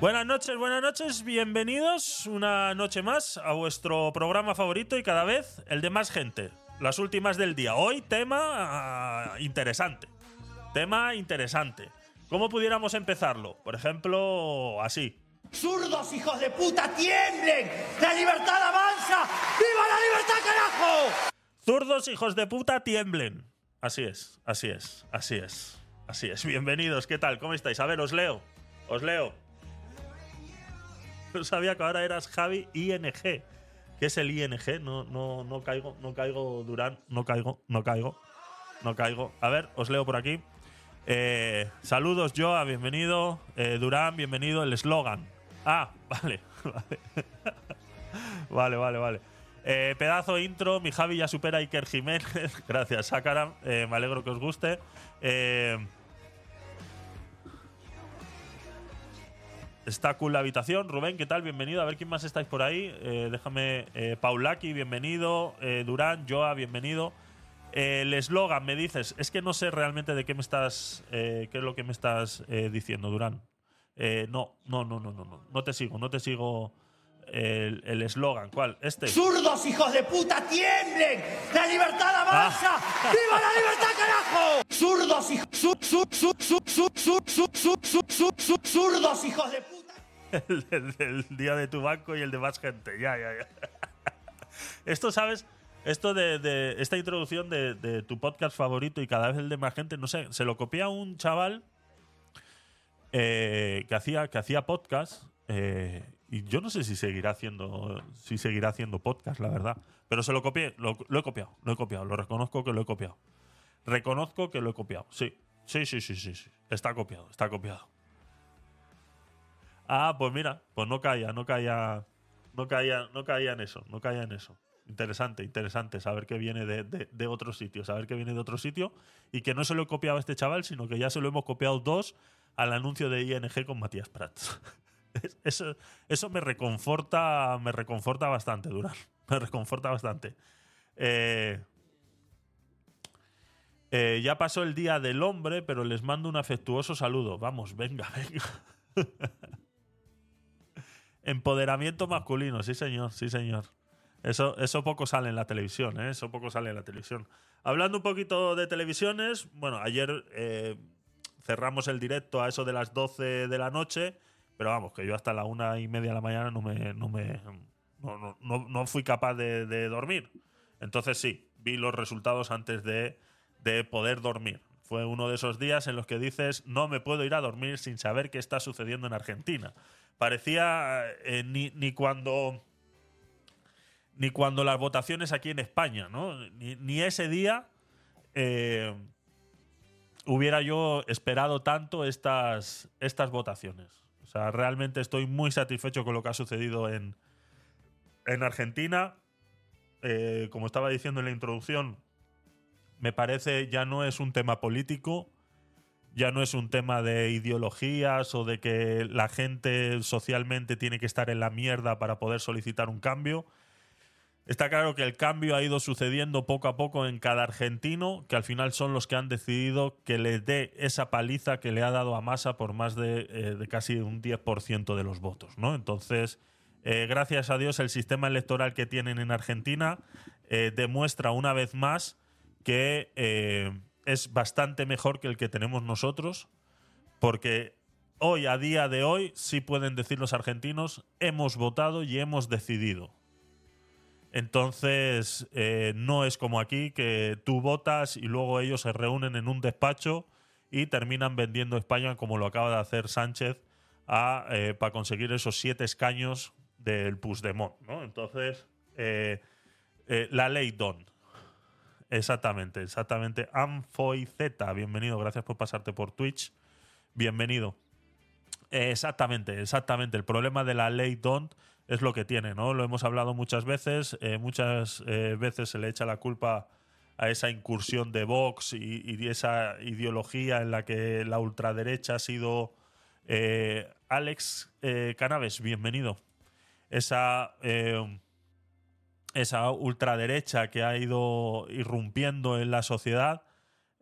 Buenas noches, buenas noches, bienvenidos una noche más a vuestro programa favorito y cada vez el de más gente. Las últimas del día. Hoy tema ah, interesante. Tema interesante. ¿Cómo pudiéramos empezarlo? Por ejemplo, así. ¡Zurdos, hijos de puta, tiemblen! ¡La libertad avanza! ¡Viva la libertad, carajo! Zurdos, hijos de puta, tiemblen. Así es, así es, así es, así es. Bienvenidos, ¿qué tal? ¿Cómo estáis? A ver, os leo, os leo. No sabía que ahora eras Javi ING. ¿Qué es el ING? No, no, no caigo, no caigo, Durán, no caigo, no caigo, no caigo. A ver, os leo por aquí. Eh, saludos, Joa, bienvenido. Eh, Durán, bienvenido. El eslogan. Ah, vale, vale. vale, vale. Eh, pedazo intro, mi Javi ya supera a Iker Jiménez. Gracias, Sakaram. Eh, me alegro que os guste. Eh, Está cool la habitación. Rubén, ¿qué tal? Bienvenido. A ver quién más estáis por ahí. Déjame. Eh, Paulaki, bienvenido. Durán, Joa, bienvenido. el eslogan, me dices. Es que no sé realmente de qué me estás. qué es lo que me estás diciendo, Durán. no, no, no, no, no, no. No te sigo, no te sigo. El eslogan, ¿cuál? Este. ¡Zurdos, hijos de puta, tiemblen! ¡La libertad avanza! Ah. ¡Viva la libertad, carajo! ¡Zurdos, hijos! ¡Zurdos, hijos de puta! El, día de tu banco y el de más gente. Ya, ya, ya. Esto, ¿sabes? Esto de, esta introducción de, tu podcast favorito y cada vez el de más gente, no sé, se lo copia un chaval eh, que hacía que hacía podcast eh, y yo no sé si seguirá haciendo si seguirá haciendo podcast, la verdad. Pero se lo copié, lo, lo he copiado, lo he copiado, lo reconozco que lo he copiado. Reconozco que lo he copiado, sí. Sí, sí, sí, sí, sí. Está copiado, está copiado. Ah, pues mira, pues no caía, no caía, no caía, no caía en eso, no caía en eso. Interesante, interesante saber que viene de, de, de otro sitio, saber que viene de otro sitio y que no se lo he copiado a este chaval, sino que ya se lo hemos copiado dos al anuncio de ING con Matías Prats. Es- Eso, eso me reconforta, me reconforta bastante, Durán. Me reconforta bastante. Eh, eh, ya pasó el día del hombre, pero les mando un afectuoso saludo. Vamos, venga, venga. Empoderamiento masculino, sí señor, sí señor. Eso, eso poco sale en la televisión, ¿eh? Eso poco sale en la televisión. Hablando un poquito de televisiones, bueno, ayer eh, cerramos el directo a eso de las 12 de la noche, pero vamos, que yo hasta la una y media de la mañana no me, no me, no, no- no- no fui capaz de, de dormir. Entonces sí, vi los resultados antes de, de poder dormir. Fue uno de esos días en los que dices, no me puedo ir a dormir sin saber qué está sucediendo en Argentina. Parecía eh, ni, ni cuando ni cuando las votaciones aquí en España, ¿no? Ni, ese día eh, hubiera yo esperado tanto estas, estas votaciones. O sea, realmente estoy muy satisfecho con lo que ha sucedido en, en Argentina. Eh, como estaba diciendo en la introducción, me parece ya no es un tema político, ya no es un tema de ideologías o de que la gente socialmente tiene que estar en la mierda para poder solicitar un cambio. Está claro que el cambio ha ido sucediendo poco a poco en cada argentino, que al final son los que han decidido que le dé esa paliza que le ha dado a Massa por más de, eh, casi un 10% de los votos. ¿no? Entonces, eh, gracias a Dios, el sistema electoral que tienen en Argentina eh, demuestra una vez más que es bastante mejor que el que tenemos nosotros, porque hoy, a día de hoy, sí pueden decir los argentinos, hemos votado y hemos decidido. Entonces, eh, no es como aquí que tú votas y luego ellos se reúnen en un despacho y terminan vendiendo España como lo acaba de hacer Sánchez eh, para conseguir esos siete escaños del Puigdemont. ¿no? Entonces, eh, la ley Don. Exactamente, exactamente. Amfoy Z, bienvenido, gracias por pasarte por Twitch. Bienvenido. Eh, Exactamente, exactamente. El problema de la ley DONT es lo que tiene, ¿no? Lo hemos hablado muchas veces. eh, muchas eh, veces se le echa la culpa a esa incursión de Vox y, esa ideología en la que la ultraderecha ha sido. eh, Alex Canaves, bienvenido. Esa. Esa ultraderecha que ha ido irrumpiendo en la sociedad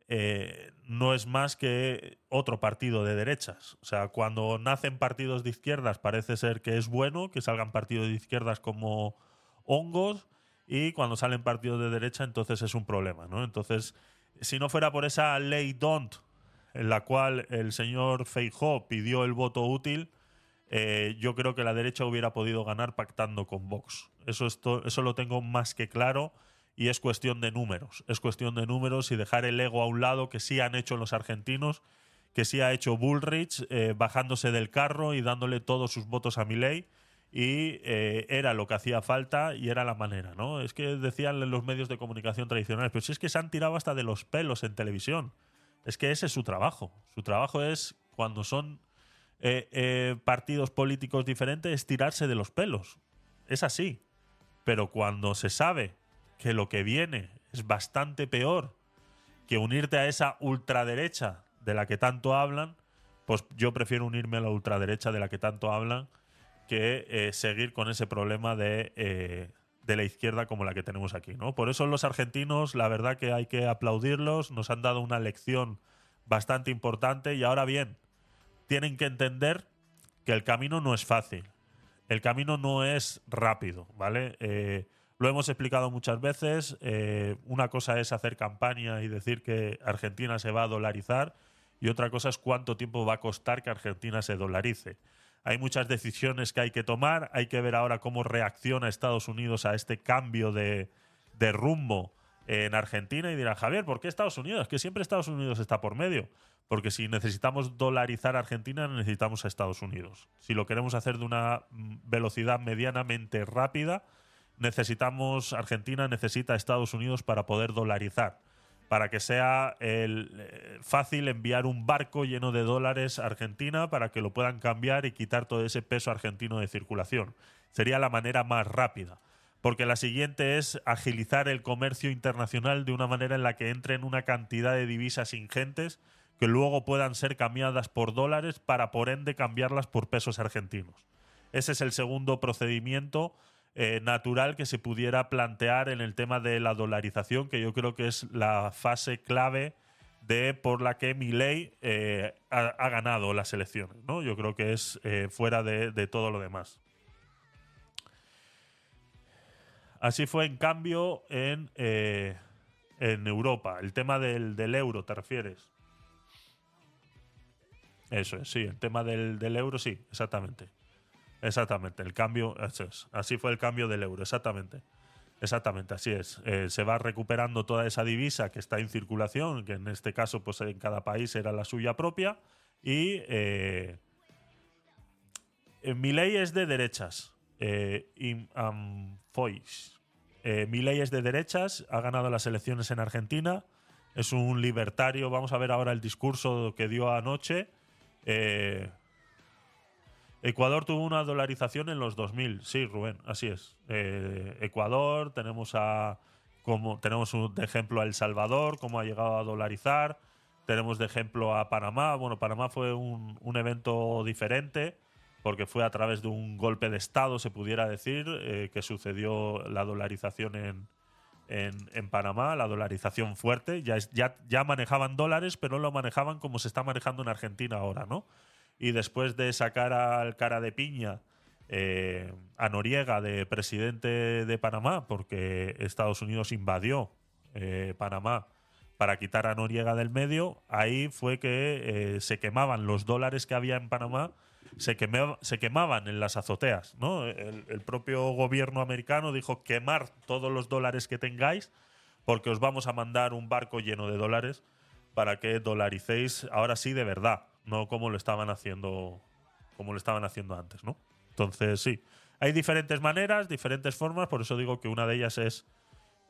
eh, no es más que otro partido de derechas. O sea, cuando nacen partidos de izquierdas parece ser que es bueno que salgan partidos de izquierdas como hongos y cuando salen partidos de derecha entonces es un problema, ¿no? Entonces, si no fuera por esa ley DONT en la cual el señor Feijó pidió el voto útil, eh, yo creo que la derecha hubiera podido ganar pactando con Vox. Eso, eso lo tengo más que claro y es cuestión de números. Es cuestión de números y dejar el ego a un lado que sí han hecho los argentinos, que sí ha hecho Bullrich eh, bajándose del carro y dándole todos sus votos a Milei y eh, era lo que hacía falta y era la manera, ¿no? Es que decían los medios de comunicación tradicionales, pero si es que se han tirado hasta de los pelos en televisión. Es que ese es su trabajo. Su trabajo es cuando son eh, partidos políticos diferentes, es tirarse de los pelos. Es así. Pero cuando se sabe que lo que viene es bastante peor que unirte a esa ultraderecha de la que tanto hablan, pues yo prefiero unirme a la ultraderecha de la que tanto hablan que eh, seguir con ese problema de, eh, de, la izquierda como la que tenemos aquí. ¿no? Por eso los argentinos, la verdad que hay que aplaudirlos, nos han dado una lección bastante importante y ahora bien, tienen que entender que el camino no es fácil, el camino no es rápido, ¿vale? Eh, lo hemos explicado muchas veces. Eh, una cosa es hacer campaña y decir que Argentina se va a dolarizar y otra cosa es cuánto tiempo va a costar que Argentina se dolarice. Hay muchas decisiones que hay que tomar. Hay que ver ahora cómo reacciona Estados Unidos a este cambio de, rumbo en Argentina y dirá, Javier, ¿por qué Estados Unidos? Que siempre Estados Unidos está por medio. Porque si necesitamos dolarizar Argentina, necesitamos a Estados Unidos. Si lo queremos hacer de una mm, velocidad medianamente rápida, necesitamos, Argentina necesita Estados Unidos para poder dolarizar, para que sea eh, fácil enviar un barco lleno de dólares a Argentina para que lo puedan cambiar y quitar todo ese peso argentino de circulación. Sería la manera más rápida. Porque la siguiente es agilizar el comercio internacional de una manera en la que entren una cantidad de divisas ingentes que luego puedan ser cambiadas por dólares para por ende cambiarlas por pesos argentinos. Ese es el segundo procedimiento eh, natural que se pudiera plantear en el tema de la dolarización, que yo creo que es la fase clave de por la que mi eh, ha, ganado las elecciones. ¿no? Yo creo que es eh, fuera de, todo lo demás. Así fue, en cambio, en, en Europa. El tema del, euro, ¿te refieres? Eso es, sí, el tema del, del euro, sí, exactamente. Exactamente, el cambio, así fue el cambio del euro, exactamente. Exactamente, así es. Eh, se va recuperando toda esa divisa que está en circulación, que en este caso, pues en cada país era la suya propia. Y eh, mi ley es de derechas. Eh, eh, mi ley es de derechas, ha ganado las elecciones en Argentina, es un libertario. Vamos a ver ahora el discurso que dio anoche. Eh, Ecuador tuvo una dolarización en los 2000. Sí, Rubén, así es. Eh, Ecuador, tenemos a como tenemos de ejemplo a El Salvador, cómo ha llegado a dolarizar. Tenemos de ejemplo a Panamá. Bueno, Panamá fue un, evento diferente porque fue a través de un golpe de Estado, se pudiera decir, eh, que sucedió la dolarización en, en, Panamá, la dolarización fuerte. Ya, ya, ya manejaban dólares, pero no lo manejaban como se está manejando en Argentina ahora, ¿no? y después de sacar al cara de piña eh, a Noriega de presidente de Panamá, porque Estados Unidos invadió eh, Panamá para quitar a Noriega del medio, ahí fue que eh, se quemaban los dólares que había en Panamá, se, quemaban en las azoteas. ¿no? El, el, propio gobierno americano dijo quemar todos los dólares que tengáis porque os vamos a mandar un barco lleno de dólares para que dolaricéis ahora sí de verdad no como lo estaban haciendo como lo estaban haciendo antes, ¿no? Entonces, sí, hay diferentes maneras, diferentes formas, por eso digo que una de ellas es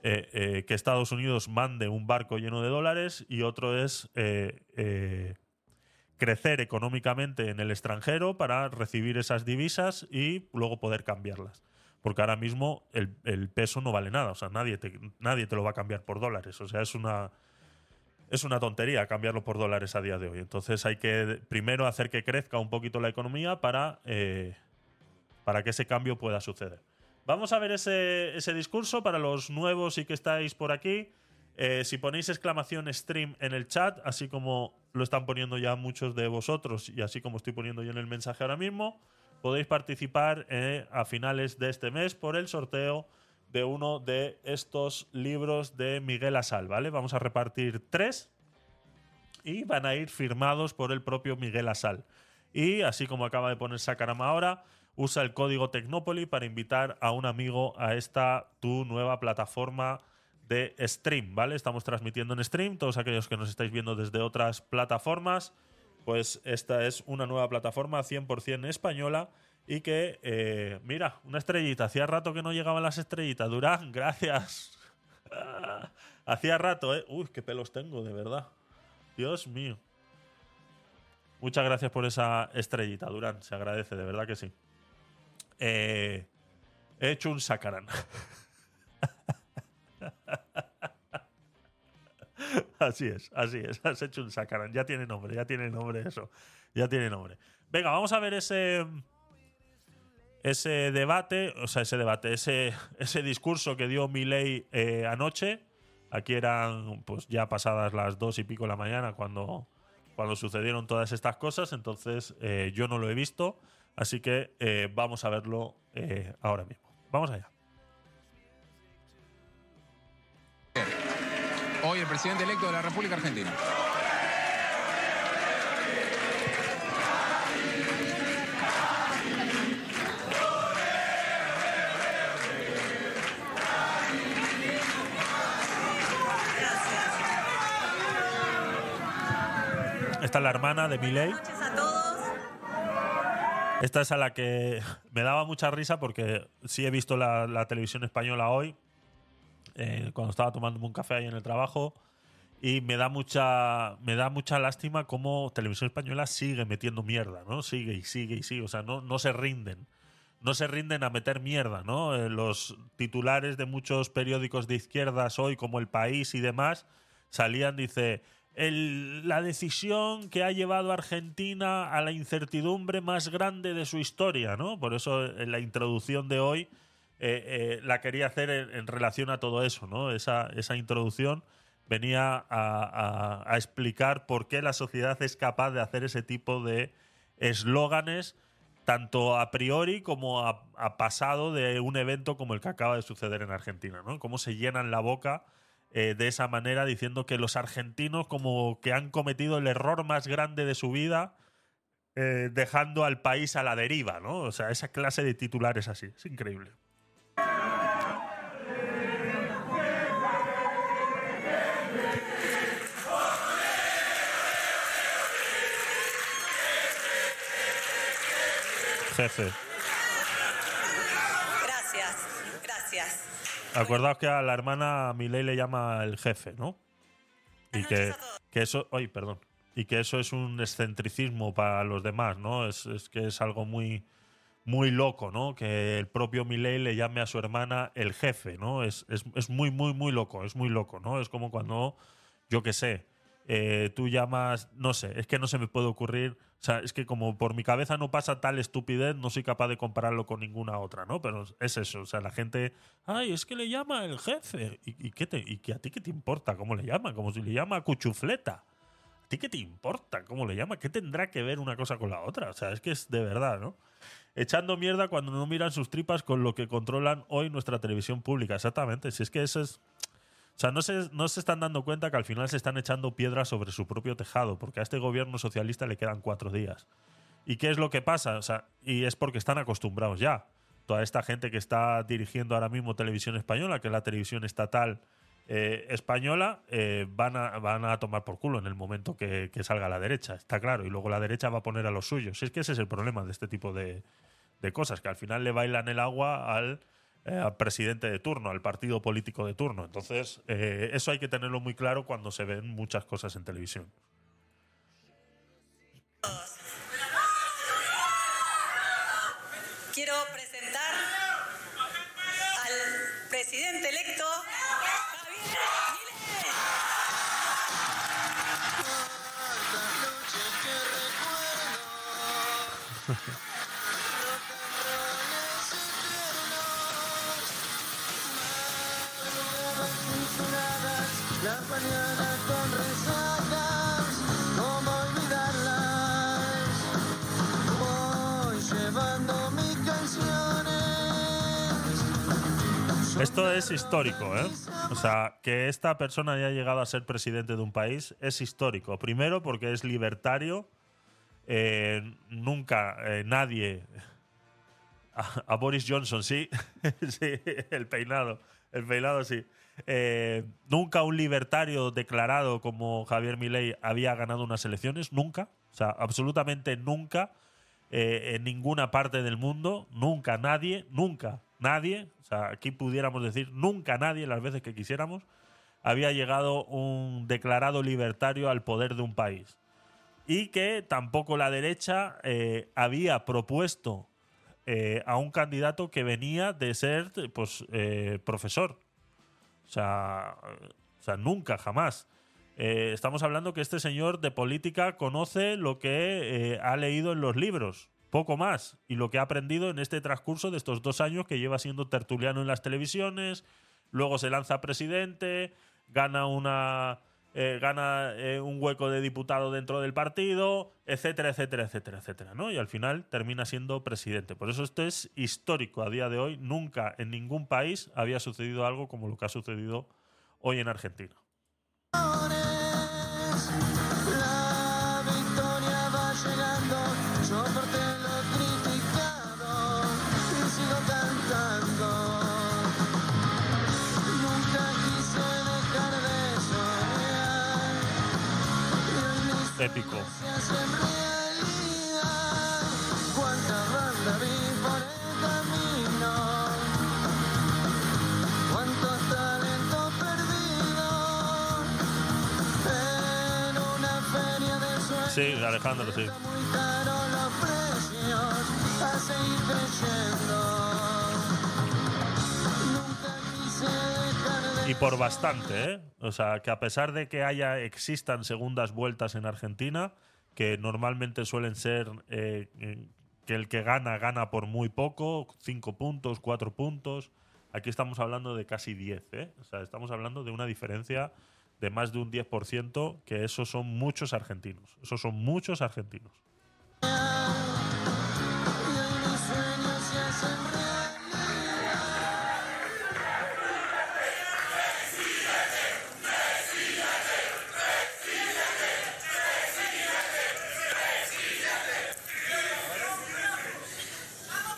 eh, eh, que Estados Unidos mande un barco lleno de dólares y otro es eh, crecer económicamente en el extranjero para recibir esas divisas y luego poder cambiarlas. Porque ahora mismo el, peso no vale nada, o sea, nadie te, nadie te lo va a cambiar por dólares, o sea, es una es una tontería cambiarlo por dólares a día de hoy. Entonces hay que primero hacer que crezca un poquito la economía para, eh, para que ese cambio pueda suceder. Vamos a ver ese, discurso para los nuevos y que estáis por aquí. Eh, si ponéis exclamación stream en el chat, así como lo están poniendo ya muchos de vosotros y así como estoy poniendo yo en el mensaje ahora mismo, podéis participar eh, a finales de este mes por el sorteo de uno de estos libros de Miguel Asal, ¿vale? Vamos a repartir tres y van a ir firmados por el propio Miguel Asal. Y así como acaba de poner Sakarama ahora, usa el código Tecnopoli para invitar a un amigo a esta tu nueva plataforma de stream, ¿vale? Estamos transmitiendo en stream, todos aquellos que nos estáis viendo desde otras plataformas, pues esta es una nueva plataforma 100% española y que, eh, mira, una estrellita, hacía rato que no llegaban las estrellitas, Durán, gracias. hacía rato, ¿eh? Uy, qué pelos tengo, de verdad. Dios mío. Muchas gracias por esa estrellita, Durán, se agradece, de verdad que sí. Eh, he hecho un sacarán. así es, así es. Has hecho un sacarán. Ya tiene nombre, ya tiene nombre eso. Ya tiene nombre. Venga, vamos a ver ese. Ese debate, o sea, ese debate, ese, ese discurso que dio Milei eh, anoche. Aquí eran, pues ya pasadas las dos y pico de la mañana cuando, cuando sucedieron todas estas cosas. Entonces, eh, yo no lo he visto. Así que eh, vamos a verlo ahora mismo. Vamos allá. Hoy el presidente electo de la República Argentina. Esta es la hermana de Miley. noches a todos. Esta es a la que me daba mucha risa porque sí he visto la, la televisión española hoy, eh, cuando estaba tomándome un café ahí en el trabajo, y me da mucha, me da mucha lástima cómo televisión española sigue metiendo mierda, ¿no? Sigue y sigue y sigue, o sea, no, no se rinden. No se rinden a meter mierda, ¿no? Eh, los titulares de muchos periódicos de izquierdas hoy, como El País y demás, salían, dice, el- la decisión que ha llevado a Argentina a la incertidumbre más grande de su historia, ¿no? Por eso en la introducción de hoy eh, eh, la quería hacer en, relación a todo eso, ¿no? Esa, esa introducción venía a, explicar por qué la sociedad es capaz de hacer ese tipo de eslóganes tanto a priori como a, pasado de un evento como el que acaba de suceder en Argentina, ¿no? Cómo se llenan la boca eh, de esa manera diciendo que los argentinos como que han cometido el error más grande de su vida dejando al país a la deriva, ¿no? O sea, esa clase de titulares así, es increíble. Jefe. Gracias, gracias. Acordaos que a la hermana Milei le llama el jefe, ¿no? Y que, que eso. Ay, perdón. Y que eso es un excentricismo para los demás, ¿no? Es, es que es algo muy, muy loco, ¿no? Que el propio Milei le llame a su hermana el jefe, ¿no? Es, es, es muy, muy, muy loco, es muy loco, ¿no? Es como cuando, yo qué sé, eh, tú llamas, no sé, es que no se me puede ocurrir, o sea, es que como por mi cabeza no pasa tal estupidez, no soy capaz de compararlo con ninguna otra, ¿no? Pero es eso, o sea, la gente, ay, es que le llama el jefe, ¿y, qué te, y que a ti qué te importa cómo le llama? Como si le llama cuchufleta. ¿A ti qué te importa cómo le llama? ¿Qué tendrá que ver una cosa con la otra? O sea, es que es de verdad, ¿no? Echando mierda cuando no miran sus tripas con lo que controlan hoy nuestra televisión pública. Exactamente. Si es que eso es. O sea, no se, no se están dando cuenta que al final se están echando piedras sobre su propio tejado, porque a este gobierno socialista le quedan cuatro días. ¿Y qué es lo que pasa? O sea, y es porque están acostumbrados ya. Toda esta gente que está dirigiendo ahora mismo televisión española, que es la televisión estatal eh, española, eh, van, a, van a tomar por culo en el momento que, que salga la derecha, está claro. Y luego la derecha va a poner a los suyos. Es que ese es el problema de este tipo de, de cosas, que al final le bailan el agua al, eh, al presidente de turno, al partido político de turno. Entonces, eh, eso hay que tenerlo muy claro cuando se ven muchas cosas en televisión. Quiero presentar al presidente electo, Javier Esto es histórico, ¿eh? O sea, que esta persona haya llegado a ser presidente de un país es histórico. Primero porque es libertario. Eh, nunca eh, nadie... A, Boris Johnson, sí. sí, el peinado. El peinado, sí. Eh, nunca un libertario declarado como Javier Milei había ganado unas elecciones. Nunca. O sea, absolutamente nunca. en ninguna parte del mundo. Nunca nadie. Nunca nadie. O sea, aquí pudiéramos decir nunca nadie, las veces que quisiéramos, había llegado un declarado libertario al poder de un país. Y que tampoco la derecha eh, había propuesto eh, a un candidato que venía de ser pues, eh, profesor. O sea, o sea, nunca, jamás. Estamos hablando que este señor de política conoce lo que ha leído en los libros, poco más, y lo que ha aprendido en este transcurso de estos dos años que lleva siendo tertuliano en las televisiones, luego se lanza presidente, gana una eh, gana eh, un hueco de diputado dentro del partido, etcétera, etcétera, etcétera, etcétera, ¿no? Y al final termina siendo presidente. Por eso esto es histórico a día de hoy. Nunca en ningún país había sucedido algo como lo que ha sucedido hoy en Argentina. Sueños. Sí, Alejandro, sí. Y por bastante, ¿eh? O sea, que a pesar de que haya existan segundas vueltas en Argentina, que normalmente suelen ser eh, que el que gana, gana por muy poco, cinco puntos, cuatro puntos. Aquí estamos hablando de casi 10, ¿eh? O sea, estamos hablando de una diferencia de más de un 10%, que esos son muchos argentinos. Esos son muchos argentinos.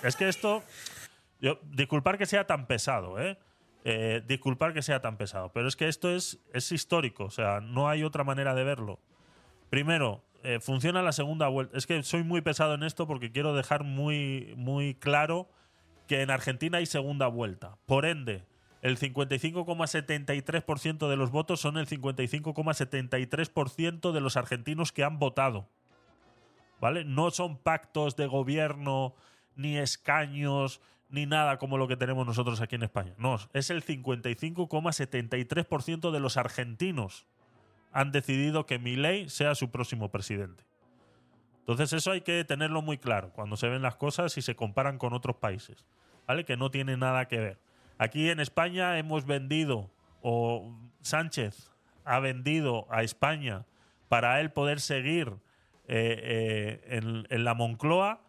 Es que esto. Yo, disculpar que sea tan pesado, ¿eh? Eh, Disculpar que sea tan pesado. Pero es que esto es, es histórico. O sea, no hay otra manera de verlo. Primero, eh, funciona la segunda vuelta. Es que soy muy pesado en esto porque quiero dejar muy, muy claro que en Argentina hay segunda vuelta. Por ende, el 55,73% de los votos son el 55,73% de los argentinos que han votado. ¿Vale? No son pactos de gobierno, ni escaños, ni nada como lo que tenemos nosotros aquí en España. No, es el 55,73% de los argentinos han decidido que Milei sea su próximo presidente. Entonces eso hay que tenerlo muy claro cuando se ven las cosas y se comparan con otros países, ¿vale? Que no tiene nada que ver. Aquí en España hemos vendido, o Sánchez ha vendido a España para él poder seguir eh, eh, en, en la Moncloa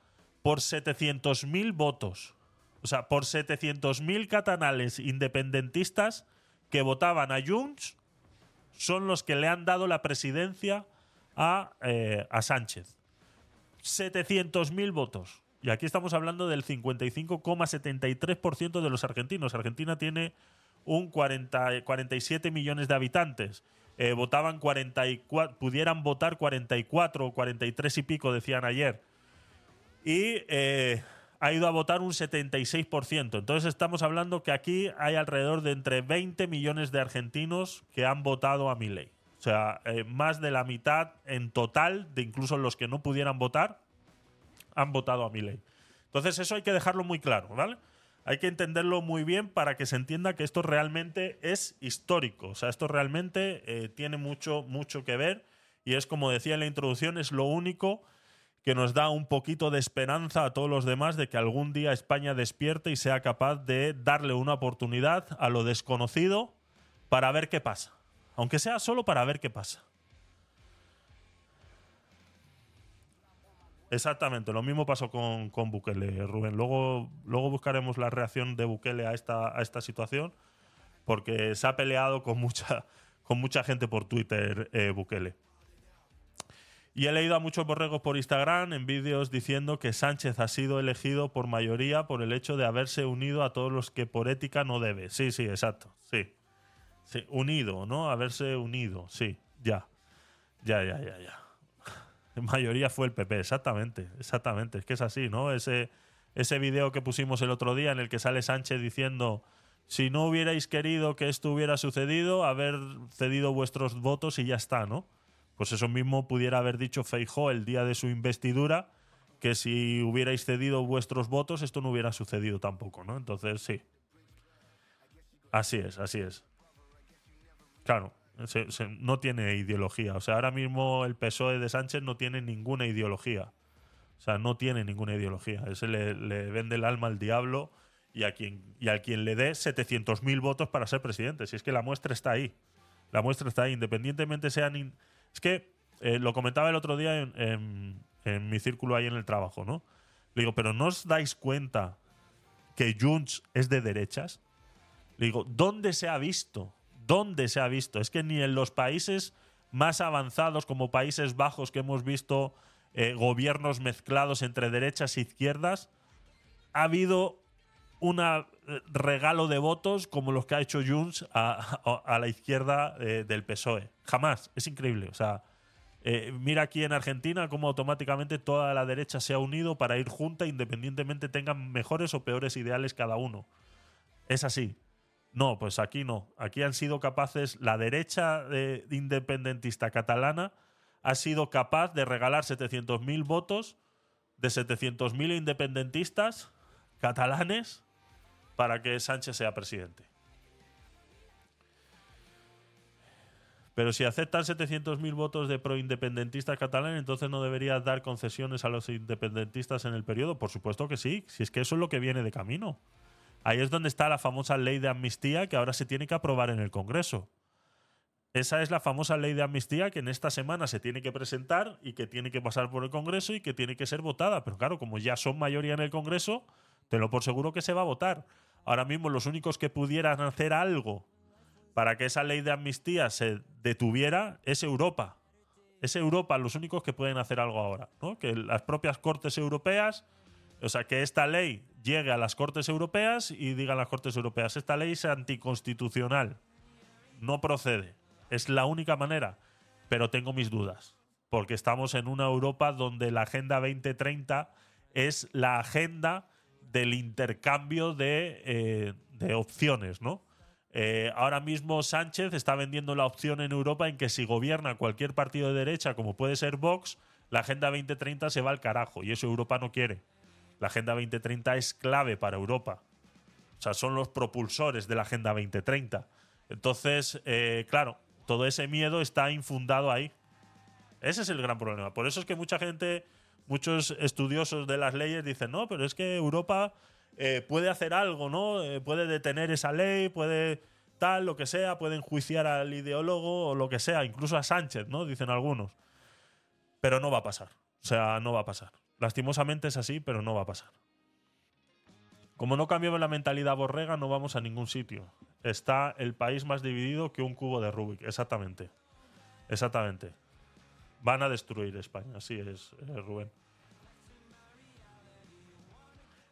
por 700.000 votos. O sea, por 700.000 catalales independentistas que votaban a Junts son los que le han dado la presidencia a, eh, a Sánchez. 700.000 votos. Y aquí estamos hablando del 55,73% de los argentinos. Argentina tiene un 40, 47 millones de habitantes. Eh, votaban 44, pudieran votar 44 o 43 y pico, decían ayer. Y eh, ha ido a votar un 76%. Entonces estamos hablando que aquí hay alrededor de entre 20 millones de argentinos que han votado a Milei. O sea, eh, más de la mitad en total, de incluso los que no pudieran votar, han votado a Milei. Entonces eso hay que dejarlo muy claro, ¿vale? Hay que entenderlo muy bien para que se entienda que esto realmente es histórico. O sea, esto realmente eh, tiene mucho, mucho que ver y es como decía en la introducción, es lo único que nos da un poquito de esperanza a todos los demás de que algún día España despierte y sea capaz de darle una oportunidad a lo desconocido para ver qué pasa. Aunque sea solo para ver qué pasa. Exactamente, lo mismo pasó con, con Bukele, Rubén. Luego, luego buscaremos la reacción de Bukele a esta, esta situación, porque se ha peleado con mucha, con mucha gente por Twitter eh, Bukele. Y he leído a muchos borregos por Instagram en vídeos diciendo que Sánchez ha sido elegido por mayoría por el hecho de haberse unido a todos los que por ética no debe. Sí, sí, exacto. Sí. sí. Unido, ¿no? Haberse unido. Sí, ya. Ya, ya, ya, ya. En mayoría fue el PP, exactamente. Exactamente. Es que es así, ¿no? Ese, ese video que pusimos el otro día en el que sale Sánchez diciendo. Si no hubierais querido que esto hubiera sucedido, haber cedido vuestros votos y ya está, ¿no? Pues eso mismo pudiera haber dicho Feijó el día de su investidura, que si hubierais cedido vuestros votos, esto no hubiera sucedido tampoco, ¿no? Entonces, sí. Así es, así es. Claro, no tiene ideología. O sea, ahora mismo el PSOE de Sánchez no tiene ninguna ideología. O sea, no tiene ninguna ideología. Ese le, vende el alma al diablo y a quien, y a quien le dé 700.000 votos para ser presidente. Si es que la muestra está ahí. La muestra está ahí, independientemente sean... es que eh, lo comentaba el otro día en, mi círculo ahí en el trabajo, ¿no? Le digo, pero ¿no os dais cuenta que Junts es de derechas? Le digo, ¿dónde se ha visto? ¿Dónde se ha visto? Es que ni en los países más avanzados como Países Bajos que hemos visto eh, gobiernos mezclados entre derechas e izquierdas, ha habido un regalo de votos como los que ha hecho Junts a, la izquierda eh, del PSOE. Jamás. Es increíble. O sea, eh, mira aquí en Argentina cómo automáticamente toda la derecha se ha unido para ir junta independientemente tengan mejores o peores ideales cada uno. Es así. No, pues aquí no. Aquí han sido capaces, la derecha eh, independentista catalana ha sido capaz de regalar 700.000 votos de 700.000 independentistas catalanes para que Sánchez sea presidente. Pero si aceptan 700.000 votos de proindependentistas catalanes, entonces no deberías dar concesiones a los independentistas en el periodo. Por supuesto que sí, si es que eso es lo que viene de camino. Ahí es donde está la famosa ley de amnistía que ahora se tiene que aprobar en el Congreso. Esa es la famosa ley de amnistía que en esta semana se tiene que presentar y que tiene que pasar por el Congreso y que tiene que ser votada. Pero claro, como ya son mayoría en el Congreso, tenlo por seguro que se va a votar. Ahora mismo los únicos que pudieran hacer algo para que esa ley de amnistía se detuviera es Europa. Es Europa los únicos que pueden hacer algo ahora. ¿no? Que las propias Cortes Europeas, o sea, que esta ley llegue a las Cortes Europeas y digan las Cortes Europeas, esta ley es anticonstitucional, no procede. Es la única manera, pero tengo mis dudas, porque estamos en una Europa donde la Agenda 2030 es la agenda del intercambio de, eh, opciones, ¿no? Eh, ahora mismo Sánchez está vendiendo la opción en Europa en que si gobierna cualquier partido de derecha, como puede ser Vox, la Agenda 2030 se va al carajo y eso Europa no quiere. La Agenda 2030 es clave para Europa. O sea, son los propulsores de la Agenda 2030. Entonces, eh, claro, todo ese miedo está infundado ahí. Ese es el gran problema. Por eso es que mucha gente, muchos estudiosos de las leyes dicen, no, pero es que Europa eh, puede hacer algo, ¿no? Eh, puede detener esa ley, puede tal, lo que sea, puede enjuiciar al ideólogo o lo que sea, incluso a Sánchez, ¿no? Dicen algunos. Pero no va a pasar. O sea, no va a pasar. Lastimosamente es así, pero no va a pasar. Como no cambiamos la mentalidad borrega, no vamos a ningún sitio. Está el país más dividido que un cubo de Rubik. Exactamente. Exactamente. Van a destruir España, así es, eh, Rubén.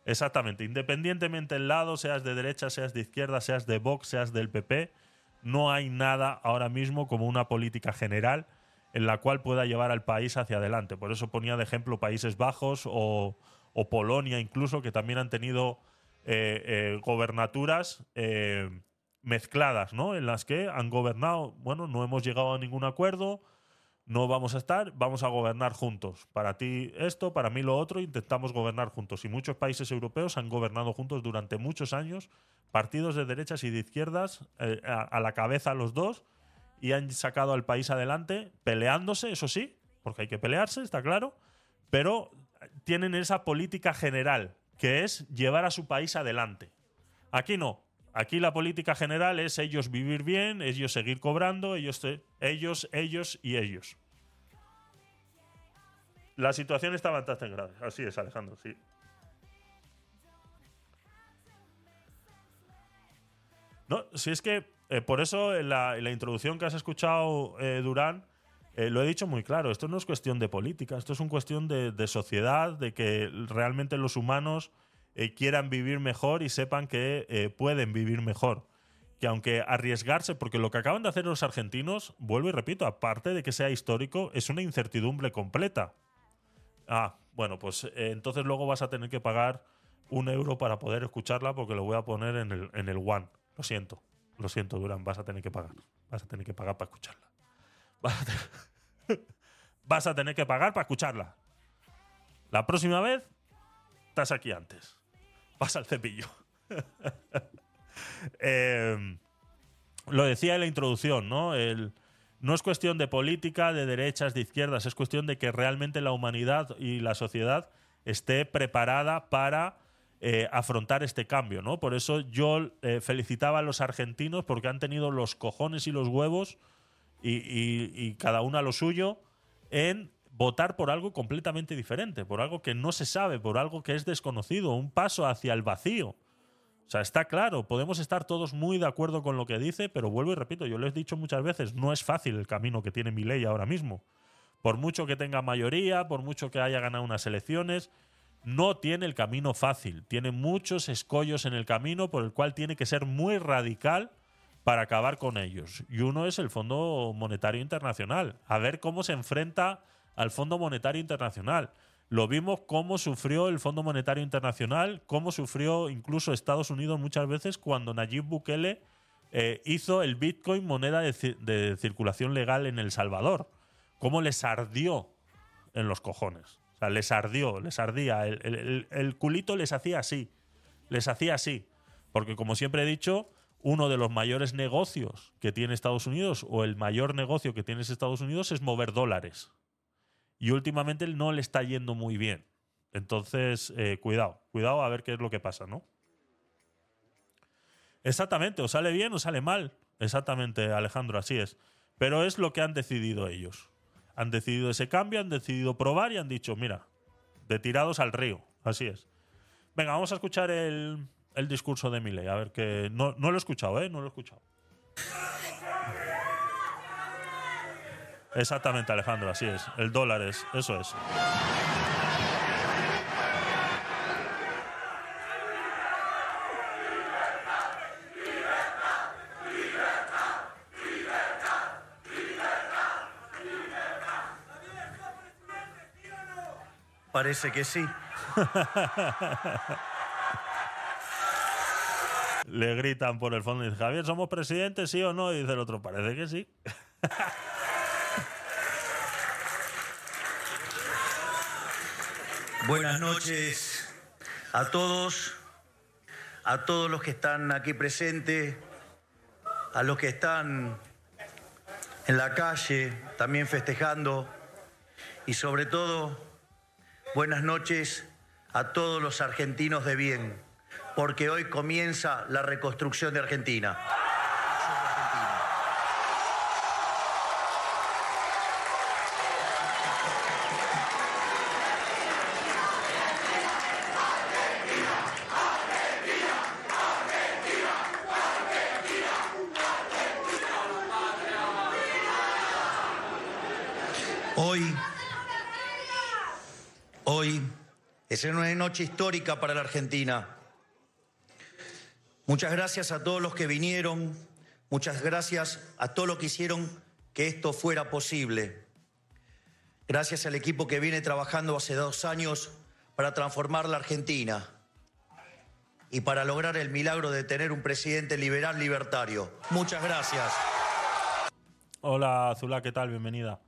Exactamente. Independientemente del lado, seas de derecha, seas de izquierda, seas de Vox, seas del PP, no hay nada ahora mismo como una política general en la cual pueda llevar al país hacia adelante. Por eso ponía de ejemplo Países Bajos o, Polonia incluso, que también han tenido eh, eh, gobernaturas eh, mezcladas, ¿no? En las que han gobernado, bueno, no hemos llegado a ningún acuerdo, no vamos a estar, vamos a gobernar juntos. Para ti esto, para mí lo otro, intentamos gobernar juntos. Y muchos países europeos han gobernado juntos durante muchos años, partidos de derechas y de izquierdas, eh, a, a la cabeza los dos, y han sacado al país adelante, peleándose, eso sí, porque hay que pelearse, está claro, pero tienen esa política general, que es llevar a su país adelante. Aquí no. Aquí la política general es ellos vivir bien, ellos seguir cobrando, ellos, ellos, ellos y ellos. La situación está bastante grave. Así es, Alejandro, sí. No, si es que eh, por eso en la, en la introducción que has escuchado, eh, Durán, eh, lo he dicho muy claro, esto no es cuestión de política, esto es una cuestión de, de sociedad, de que realmente los humanos eh, quieran vivir mejor y sepan que eh, pueden vivir mejor. Que aunque arriesgarse, porque lo que acaban de hacer los argentinos, vuelvo y repito, aparte de que sea histórico, es una incertidumbre completa. Ah, bueno, pues eh, entonces luego vas a tener que pagar un euro para poder escucharla porque lo voy a poner en el, en el One. Lo siento, lo siento, Durán, vas a tener que pagar. Vas a tener que pagar para escucharla. Vas a, vas a tener que pagar para escucharla. La próxima vez, estás aquí antes. Pasa el cepillo. Eh, lo decía en la introducción, ¿no? El, no es cuestión de política, de derechas, de izquierdas, es cuestión de que realmente la humanidad y la sociedad esté preparada para eh, afrontar este cambio, ¿no? Por eso yo eh, felicitaba a los argentinos porque han tenido los cojones y los huevos y, y- y cada uno a lo suyo en votar por algo completamente diferente, por algo que no se sabe, por algo que es desconocido, un paso hacia el vacío. O sea, está claro, podemos estar todos muy de acuerdo con lo que dice, pero vuelvo y repito, yo lo he dicho muchas veces, no es fácil el camino que tiene mi ley ahora mismo. Por mucho que tenga mayoría, por mucho que haya ganado unas elecciones, no tiene el camino fácil. Tiene muchos escollos en el camino por el cual tiene que ser muy radical para acabar con ellos. Y uno es el Fondo Monetario Internacional. A ver cómo se enfrenta al Fondo Monetario Internacional. Lo vimos cómo sufrió el Fondo Monetario Internacional, cómo sufrió incluso Estados Unidos muchas veces cuando Nayib Bukele eh, hizo el Bitcoin moneda de, ci- de circulación legal en El Salvador. Cómo les ardió en los cojones. O sea, les ardió, les ardía. El culito les hacía así. Les hacía así. Porque como siempre he dicho, uno de los mayores negocios que tiene Estados Unidos o el mayor negocio que tiene Estados Unidos es mover dólares. Y últimamente no le está yendo muy bien. Entonces, eh, cuidado, cuidado a ver qué es lo que pasa, ¿no? Exactamente, o sale bien o sale mal. Exactamente, Alejandro, así es. Pero es lo que han decidido ellos. Han decidido ese cambio, han decidido probar y han dicho, mira, de tirados al río. Así es. Venga, vamos a escuchar el, el discurso de Milei. A ver que. No, no lo he escuchado, ¿eh? No lo he escuchado. Exactamente, Alejandro, así es. El dólar es, eso es. Parece que sí. Le gritan por el fondo y dice, Javier, ¿somos presidentes, sí o no? Y dice el otro, parece que sí. Buenas noches a todos, a todos los que están aquí presentes, a los que están en la calle también festejando y sobre todo buenas noches a todos los argentinos de bien, porque hoy comienza la reconstrucción de Argentina. Hoy, hoy es una noche histórica para la Argentina. Muchas gracias a todos los que vinieron, muchas gracias a todos los que hicieron que esto fuera posible. Gracias al equipo que viene trabajando hace dos años para transformar la Argentina y para lograr el milagro de tener un presidente liberal libertario. Muchas gracias. Hola, Azula, ¿qué tal? Bienvenida.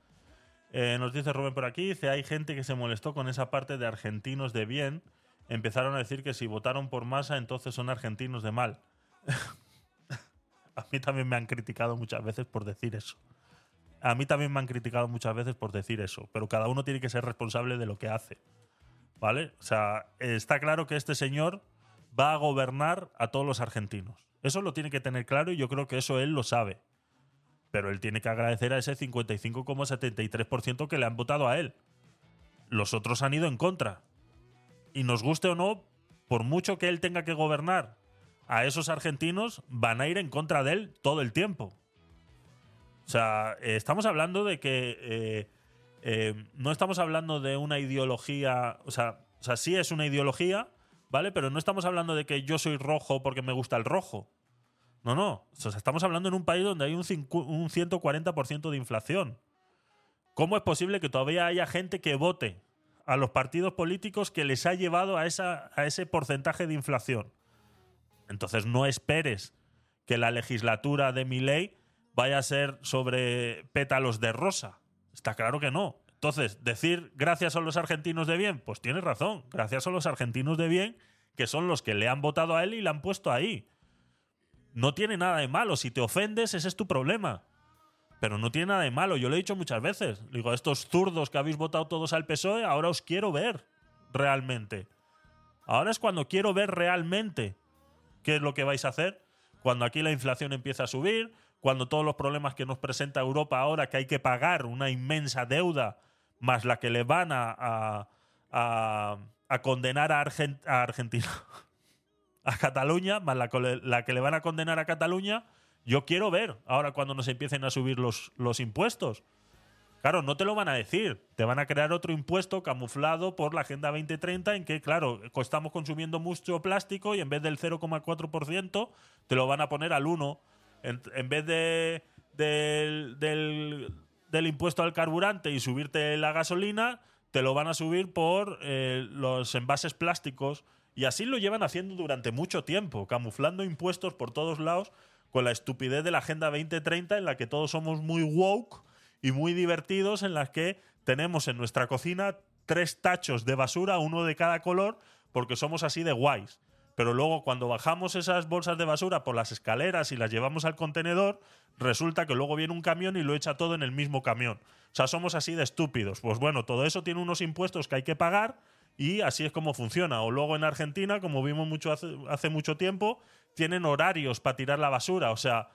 Eh, nos dice Rubén por aquí, dice, hay gente que se molestó con esa parte de argentinos de bien. Empezaron a decir que si votaron por masa, entonces son argentinos de mal. a mí también me han criticado muchas veces por decir eso. A mí también me han criticado muchas veces por decir eso, pero cada uno tiene que ser responsable de lo que hace. ¿Vale? O sea, está claro que este señor va a gobernar a todos los argentinos. Eso lo tiene que tener claro y yo creo que eso él lo sabe. Pero él tiene que agradecer a ese 55,73% que le han votado a él. Los otros han ido en contra. Y nos guste o no, por mucho que él tenga que gobernar, a esos argentinos van a ir en contra de él todo el tiempo. O sea, eh, estamos hablando de que eh, eh, no estamos hablando de una ideología, o sea, o sea, sí es una ideología, ¿vale? Pero no estamos hablando de que yo soy rojo porque me gusta el rojo. No, no. Estamos hablando en un país donde hay un, un 140% de inflación. ¿Cómo es posible que todavía haya gente que vote a los partidos políticos que les ha llevado a ese porcentaje de inflación? Entonces no esperes que la legislatura de mi ley vaya a ser sobre pétalos de rosa. Está claro que no. Entonces, decir gracias a los argentinos de bien, pues tienes razón. Gracias a los argentinos de bien, que son los que le han votado a él y le han puesto ahí. No tiene nada de malo. Si te ofendes, ese es tu problema. Pero no tiene nada de malo. Yo lo he dicho muchas veces. Digo, estos zurdos que habéis votado todos al PSOE, ahora os quiero ver realmente. Ahora es cuando quiero ver realmente qué es lo que vais a hacer. Cuando aquí la inflación empieza a subir, cuando todos los problemas que nos presenta Europa ahora, que hay que pagar una inmensa deuda, más la que le van a, a, condenar a, a Argentina, a Cataluña, más la, la que le van a condenar a Cataluña, yo quiero ver ahora cuando nos empiecen a subir los, los impuestos. Claro, no te lo van a decir. Te van a crear otro impuesto camuflado por la Agenda 2030 en que, claro, estamos consumiendo mucho plástico y en vez del 0,4% te lo van a poner al 1%. En, en vez de, del, del- del impuesto al carburante y subirte la gasolina, te lo van a subir por eh, los envases plásticos. Y así lo llevan haciendo durante mucho tiempo, camuflando impuestos por todos lados con la estupidez de la Agenda 2030 en la que todos somos muy woke y muy divertidos en las que tenemos en nuestra cocina tres tachos de basura, uno de cada color, porque somos así de guays. Pero luego cuando bajamos esas bolsas de basura por las escaleras y las llevamos al contenedor, resulta que luego viene un camión y lo echa todo en el mismo camión. O sea, somos así de estúpidos. Pues bueno, todo eso tiene unos impuestos que hay que pagar y así es como funciona. O luego en Argentina, como vimos mucho hace, hace mucho tiempo, tienen horarios para tirar la basura. O sea,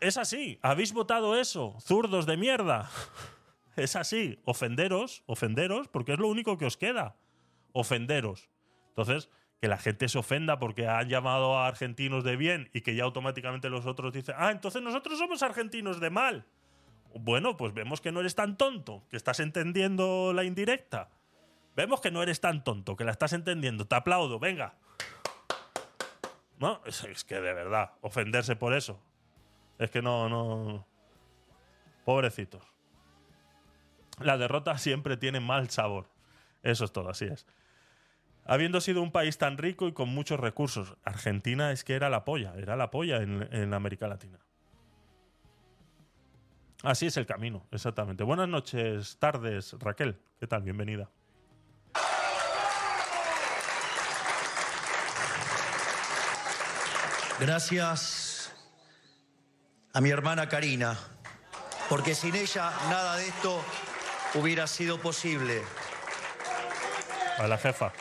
es así. ¿Habéis votado eso? Zurdos de mierda. Es así. Ofenderos, ofenderos, porque es lo único que os queda. Ofenderos. Entonces, que la gente se ofenda porque han llamado a argentinos de bien y que ya automáticamente los otros dicen, ah, entonces nosotros somos argentinos de mal. Bueno, pues vemos que no eres tan tonto, que estás entendiendo la indirecta. Vemos que no eres tan tonto, que la estás entendiendo. Te aplaudo, venga. No, es, que de verdad, ofenderse por eso. Es que no, no. Pobrecitos. La derrota siempre tiene mal sabor. Eso es todo, así es. Habiendo sido un país tan rico y con muchos recursos, Argentina es que era la polla, era la polla en, en América Latina. Así es el camino, exactamente. Buenas noches, tardes, Raquel. ¿Qué tal? Bienvenida. Gracias a mi hermana Karina, porque sin ella nada de esto hubiera sido posible. A la jefa.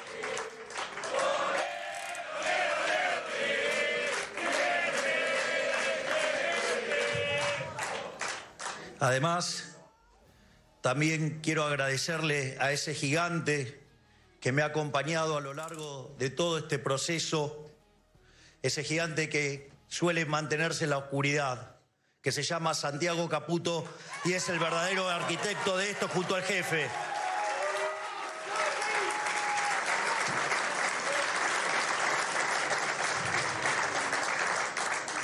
Además, también quiero agradecerle a ese gigante que me ha acompañado a lo largo de todo este proceso, ese gigante que suele mantenerse en la oscuridad, que se llama Santiago Caputo y es el verdadero arquitecto de esto junto al jefe.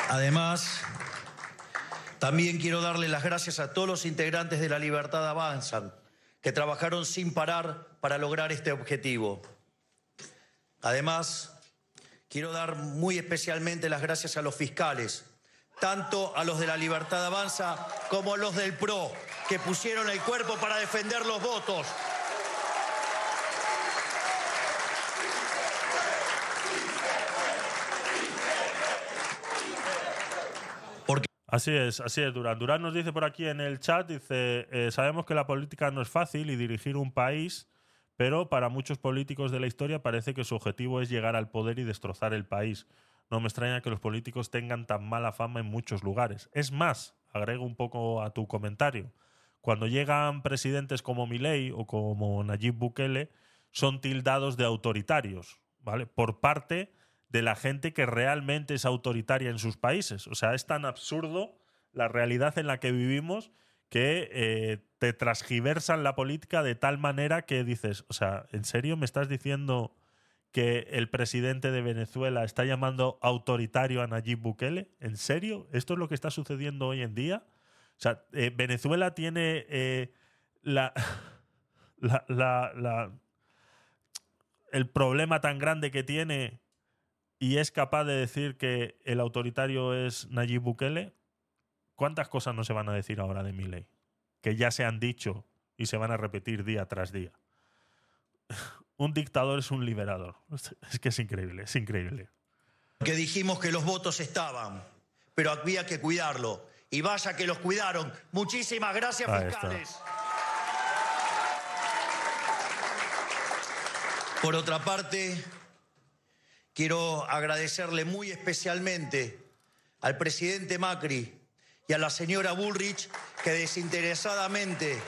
Además, también quiero darle las gracias a todos los integrantes de La Libertad Avanzan, que trabajaron sin parar para lograr este objetivo. Además, quiero dar muy especialmente las gracias a los fiscales, tanto a los de La Libertad Avanza como a los del PRO, que pusieron el cuerpo para defender los votos. Así es, así es, Durán. Durán nos dice por aquí en el chat, dice, eh, sabemos que la política no es fácil y dirigir un país, pero para muchos políticos de la historia parece que su objetivo es llegar al poder y destrozar el país. no me extraña que los políticos tengan tan mala fama en muchos lugares. Es más, agrego un poco a tu comentario, cuando llegan presidentes como Milei o como Nayib Bukele, son tildados de autoritarios, ¿vale? Por parte de la gente que realmente es autoritaria en sus países. O sea, es tan absurdo la realidad en la que vivimos que eh, te transgiversan la política de tal manera que dices, o sea, ¿en serio me estás diciendo que el presidente de Venezuela está llamando autoritario a Nayib Bukele? ¿En serio? ¿Esto es lo que está sucediendo hoy en día? O sea, eh, Venezuela tiene eh, la, la, el problema tan grande que tiene y es capaz de decir que el autoritario es Nayib Bukele. ¿Cuántas cosas no se van a decir ahora de Milei? Que ya se han dicho y se van a repetir día tras día. Un dictador es un liberador. Es que es increíble, es increíble. que dijimos que los votos estaban, pero había que cuidarlo. Y vaya que los cuidaron. Muchísimas gracias, Ahí está. fiscales. Por otra parte, quiero agradecerle muy especialmente al presidente Macri y a la señora Bullrich que desinteresadamente,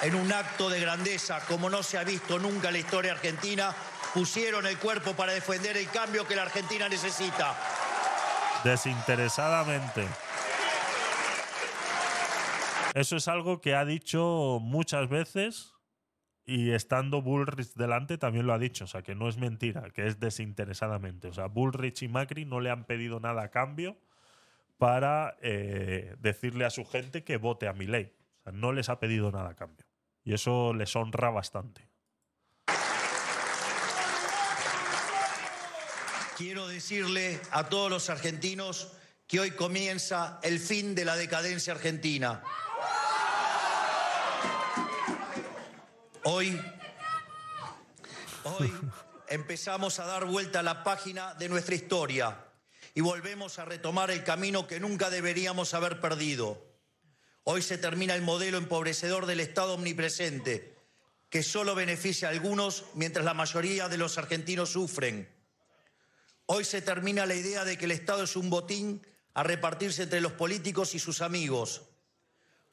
en un acto de grandeza como no se ha visto nunca en la historia argentina, pusieron el cuerpo para defender el cambio que la Argentina necesita. Desinteresadamente. Eso es algo que ha dicho muchas veces y estando Bullrich delante también lo ha dicho. O sea, que no es mentira, que es desinteresadamente. O sea, Bullrich y Macri no le han pedido nada a cambio para eh, decirle a su gente que vote a. O sea, no les ha pedido nada a cambio. Y eso les honra bastante. Quiero decirle a todos los argentinos que hoy comienza el fin de la decadencia argentina. Hoy, hoy empezamos a dar vuelta a la página de nuestra historia y volvemos a retomar el camino que nunca deberíamos haber perdido. Hoy se termina el modelo empobrecedor del Estado omnipresente, que solo beneficia a algunos mientras la mayoría de los argentinos sufren. Hoy se termina la idea de que el Estado es un botín a repartirse entre los políticos y sus amigos.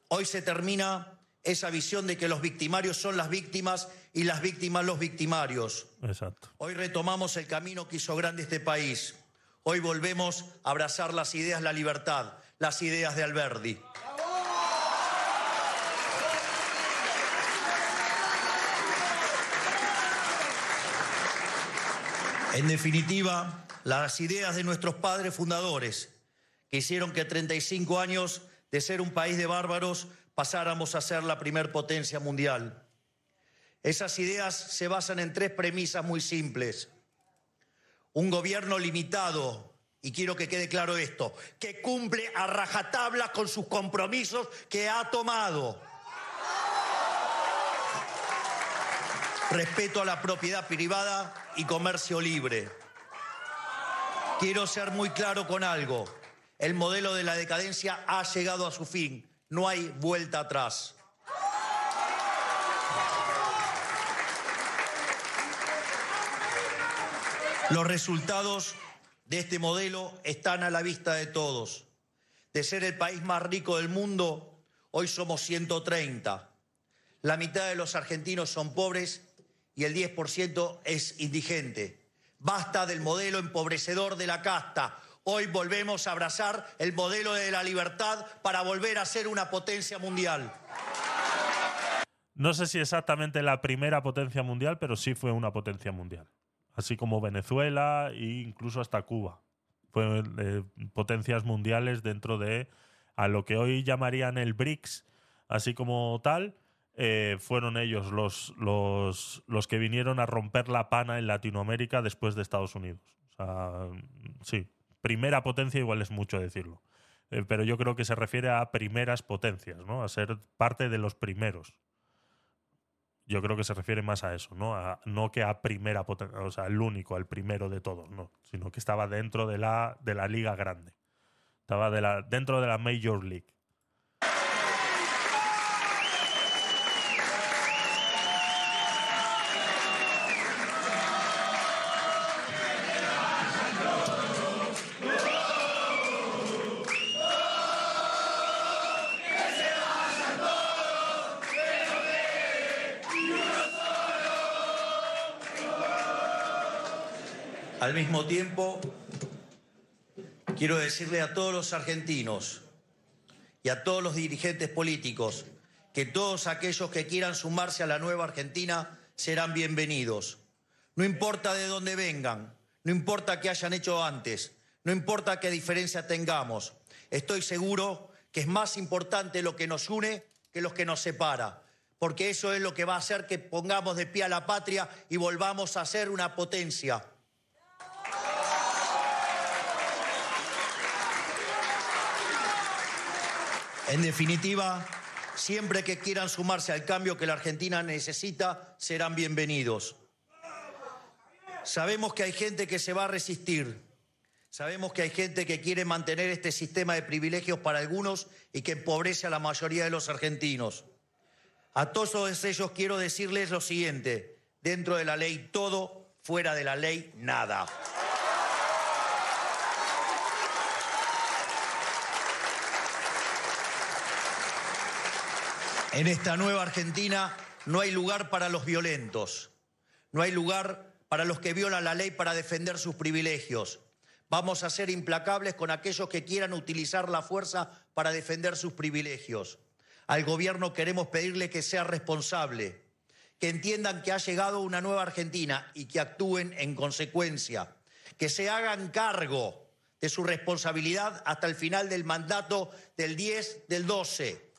Hoy se termina esa visión de que los victimarios son las víctimas y las víctimas los victimarios. Exacto. Hoy retomamos el camino que hizo grande este país. Hoy volvemos a abrazar las ideas, la libertad, las ideas de Alberdi. En definitiva, las ideas de nuestros padres fundadores, que hicieron que 35 años de ser un país de bárbaros pasáramos a ser la primer potencia mundial. Esas ideas se basan en tres premisas muy simples. Un gobierno limitado, y quiero que quede claro esto, que cumple a rajatabla con sus compromisos que ha tomado. Respeto a la propiedad privada y comercio libre. Quiero ser muy claro con algo. El modelo de la decadencia ha llegado a su fin. No hay vuelta atrás. Los resultados de este modelo están a la vista de todos. De ser el país más rico del mundo, hoy somos 130. La mitad de los argentinos son pobres y el 10% es indigente. Basta del modelo empobrecedor de la casta. Hoy volvemos a abrazar el modelo de la libertad para volver a ser una potencia mundial. No sé si exactamente la primera potencia mundial, pero sí fue una potencia mundial. Así como Venezuela e incluso hasta Cuba. Fueron eh, potencias mundiales dentro de a lo que hoy llamarían el BRICS, así como tal. eh, fueron ellos los, los, los que vinieron a romper la pana en Latinoamérica después de Estados Unidos. Sí, primera potencia igual es mucho decirlo. Eh, pero yo creo que se refiere a primeras potencias, ¿no? A ser parte de los primeros yo creo que se refiere más a eso, ¿no? A- no que a primera potencia, o sea, el único, el primero de todos, no, sino que estaba dentro de la, de la liga grande. Estaba de la, dentro de la Major League. Al mismo tiempo, quiero decirle a todos los argentinos y a todos los dirigentes políticos que todos aquellos que quieran sumarse a la nueva Argentina serán bienvenidos. No importa de dónde vengan, no importa qué hayan hecho antes, no importa qué diferencia tengamos. Estoy seguro que es más importante lo que nos une que lo que nos separa, porque eso es lo que va a hacer que pongamos de pie a la patria y volvamos a ser una potencia. En definitiva, siempre que quieran sumarse al cambio que la Argentina necesita, serán bienvenidos. Sabemos que hay gente que se va a resistir. Sabemos que hay gente que quiere mantener este sistema de privilegios para algunos y que empobrece a la mayoría de los argentinos. A todos ellos quiero decirles lo siguiente, dentro de la ley todo, fuera de la ley nada. En esta nueva Argentina no hay lugar para los violentos, no hay lugar para los que violan la ley para defender sus privilegios. Vamos a ser implacables con aquellos que quieran utilizar la fuerza para defender sus privilegios. Al gobierno queremos pedirle que sea responsable, que entiendan que ha llegado una nueva Argentina y que actúen en consecuencia, que se hagan cargo de su responsabilidad hasta el final del mandato del 10 del 12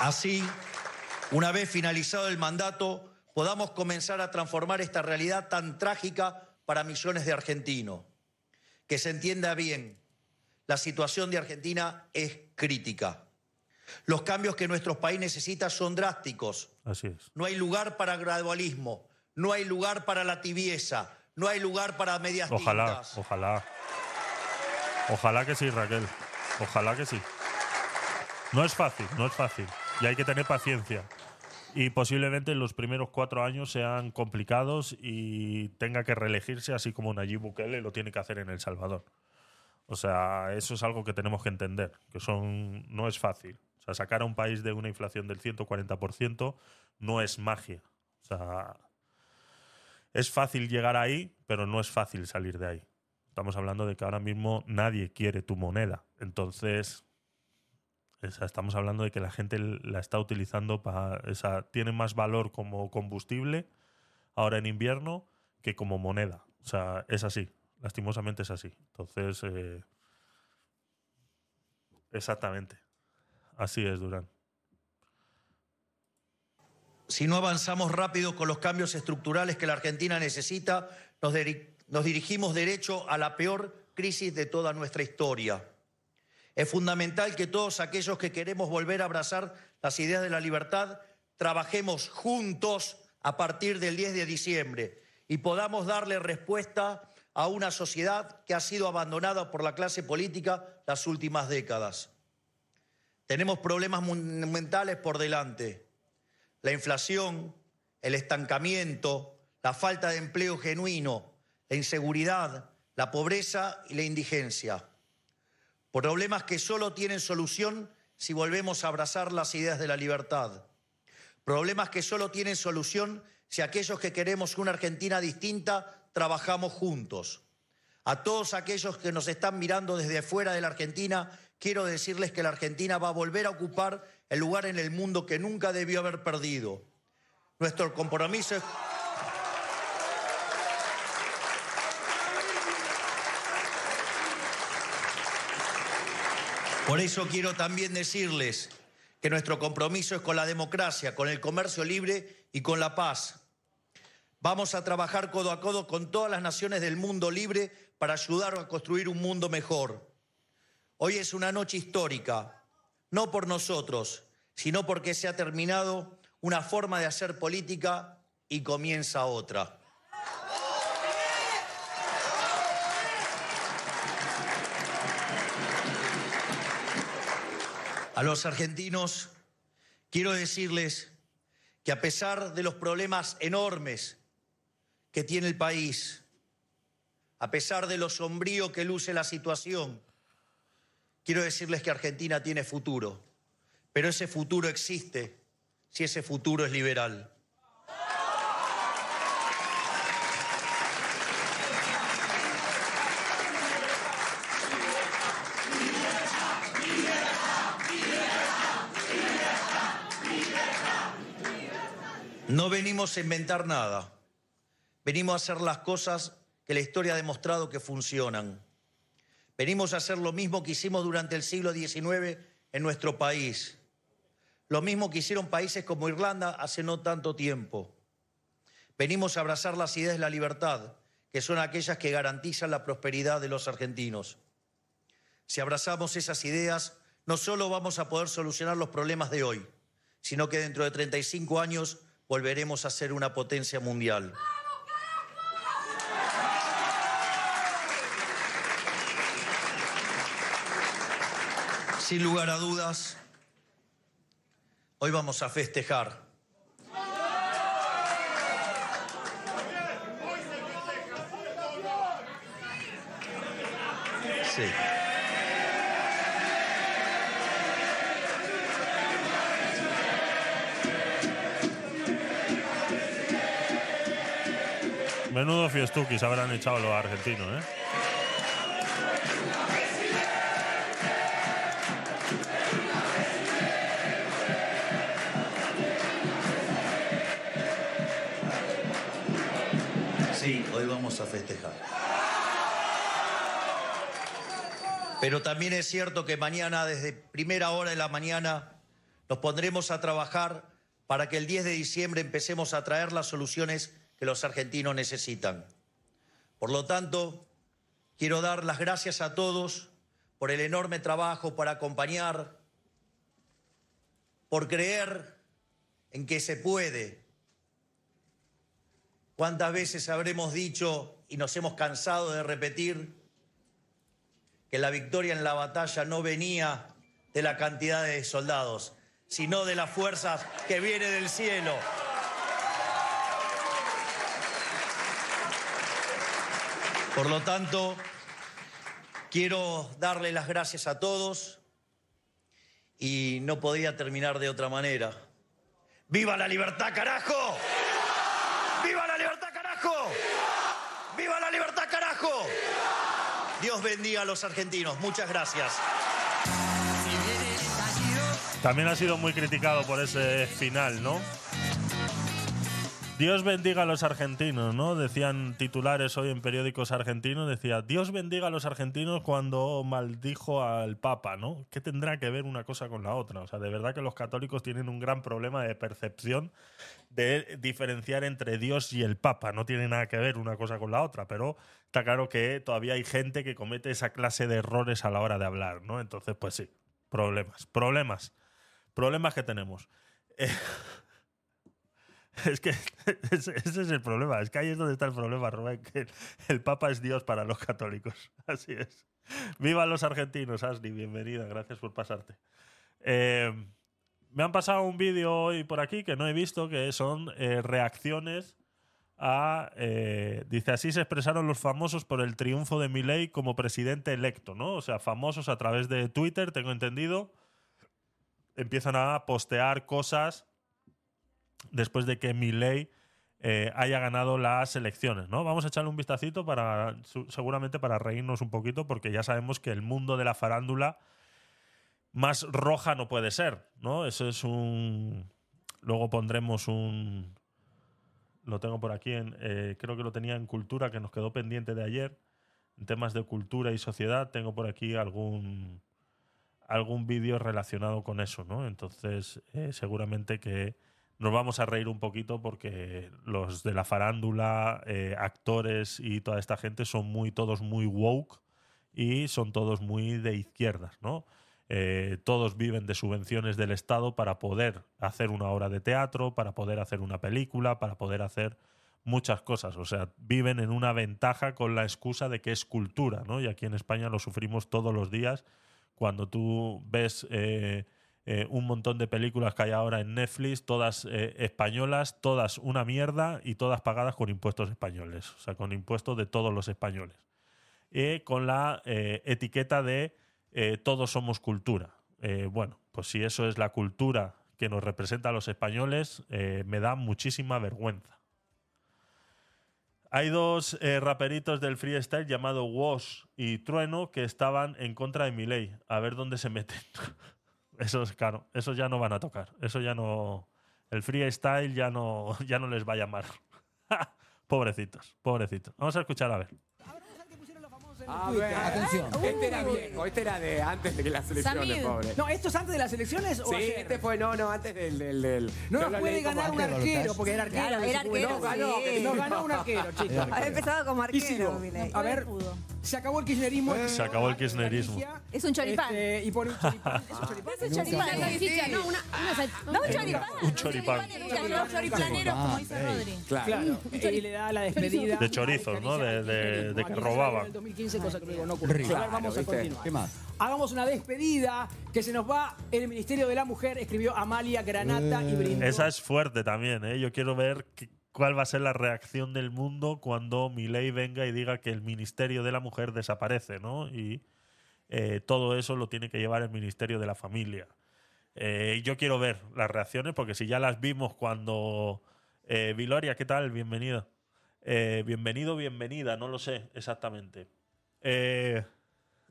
Así, una vez finalizado el mandato, podamos comenzar a transformar esta realidad tan trágica para millones de argentinos. Que se entienda bien, la situación de Argentina es crítica. Los cambios que nuestro país necesita son drásticos. Así es. No hay lugar para gradualismo, no hay lugar para la tibieza, no hay lugar para medias Ojalá, tintas. ojalá. Ojalá que sí, Raquel. Ojalá que sí. No es fácil, no es fácil. Y hay que tener paciencia. Y posiblemente los primeros cuatro años sean complicados y tenga que reelegirse, así como Nayib Bukele lo tiene que hacer en El Salvador. O sea, eso es algo que tenemos que entender, que son no es fácil. O sea, sacar a un país de una inflación del 140% no es magia. O sea, es fácil llegar ahí, pero no es fácil salir de ahí. Estamos hablando de que ahora mismo nadie quiere tu moneda. Entonces, estamos hablando de que la gente la está utilizando para. Tiene más valor como combustible ahora en invierno que como moneda. O sea, es así. Lastimosamente es así. Entonces, eh, exactamente. Así es, Durán. Si no avanzamos rápido con los cambios estructurales que la Argentina necesita, nos, nos dirigimos derecho a la peor crisis de toda nuestra historia. Es fundamental que todos aquellos que queremos volver a abrazar las ideas de la libertad trabajemos juntos a partir del 10 de diciembre y podamos darle respuesta a una sociedad que ha sido abandonada por la clase política las últimas décadas. Tenemos problemas monumentales por delante. La inflación, el estancamiento, la falta de empleo genuino, la inseguridad, la pobreza y la indigencia. Problemas que solo tienen solución si volvemos a abrazar las ideas de la libertad. Problemas que solo tienen solución si aquellos que queremos una Argentina distinta trabajamos juntos. A todos aquellos que nos están mirando desde fuera de la Argentina, quiero decirles que la Argentina va a volver a ocupar el lugar en el mundo que nunca debió haber perdido. Nuestro compromiso es Por eso quiero también decirles que nuestro compromiso es con la democracia, con el comercio libre y con la paz. Vamos a trabajar codo a codo con todas las naciones del mundo libre para ayudar a construir un mundo mejor. Hoy es una noche histórica, no por nosotros, sino porque se ha terminado una forma de hacer política y comienza otra. Los argentinos quiero decirles que a pesar de los problemas enormes que tiene el país, a pesar de lo sombrío que luce la situación, quiero decirles que Argentina tiene futuro, pero ese futuro existe si ese futuro es liberal. No venimos a inventar nada. Venimos a hacer las cosas que la historia ha demostrado que funcionan. Venimos a hacer lo mismo que hicimos durante el siglo XIX en nuestro país. Lo mismo que hicieron países como Irlanda hace no tanto tiempo. Venimos a abrazar las ideas de la libertad, que son aquellas que garantizan la prosperidad de los argentinos. Si abrazamos esas ideas, no solo vamos a poder solucionar los problemas de hoy, sino que dentro de 35 años volveremos a ser una potencia mundial. Sin lugar a dudas, hoy vamos a festejar. Sí. Menudo fiestuquis habrán echado los argentinos, ¿eh? Sí, hoy vamos a festejar. Pero también es cierto que mañana, desde primera hora de la mañana, nos pondremos a trabajar para que el 10 de diciembre empecemos a traer las soluciones que los argentinos necesitan. Por lo tanto, quiero dar las gracias a todos por el enorme trabajo, por acompañar, por creer en que se puede, ¿Cuántas veces habremos dicho y nos hemos cansado de repetir que la victoria en la batalla no venía de la cantidad de soldados, sino de las fuerzas que vienen del cielo? Por lo tanto, quiero darle las gracias a todos y no podría terminar de otra manera. ¡Viva la libertad, carajo! ¡Viva la libertad, carajo! ¡Viva la libertad, carajo! Dios bendiga a los argentinos. Muchas gracias. También ha sido muy criticado por ese final, ¿no? Dios bendiga a los argentinos, ¿no? Decían titulares hoy en periódicos argentinos, decía, Dios bendiga a los argentinos cuando maldijo al Papa, ¿no? ¿Qué tendrá que ver una cosa con la otra? O sea, de verdad que los católicos tienen un gran problema de percepción de diferenciar entre Dios y el Papa. No tiene nada que ver una cosa con la otra, pero está claro que todavía hay gente que comete esa clase de errores a la hora de hablar, ¿no? Entonces, pues sí, problemas, problemas, problemas que tenemos. Eh, Es que ese, es el problema. Es que ahí es donde está el problema, Rubén. Que el Papa es Dios para los católicos. Así es. Viva los argentinos, Ashley. Bienvenida. Gracias por pasarte. Eh, me han pasado un vídeo hoy por aquí que no he visto, que son eh, reacciones a. eh, dice: Así se expresaron los famosos por el triunfo de Milei como presidente electo, ¿no? O sea, famosos a través de Twitter, tengo entendido. Empiezan a postear cosas después de que Milei eh, haya ganado las elecciones, ¿no? Vamos a echarle un vistacito para seguramente para reírnos un poquito porque ya sabemos que el mundo de la farándula más roja no puede ser, ¿no? Eso es un luego pondremos un lo tengo por aquí en eh, creo que lo tenía en cultura que nos quedó pendiente de ayer en temas de cultura y sociedad tengo por aquí algún algún vídeo relacionado con eso, ¿no? Entonces, eh, seguramente que nos vamos a reír un poquito porque los de la farándula, eh, actores y toda esta gente son muy, todos muy woke y son todos muy de izquierdas, ¿no? Eh, todos viven de subvenciones del Estado para poder hacer una obra de teatro, para poder hacer una película, para poder hacer muchas cosas. O sea, viven en una ventaja con la excusa de que es cultura, ¿no? Y aquí en España lo sufrimos todos los días cuando tú ves eh, eh, un montón de películas que hay ahora en Netflix, todas eh, españolas, todas una mierda y todas pagadas con impuestos españoles, o sea, con impuestos de todos los españoles. Y con la eh, etiqueta de eh, todos somos cultura. Eh, bueno, pues si eso es la cultura que nos representa a los españoles, eh, me da muchísima vergüenza. Hay dos eh, raperitos del freestyle llamado Woz y Trueno que estaban en contra de Milei. A ver dónde se meten. Eso es claro, eso ya no van a tocar. Eso ya no. El freestyle ya no, ya no les va a llamar. pobrecitos, pobrecitos. Vamos a escuchar a ver. A ver, Atención. Este era viejo, este era de antes de las elecciones, Samir. pobre. No, ¿esto es antes de las elecciones o Sí, ayer? este fue, no, no, antes del. del, del No nos lo puede leí como ganar un antes. arquero, porque era arquero. Claro, era arquero, No ganó, sí. nos ganó un arquero, chicos. Había empezado como Y sigo. arquero, Milei. A ver, se acabó el kirchnerismo. Se acabó el kirchnerismo. Es un choripán. Este, y pone un choripán. ¿Es un choripán? Es un choripán. Una salchicha, no, una, una sal- No, un choripán. Un choripán. Los choriplaneros, como dice Rodri. Claro. Claro, y le da la despedida. De chorizos, ¿no? De- de- de que robaban. En el 2015, cosa que luego no ocurrió. Rico. A ver, vamos a Claro, ¿viste? continuar. ¿Qué más? Hagamos una despedida que se nos va el Ministerio de la Mujer, escribió Amalia Granata y brindó. Esa es fuerte también, ¿eh? Yo quiero ver cuál va a ser la reacción del mundo cuando Milei venga y diga que el Ministerio de la Mujer desaparece, ¿no? Y eh, todo eso lo tiene que llevar el Ministerio de la Familia. Eh, yo quiero ver las reacciones porque si ya las vimos cuando... Eh, Viloria, ¿qué tal? Bienvenida. Eh, bienvenido, bienvenida, no lo sé exactamente. Eh,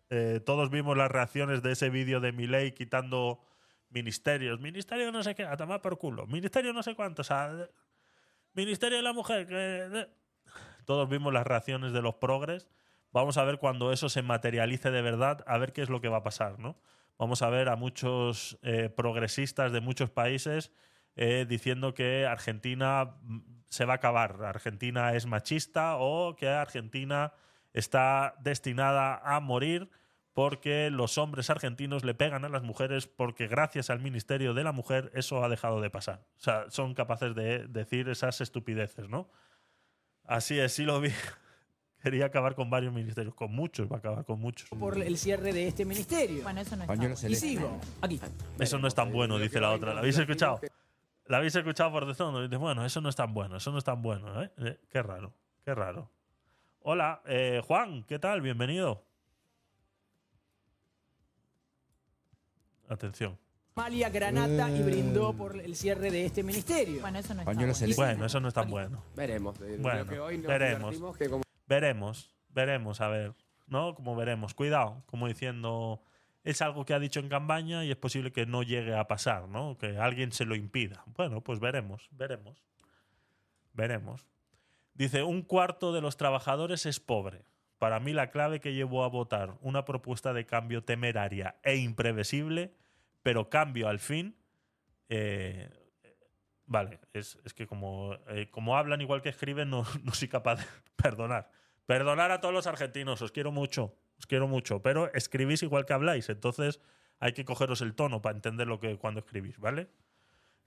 eh, todos vimos las reacciones de ese vídeo de Milei quitando ministerios. Ministerio no sé qué, a tomar por culo. Ministerio no sé cuánto. Ministerio de la Mujer. Todos vimos las reacciones de los progres. Vamos a ver cuando eso se materialice de verdad, a ver qué es lo que va a pasar, ¿no? Vamos a ver a muchos eh, progresistas de muchos países diciendo que Argentina mm, se va a acabar, Argentina es machista o que Argentina está destinada a morir porque los hombres argentinos le pegan a las mujeres porque gracias al Ministerio de la Mujer eso ha dejado de pasar. O sea, son capaces de decir esas estupideces, ¿no? Así es, sí lo vi. Quería acabar con varios ministerios, con muchos, va a acabar con muchos. por el cierre de este ministerio. Bueno, eso no celeste. Y sigo. Aquí. Eso no es tan bueno, dice la otra. ¿La habéis escuchado? ¿La habéis escuchado por de fondo? Dice, bueno, eso no es tan bueno, eso no es tan bueno, ¿eh? Eh, Qué raro, qué raro. Hola, eh, Juan, ¿qué tal? Bienvenido. Atención. Amalia Granata y brindó por el cierre de este ministerio. Bueno, eso no está Pañuelo bueno. celeste. Bueno, eso no es tan bueno. Veremos. eh, Bueno, creo que hoy nos veremos. divertimos que como- Veremos, veremos, a ver, ¿no? Como veremos. Cuidado, como diciendo, es algo que ha dicho en campaña y es posible que no llegue a pasar, ¿no? Que alguien se lo impida. Bueno, pues veremos, veremos. Veremos. Dice, un cuarto de los trabajadores es pobre. Para mí la clave que llevó a votar una propuesta de cambio temeraria e imprevisible, pero cambio al fin, eh, Vale, es, es que como, eh, como hablan igual que escriben, no, no soy capaz de perdonar. Perdonar a todos los argentinos, os quiero mucho, os quiero mucho, pero escribís igual que habláis, entonces hay que cogeros el tono para entender lo que cuando escribís, ¿vale?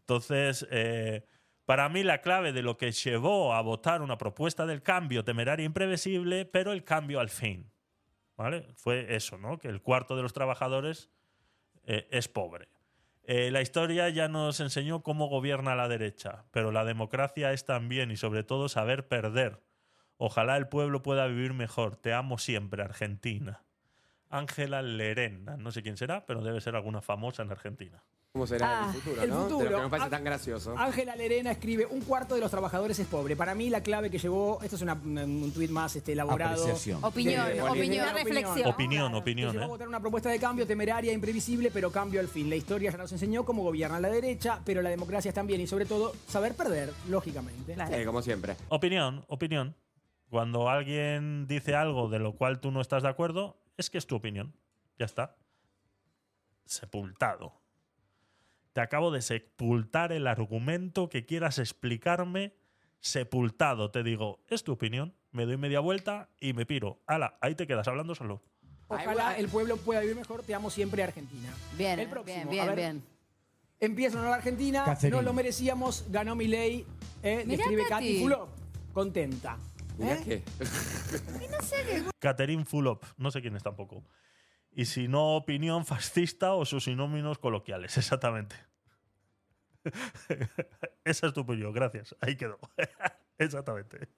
Entonces, eh, para mí la clave de lo que llevó a votar una propuesta del cambio temeraria e imprevisible, pero el cambio al fin, ¿vale? Fue eso, ¿no? Que el cuarto de los trabajadores eh, es pobre. Eh, la historia ya nos enseñó cómo gobierna la derecha, pero la democracia es también y sobre todo saber perder. Ojalá el pueblo pueda vivir mejor. Te amo siempre, Argentina. Ángela Lerena, no sé quién será, pero debe ser alguna famosa en Argentina. ¿Cómo será Ah, el futuro, el no? De futuro. lo que me parece tan gracioso. Ángela Lerena escribe, un cuarto de los trabajadores es pobre. Para mí la clave que llevó, esto es una- un tuit más este, elaborado. Apreciación. Opinión, De- opinión, de- reflexión. Opinión, Que opinión, llevó a ¿eh? votar una propuesta de cambio temeraria, imprevisible, pero cambio al fin. La historia ya nos enseñó cómo gobierna la derecha, pero la democracia también, y sobre todo, saber perder, lógicamente. Sí, como siempre. Opinión, opinión. Cuando alguien dice algo de lo cual tú no estás de acuerdo, es que es tu opinión. Ya está. Sepultado. Te acabo de sepultar el argumento que quieras explicarme. Sepultado. Te digo, es tu opinión. Me doy media vuelta y me piro. Ala, ahí te quedas hablando solo. Ojalá el pueblo pueda vivir mejor. Te amo siempre, Argentina. Bien, El próximo, bien, a bien, ver. bien. Empieza la Argentina, Catherine. no lo merecíamos, ganó mi ley. Eh, describe Katy. Fulop. Contenta. ¿Eh? que- Catherine Fulop. No sé quién es tampoco. Y si no, opinión fascista o sus sinónimos coloquiales. Exactamente. Esa es tu opinión. Gracias. Ahí quedó. Exactamente.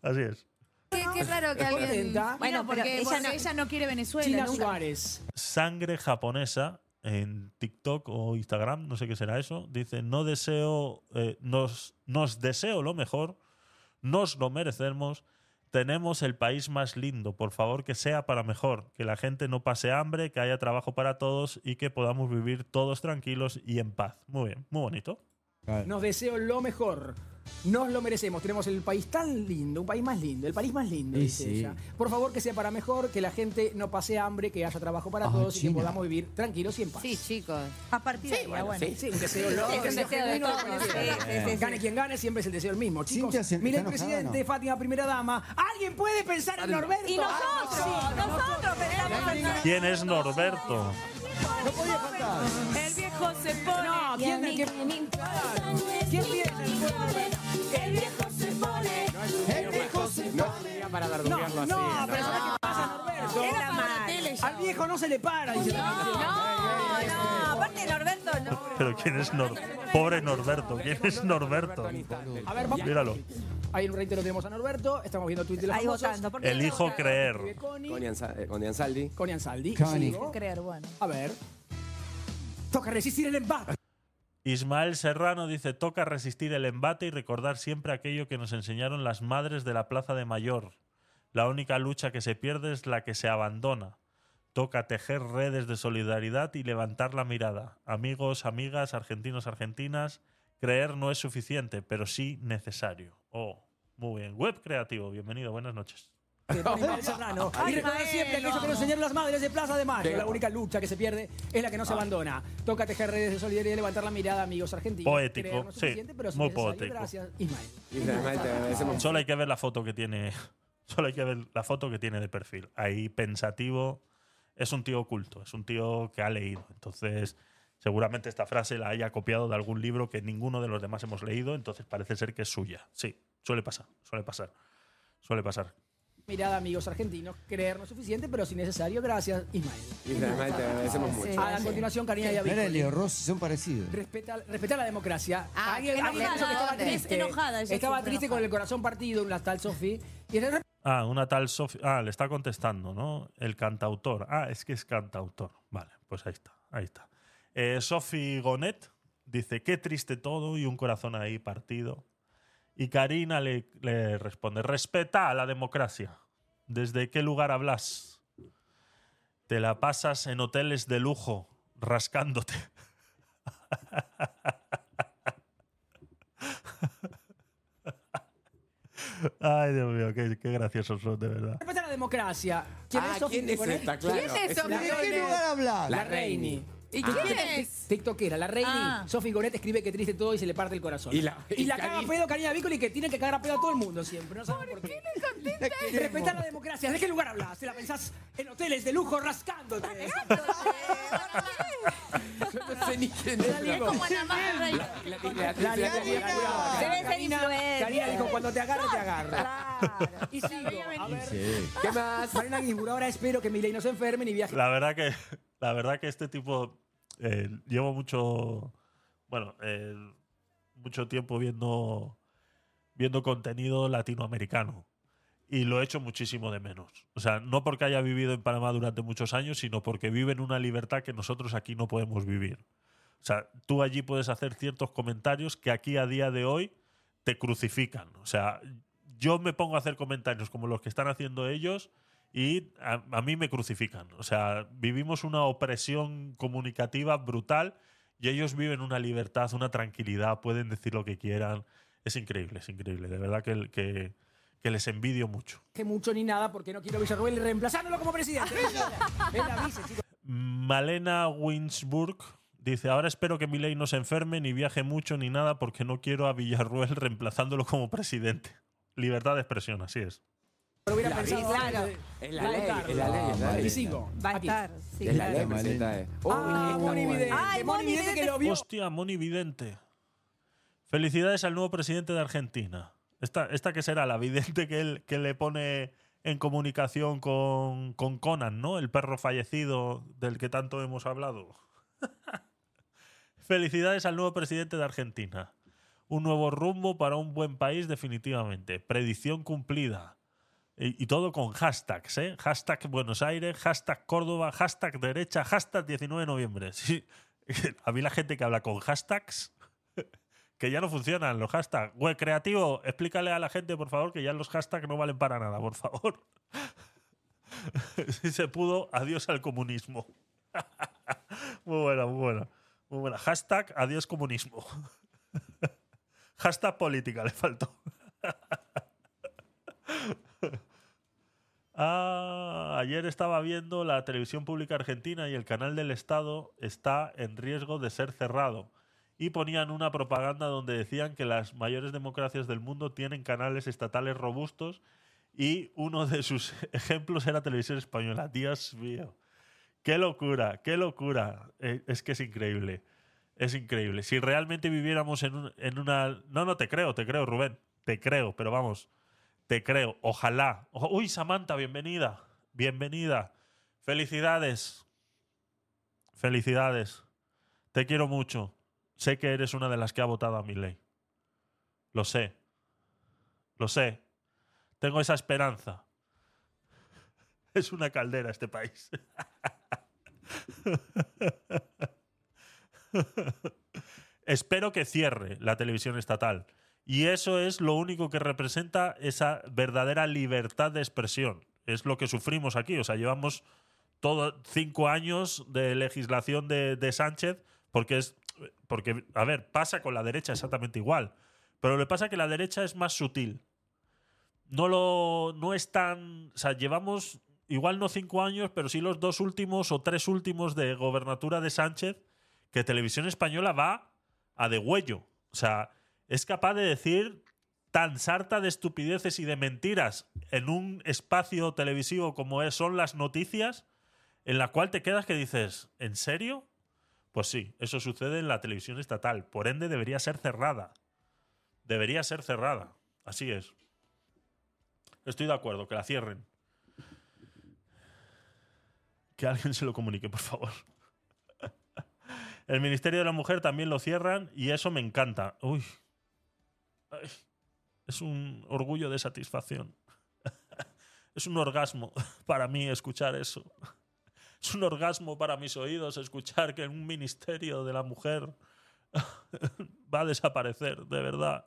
Así es. Qué, qué raro que alguien. Bueno, porque, ella porque no- ella no quiere Venezuela. China nunca. Suárez. Sangre japonesa en TikTok o Instagram, no sé qué será eso. Dice, no deseo, eh, nos, nos deseo lo mejor, nos lo merecemos, tenemos el país más lindo, por favor que sea para mejor, que la gente no pase hambre, que haya trabajo para todos y que podamos vivir todos tranquilos y en paz. Muy bien, muy bonito. Nos deseo lo mejor. Nos lo merecemos. Tenemos el país tan lindo, un país más lindo, el país más lindo, Y dice sí. ella. Por favor, que sea para mejor, que la gente no pase hambre, que haya trabajo para Ah, todos y que China. podamos vivir tranquilos y en paz. Sí, chicos. A partir de ahí, Bueno, bueno. sí, sí, un deseo loco. Sí, de. Sí, sí, sí, sí. Gane quien gane, siempre es el deseo el mismo. Chicos, mire el presidente, ¿no? Fátima, primera dama. ¿Alguien puede pensar en Norberto? Y nosotros, nosotros pensamos en ¿Quién es Norberto? No podía faltar. El viejo se pone. No, ¿quién, ¿quién, ¿quién piensa en Norberto? El viejo se pone. El viejo se No sería para No, verduguearlo así. no, pero ¿sabes qué pasa, Norberto? Era mal. Al viejo no se le para, dice la canción. No, no, aparte Norberto no. Pero ¿quién es Nor Pobre Norberto, ¿quién es Norberto? A ver, vamos. Míralo. Ahí en un ratito tenemos a Norberto. Estamos viendo Twitter de los Ahí famosos. votando. Elijo creer. Escribe Connie, Con Ansa- eh, con Ansaldi. Connie Ansaldi. Connie. Creer, bueno. A ver. Toca resistir el embate. Ismael Serrano dice, toca resistir el embate y recordar siempre aquello que nos enseñaron las madres de la Plaza de Mayor. La única lucha que se pierde es la que se abandona. Toca tejer redes de solidaridad y levantar la mirada. Amigos, amigas, argentinos, argentinas, creer no es suficiente, pero sí necesario. Oh, muy bien. Web creativo, bienvenido, buenas noches. De Serrano. Y recordar siempre aquello que nos enseñaron las madres de Plaza de Mayo. La única lucha que se pierde es la que no se abandona. Toca tejer redes de solidaridad y levantar la mirada, amigos argentinos. Poético, sí, pero muy poético. Gracias, Ismael. Ismael, te agradecemos. Solo hay que ver la foto que tiene. Solo hay que ver la foto que tiene de perfil. Ahí pensativo. Es un tío oculto, es un tío que ha leído. Entonces, seguramente esta frase la haya copiado de algún libro que ninguno de los demás hemos leído. Entonces parece ser que es suya. Sí, suele pasar, suele pasar. Suele pasar. Mirada, amigos argentinos. Creer no es suficiente, pero sí necesario. Gracias, Ismael. Ismael, te agradecemos Sí. mucho. A continuación, Karina Yaví. Mira, Leo Rossi, son parecidos. Respeta, respeta la democracia. Ah, alguien, enojada, alguien dijo que estaba ¿dónde? triste. Enojada, ella estaba siempre triste enojada. con el corazón partido, una tal Sofi. Y de Ah, una tal Sofía. Ah, le está contestando, ¿no? El cantautor. Ah, es que es cantautor. Vale, pues ahí está, ahí está. Eh, Sophie Gonet dice, qué triste todo y un corazón ahí partido. Y Karina le, le responde, respeta a la democracia. ¿Desde qué lugar hablas? Te la pasas en hoteles de lujo, rascándote. Ay, Dios mío, qué, qué graciosos son, de verdad. Respeta la democracia. ¿Quién Ah, es ¿quién es esta? Claro. ¿Quién es ¿De qué lugar hablas? La, La Reini. Reini. ¿Y Ah. quién es? TikTokera, la Reini. Ah. Sofi Gonet escribe que triste todo y se le parte el corazón. Y la- y la caga pedo Karina Vícoli que tiene que cagar a pedo a todo el mundo siempre. No sabemos por qué. Respeta la democracia. ¿De qué lugar hablas? Te la pensás en hoteles de lujo rascándote. No sé ni quién Es es. como. La- la- la- La- la- la- la- Debe ser Karina, dijo, cuando te agarre, te agarra. Claro. Y sigo. A ver, Sí. ¿Qué más? Marina Guibura, ahora espero que Milei no se enferme ni viaje. La verdad que, la verdad que este tipo eh, llevo mucho, bueno, eh, mucho tiempo viendo, viendo contenido latinoamericano y lo he hecho muchísimo de menos. O sea, no porque haya vivido en Panamá durante muchos años, sino porque vive en una libertad que nosotros aquí no podemos vivir. O sea, tú allí puedes hacer ciertos comentarios que aquí a día de hoy te crucifican. O sea, yo me pongo a hacer comentarios como los que están haciendo ellos y a, a mí me crucifican. O sea, vivimos una opresión comunicativa brutal y ellos viven una libertad, una tranquilidad, pueden decir lo que quieran. Es increíble, es increíble. De verdad que, que, que les envidio mucho. Que mucho ni nada porque no quiero a Villarruel reemplazándolo como presidente. Vice, chicos. Malena Winsburg dice, ahora espero que Milei no se enferme, ni viaje mucho, ni nada, porque no quiero a Villarruel reemplazándolo como presidente. Libertad de expresión, así es. Lo hubiera La pensado vi, antes claro. de- Es la de ley, es la ley, es la ley. Y sigo. Va a Aquí. estar. Sí, Es la claro. ley. Ah, Moni Vidente. Ay, Moni Moni Vidente que Vidente. lo vio. Hostia, Moni Vidente. Felicidades al nuevo presidente de Argentina. Esta, esta que será la vidente que, él, que le pone en comunicación con, con Conan, ¿no? El perro fallecido del que tanto hemos hablado. Felicidades al nuevo presidente de Argentina. Un nuevo rumbo para un buen país definitivamente. Predicción cumplida. Y, todo con hashtags, ¿eh? Hashtag Buenos Aires, hashtag Córdoba, hashtag derecha, hashtag 19 de noviembre. Sí. A mí la gente que habla con hashtags, que ya no funcionan los hashtags. Güey, creativo, explícale a la gente, por favor, que ya los hashtags no valen para nada, por favor. Si se pudo, adiós al comunismo. Muy buena, muy buena. Muy buena. Hashtag adiós comunismo. Hashtag política, le faltó. Ah, ayer estaba viendo la televisión pública argentina y el canal del Estado está en riesgo de ser cerrado. Y ponían una propaganda donde decían que las mayores democracias del mundo tienen canales estatales robustos y uno de sus ejemplos era Televisión Española. Dios mío. Qué locura, qué locura. Eh, es que es increíble. Es increíble. Si realmente viviéramos en, un- en una... No, no, te creo, te creo, Rubén. Te creo, pero vamos. Te creo. Ojalá. Uy, Samantha, bienvenida. Bienvenida. Felicidades. Felicidades. Te quiero mucho. Sé que eres una de las que ha votado a mi ley. Lo sé. Lo sé. Tengo esa esperanza. Es una caldera este país. Espero que cierre la televisión estatal. Y eso es lo único que representa esa verdadera libertad de expresión. Es lo que sufrimos aquí. O sea, llevamos todo cinco años de legislación de, Sánchez porque es porque a ver pasa con la derecha exactamente igual pero le pasa que la derecha es más sutil no lo no es tan o sea llevamos igual no cinco años pero sí los dos últimos o tres últimos de gobernatura de Sánchez que televisión española va a degüello o sea es capaz de decir tan sarta de estupideces y de mentiras en un espacio televisivo como son las noticias en la cual te quedas que dices, ¿en serio? Pues sí, eso sucede en la televisión estatal. Por ende, debería ser cerrada. Debería ser cerrada. Así es. Estoy de acuerdo, que la cierren. Que alguien se lo comunique, por favor. El Ministerio de la Mujer también lo cierran y eso me encanta. Uy. Es un orgullo de satisfacción. Es un orgasmo para mí escuchar eso. Es un orgasmo para mis oídos escuchar que un ministerio de la mujer va a desaparecer, de verdad.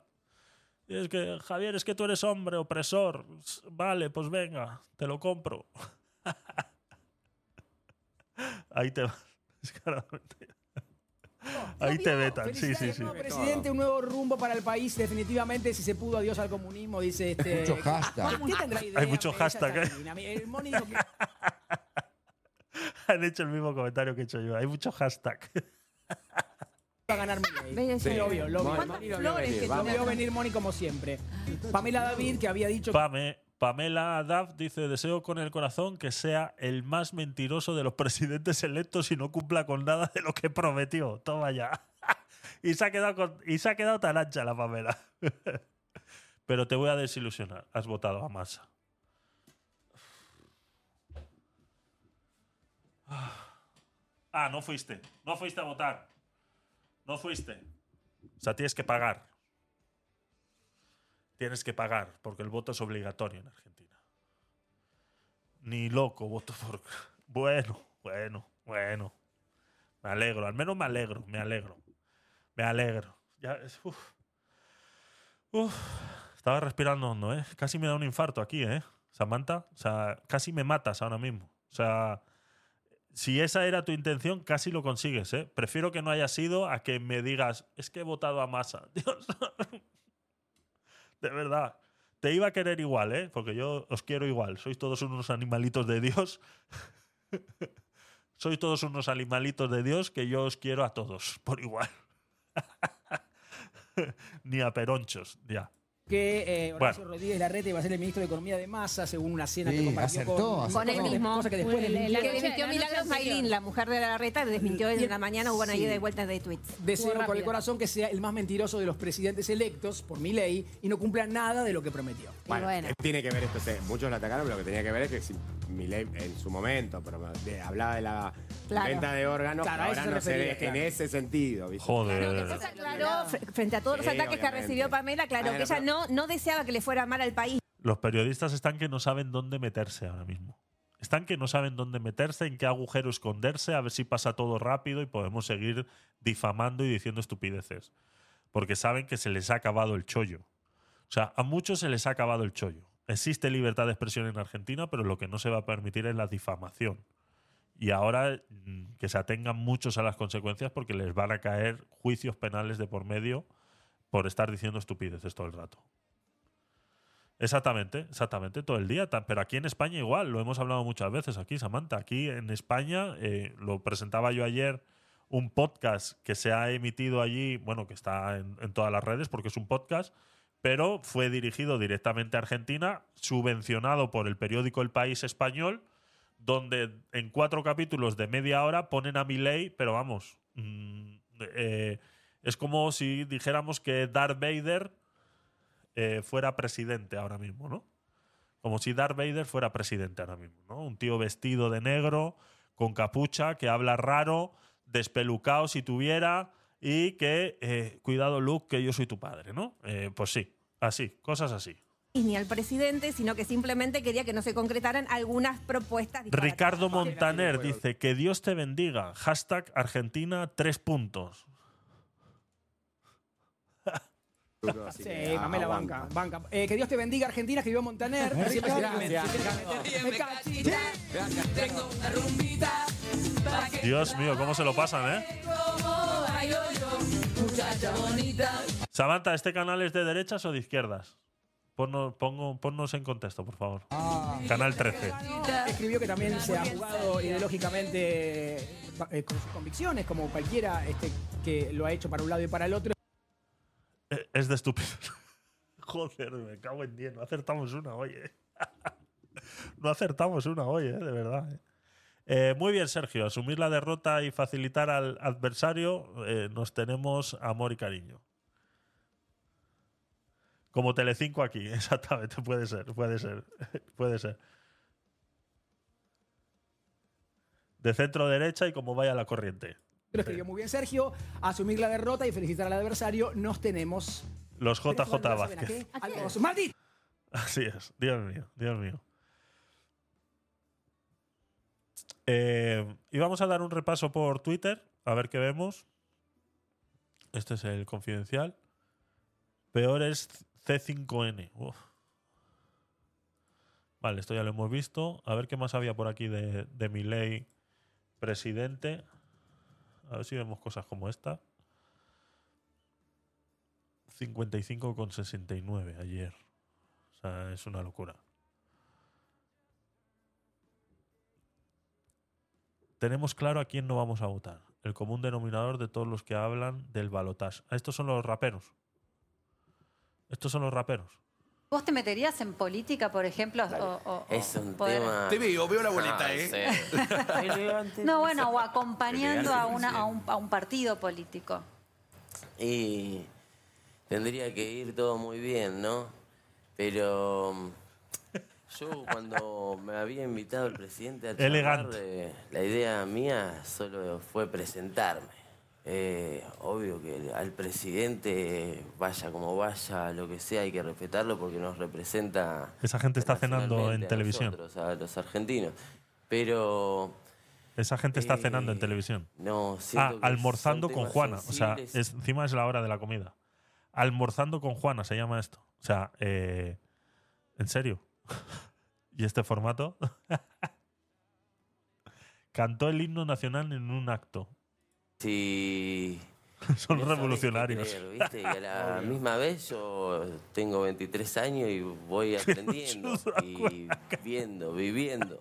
Y es que, Javier, es que tú eres hombre opresor. Vale, pues venga, te lo compro. Ahí te va. Descaradamente. Ahí te vetan, sí, sí, sí. Nuevo presidente, un nuevo rumbo para el país, definitivamente. Si se pudo, adiós al comunismo, dice este. Mucho hashtag. Usted tendrá idea, Hay mucho pero ella hashtag, está ¿eh? divina. El Moni dijo que Han hecho el mismo comentario que he hecho yo. Hay mucho hashtag. va a ganar Milei. Sí, vio, vio. Lo vio venir Moni como siempre. Pamela David, que había dicho Pame- Pamela Adab dice: Deseo con el corazón que sea el más mentiroso de los presidentes electos y no cumpla con nada de lo que prometió. Toma ya. y, se ha quedado y se ha quedado tan ancha la Pamela. Pero te voy a desilusionar. Has votado a Massa. Ah, no fuiste. No fuiste a votar. No fuiste. O sea, tienes que pagar. Tienes que pagar, porque el voto es obligatorio en Argentina. Ni loco voto por. Bueno, bueno, bueno. Me alegro, al menos me alegro, me alegro. Me alegro. Ya, uf. Uf. Estaba respirando hondo, ¿eh? Casi me da un infarto aquí, ¿eh? Samantha, o sea, casi me matas ahora mismo. O sea, si esa era tu intención, casi lo consigues, ¿eh? Prefiero que no haya sido a que me digas, es que he votado a masa. Dios. De verdad. Te iba a querer igual, ¿eh? Porque yo os quiero igual. Sois todos unos animalitos de Dios. Sois todos unos animalitos de Dios que yo os quiero a todos, por igual. Ni a peronchos, ya. Que eh, Horacio Bueno. Rodríguez Larreta iba a ser el ministro de Economía de Massa, según una cena Sí, que compartió acertó, con, acertó. Con él mismo. cosa que después La- desmintió. La que desmintió Milagros. Ailín, la mujer de la Larreta, desmintió en la mañana, hubo una sí. ida y vuelta de tweets. Deseo con el corazón que sea el más mentiroso de los presidentes electos por mi ley y no cumpla nada de lo que prometió. Bueno, bueno. ¿qué tiene que ver esto? Sí, Muchos lo atacaron, pero lo que tenía que ver es que si Milei en su momento pero de- hablaba de la Claro. venta de órganos, Claro, a ahora eso se no se refería, ve claro. en ese sentido. ¿viste? Joder. Ella aclaró, fre- frente a todos los Sí, ataques que obviamente. recibió Pamela, claro Bueno, que ella pero- no, no deseaba que le fuera mal al país. Los periodistas están que no saben dónde meterse ahora mismo. Están que no saben dónde meterse, en qué agujero esconderse, a ver si pasa todo rápido y podemos seguir difamando y diciendo estupideces. Porque saben que se les ha acabado el chollo. O sea, a muchos se les ha acabado el chollo. Existe libertad de expresión en Argentina, pero lo que no se va a permitir es la difamación. Y ahora mm, que se atengan muchos a las consecuencias porque les van a caer juicios penales de por medio por estar diciendo estupideces todo el rato. Exactamente, exactamente, todo el día. Pero aquí en España igual, lo hemos hablado muchas veces aquí, Samantha. Aquí en España, eh, lo presentaba yo ayer, un podcast que se ha emitido allí, bueno, que está en todas las redes porque es un podcast, pero fue dirigido directamente a Argentina, subvencionado por el periódico El País Español, donde en cuatro capítulos de media hora ponen a Milei, pero vamos, mm, eh, es como si dijéramos que Darth Vader eh, fuera presidente ahora mismo, ¿no? Como si Darth Vader fuera presidente ahora mismo, ¿no? Un tío vestido de negro, con capucha, que habla raro, despelucado si tuviera, y que, eh, cuidado Luke, que yo soy tu padre, ¿no? Pues sí, así, cosas así. Ni al presidente, sino que simplemente quería que no se concretaran algunas propuestas. Ricardo Montaner dice que Dios te bendiga. Hashtag Argentina tres puntos. Sí, Pamela banca, banca. Eh, que Dios te bendiga, Argentina, escribió Montaner. Siempre se la- Gracias. Me cachiste. Tengo una rumbita para que Dios mío, cómo se lo pasan, ¿eh? Samantha, ¿este canal es de derechas o de izquierdas? Ponnos, pongo- ponnos en contexto, por favor. Canal 13. Escribió que también se ha jugado ideológicamente eh, con sus convicciones, como cualquiera este, que lo ha hecho para un lado y para el otro. Eh, Es de estúpido. Joder, me cago en 10. No acertamos una hoy, ¿eh? no acertamos una hoy, ¿eh? De verdad. ¿eh? Eh, muy bien, Sergio. Asumir la derrota y facilitar al adversario, eh, nos tenemos amor y cariño. Como Telecinco aquí, exactamente. Puede ser, puede ser, puede ser. De centro derecha y como vaya la corriente. Lo escribió muy bien Sergio. Asumir la derrota y felicitar al adversario. Nos tenemos. Los JJ ¿Saben a Vázquez. malditos. Así es, Dios mío, Dios mío. Eh, y vamos a dar un repaso por Twitter, a ver qué vemos. Este es el confidencial. Peor es C5N. Uf. Vale, esto ya lo hemos visto. A ver qué más había por aquí de, de mi ley presidente. A ver si vemos cosas como esta. 55,69 ayer. O sea, es una locura. Tenemos claro a quién no vamos a votar. El común denominador de todos los que hablan del balotaje. Ah, Estos son los raperos. Estos son los raperos. ¿Vos te meterías en política, por ejemplo? o- o- o Es un poder- tema. Te veo, veo la boleta, Ah, ¿eh? sí. No, bueno, o acompañando a, una, un, a un partido político. Y tendría que ir todo muy bien, ¿no? Pero mm, yo cuando me había invitado el presidente a charlar, la idea mía solo fue presentarme. Eh, obvio que al presidente, vaya como vaya, lo que sea, hay que respetarlo porque nos representa Esa gente está cenando en a televisión. nosotros, a los argentinos. Pero Esa gente está cenando en televisión. no, Ah, almorzando con Juana. O sea, es, encima es la hora de la comida. Almorzando con Juana se llama esto. O sea, eh, ¿en serio? ¿Y este formato? Cantó el himno nacional en un acto. Sí. Son revolucionarios. creer, ¿viste? Y a la misma vez yo tengo 23 años y voy aprendiendo y viendo, viviendo.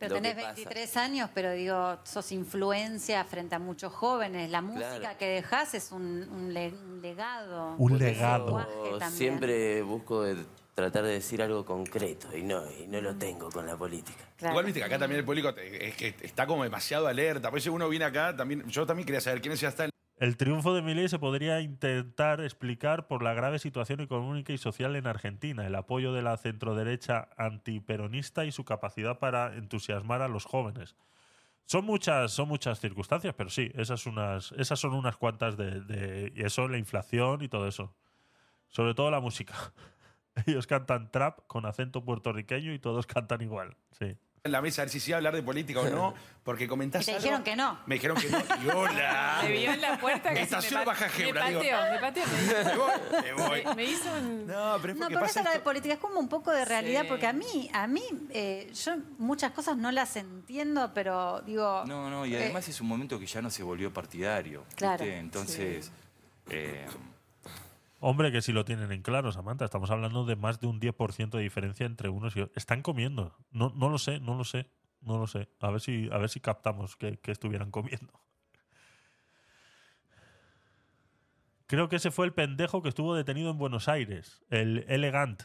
Pero lo que tenés pasa. 23 años, pero digo, sos influencia frente a muchos jóvenes. La música Claro. que dejás es un, un le- un legado. Un legado. siempre busco de tratar de decir algo concreto y no, y no lo tengo con la política. Igual viste que acá también el público te- es que está como demasiado alerta. Por eso uno viene acá, también, yo también quería saber quiénes ya están. El triunfo de Milei se podría intentar explicar por la grave situación económica y social en Argentina, el apoyo de la centroderecha antiperonista y su capacidad para entusiasmar a los jóvenes. Son muchas, son muchas circunstancias, pero sí, esas, unas, esas son unas cuantas de, de- Y eso, la inflación y todo eso. Sobre todo la música. Ellos cantan trap con acento puertorriqueño y todos cantan igual. Sí. En la mesa, a ver si sí iba a hablar de política o no, porque Y comentás te algo- dijeron que no. Me dijeron que no. Y hola. Me vio en la puerta que Estación me, Baja me Gebra, digo. pateó, me pateó. Me voy, me voy. Me, me hizo un... No, pero es No, porque pasa hablar de política, es como un poco de realidad, Sí. porque a mí, a mí, eh, yo muchas cosas no las entiendo, pero digo. No, no, y eh, además es un momento que ya no se volvió partidario. ¿viste? Claro. Entonces, eh, Hombre, que si lo tienen en claro, Samantha. Estamos hablando de más de un 10% de diferencia entre unos y otros. Están comiendo. No, no lo sé, no lo sé. No lo sé. A ver si, a ver si captamos que, que estuvieran comiendo. Creo que ese fue el pendejo que estuvo detenido en Buenos Aires. El elegant.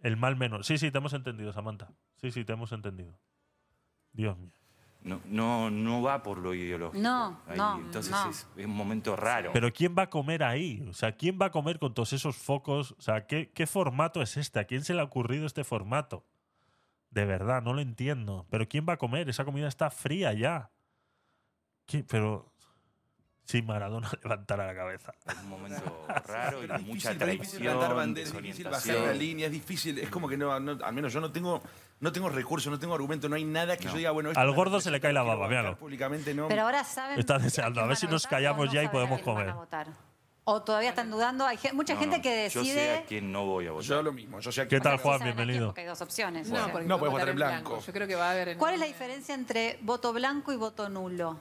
El mal menor. Sí, sí, te hemos entendido, Samantha. Sí, sí, te hemos entendido. Dios mío. No, no, no va por lo ideológico. No, ahí. no, Entonces no. Es, es un momento raro. Pero ¿quién va a comer ahí? O sea, ¿quién va a comer con todos esos focos? O sea, ¿qué, qué formato es este? ¿A quién se le ha ocurrido este formato? De verdad, no lo entiendo. Pero ¿quién va a comer? Esa comida está fría ya. ¿Qué? Pero si Maradona levantara la cabeza. Es un momento raro y es mucha difícil, traición, banderas, es difícil bajar la línea, es difícil. Es como que no, no- al menos yo no tengo, no tengo recursos, no tengo argumento, no hay nada que No. yo diga, bueno, Al gordo se le cae la baba, véalo. Públicamente no. Pero ahora saben. Está deseando, a ver si nos callamos no ya y podemos quién van a comer. votar. O todavía están dudando. Hay mucha No, gente no, que Yo sé decide. a quién no voy a votar. Yo lo mismo, yo sé a ¿Qué quién tal, votar. Juan? Bienvenido. Porque hay dos opciones. No, o sea. No puedo puedes votar en blanco. Yo creo que va a haber... en- ¿Cuál es la diferencia entre voto blanco y voto nulo?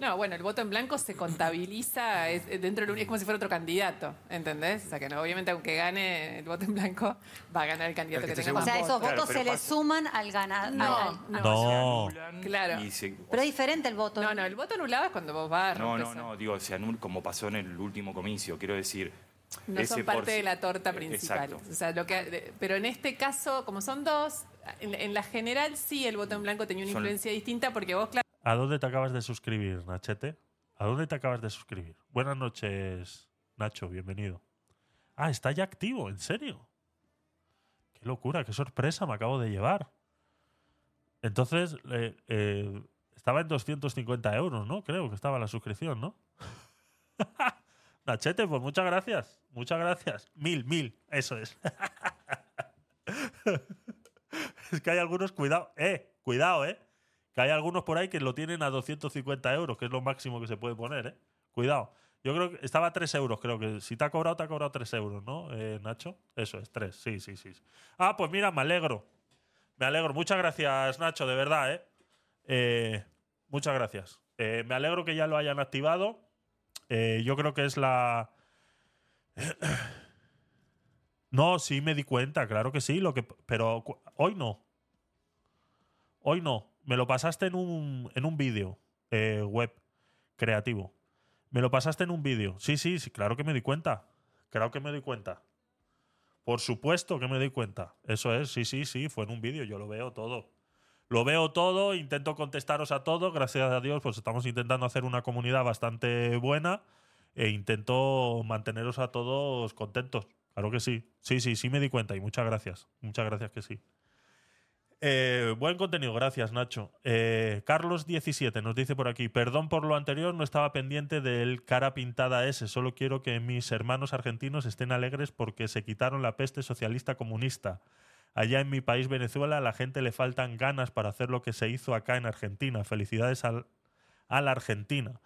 No, bueno, el voto en blanco se contabiliza es, dentro del es como si fuera otro candidato, ¿entendés? O sea que no, obviamente aunque gane el voto en blanco, va a ganar el candidato El que que tenga más O sea, esos votos. Claro, se le suman al ganar. No, no. Claro. se- Pero es diferente el voto. No, no, el voto anulado es cuando vos vas. No, no, no, digo, se anula como pasó en el último comicio. Quiero decir. No ese son parte por- de la torta Eh, principal. Exacto. O sea, lo que, pero en este caso, como son dos, en, en la general sí el voto en blanco tenía una Son- influencia distinta porque vos, claro, ¿A dónde te acabas de suscribir, Nachete? ¿A dónde te acabas de suscribir? Buenas noches, Nacho, bienvenido. Ah, está ya activo, ¿en serio? Qué locura, qué sorpresa me acabo de llevar. Entonces, eh, estaba en 250 euros, ¿no? Creo que estaba la suscripción, ¿no? Nachete, pues muchas gracias. Muchas gracias. Mil, mil, eso es. es que hay algunos, cuidado, eh, cuidado, eh. Que hay algunos por ahí que lo tienen a 250 euros, que es lo máximo que se puede poner, ¿eh? Cuidado. Yo creo que estaba a 3 euros, creo que. Si te ha cobrado, te ha cobrado 3 euros, ¿no, eh, Nacho? Eso es, 3, sí, sí, sí. Ah, pues mira, me alegro. Me alegro. Muchas gracias, Nacho, de verdad, ¿eh? Eh, muchas gracias. Eh, me alegro que ya lo hayan activado. Yo creo que es la. No, sí me di cuenta, claro que sí, lo que, pero hoy no. Hoy no. Me lo pasaste en un, en un vídeo eh, web creativo. Me lo pasaste en un vídeo. Sí, sí, sí, claro que me di cuenta. Claro que me di cuenta. Por supuesto que me di cuenta. Eso es, sí, sí, sí, fue en un vídeo. Yo lo veo todo. Lo veo todo, intento contestaros a todos. Gracias a Dios, pues estamos intentando hacer una comunidad bastante buena e intento manteneros a todos contentos. Claro que sí. Sí, sí, sí me di cuenta y muchas gracias. Muchas gracias que sí. Eh, buen contenido, gracias Nacho. Eh, Carlos17 nos dice por aquí, perdón por lo anterior, no estaba pendiente del cara pintada ese, solo quiero que mis hermanos argentinos estén alegres porque se quitaron la peste socialista comunista. Allá en mi país, Venezuela, a la gente le faltan ganas para hacer lo que se hizo acá en Argentina. Felicidades al, a la Argentina.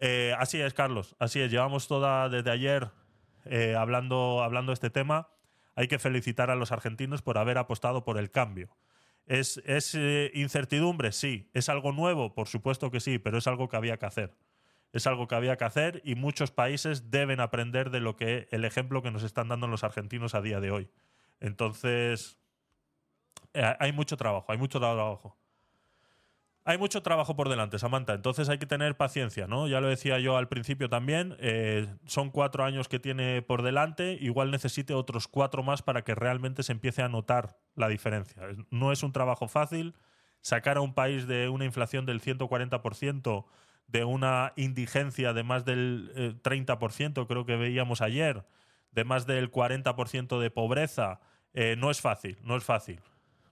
Eh, así es, Carlos, así es. Llevamos toda desde ayer hablando, hablando de este tema. Hay que felicitar a los argentinos por haber apostado por el cambio. ¿Es, eh, incertidumbre? Sí. ¿Es algo nuevo? Por supuesto que sí, pero es algo que había que hacer. Es algo que había que hacer y muchos países deben aprender de lo que el ejemplo que nos están dando los argentinos a día de hoy. Entonces, eh, hay mucho trabajo, hay mucho trabajo. Hay mucho trabajo por delante, Samantha. Entonces hay que tener paciencia, ¿no? Ya lo decía yo al principio también. eh, son cuatro años que tiene por delante. Igual necesite otros cuatro más para que realmente se empiece a notar la diferencia. No es un trabajo fácil. Sacar a un país de una inflación del 140%, de una indigencia de más del eh, 30%, creo que veíamos ayer, de más del 40% de pobreza, eh, no es fácil, no es fácil,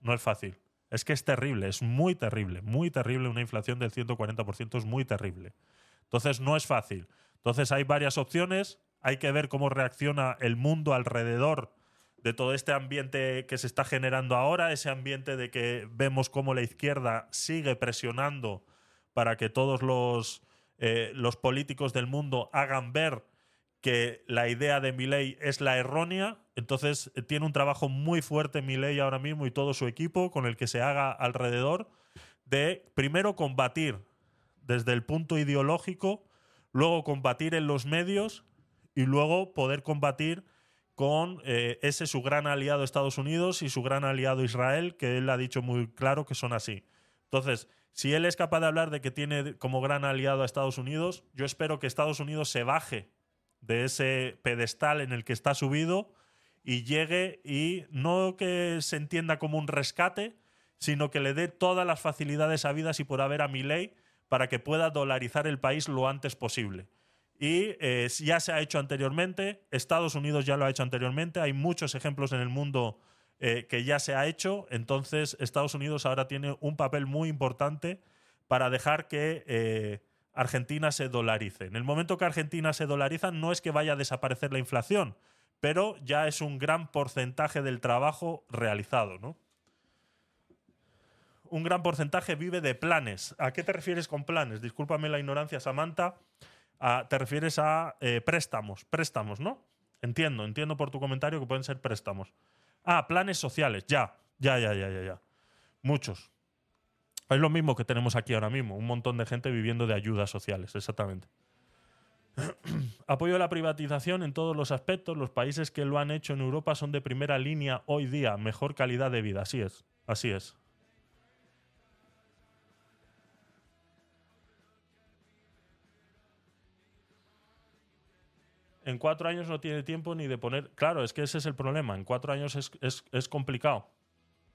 no es fácil. Es que es terrible, es muy terrible, muy terrible una inflación del 140%, es muy terrible. Entonces no es fácil. Entonces hay varias opciones, hay que ver cómo reacciona el mundo alrededor de todo este ambiente que se está generando ahora, ese ambiente de que vemos cómo la izquierda sigue presionando para que todos los, eh, los políticos del mundo hagan ver que la idea de Milei es la errónea. Entonces eh, tiene un trabajo muy fuerte Milei ahora mismo y todo su equipo con el que se haga alrededor de primero combatir desde el punto ideológico, luego combatir en los medios y luego poder combatir con eh, ese su gran aliado Estados Unidos y su gran aliado Israel, que él ha dicho muy claro que son así. Entonces, si él es capaz de hablar de que tiene como gran aliado a Estados Unidos, yo espero que Estados Unidos se baje de ese pedestal en el que está subido y llegue y no que se entienda como un rescate, sino que le dé todas las facilidades habidas y por haber a mi ley para que pueda dolarizar el país lo antes posible. Y eh, ya se ha hecho anteriormente, Estados Unidos ya lo ha hecho anteriormente, hay muchos ejemplos en el mundo eh, que ya se ha hecho, entonces Estados Unidos ahora tiene un papel muy importante para dejar que eh, Argentina se dolarice. En el momento que Argentina se dolariza no es que vaya a desaparecer la inflación, pero ya es un gran porcentaje del trabajo realizado, ¿no? Un gran porcentaje vive de planes. ¿A qué te refieres con planes? Discúlpame la ignorancia, Samantha. Ah, te refieres a eh, préstamos, préstamos, ¿no? Entiendo, entiendo por tu comentario que pueden ser préstamos. Ah, planes sociales, ya, ya, ya, ya, ya, ya. Muchos. Es lo mismo que tenemos aquí ahora mismo, un montón de gente viviendo de ayudas sociales, exactamente. Apoyo a la privatización en todos los aspectos. Los países que lo han hecho en Europa son de primera línea hoy día, mejor calidad de vida. Así es, así es. En cuatro años no tiene tiempo ni de poner. Claro, es que ese es el problema. En cuatro años es, es- complicado.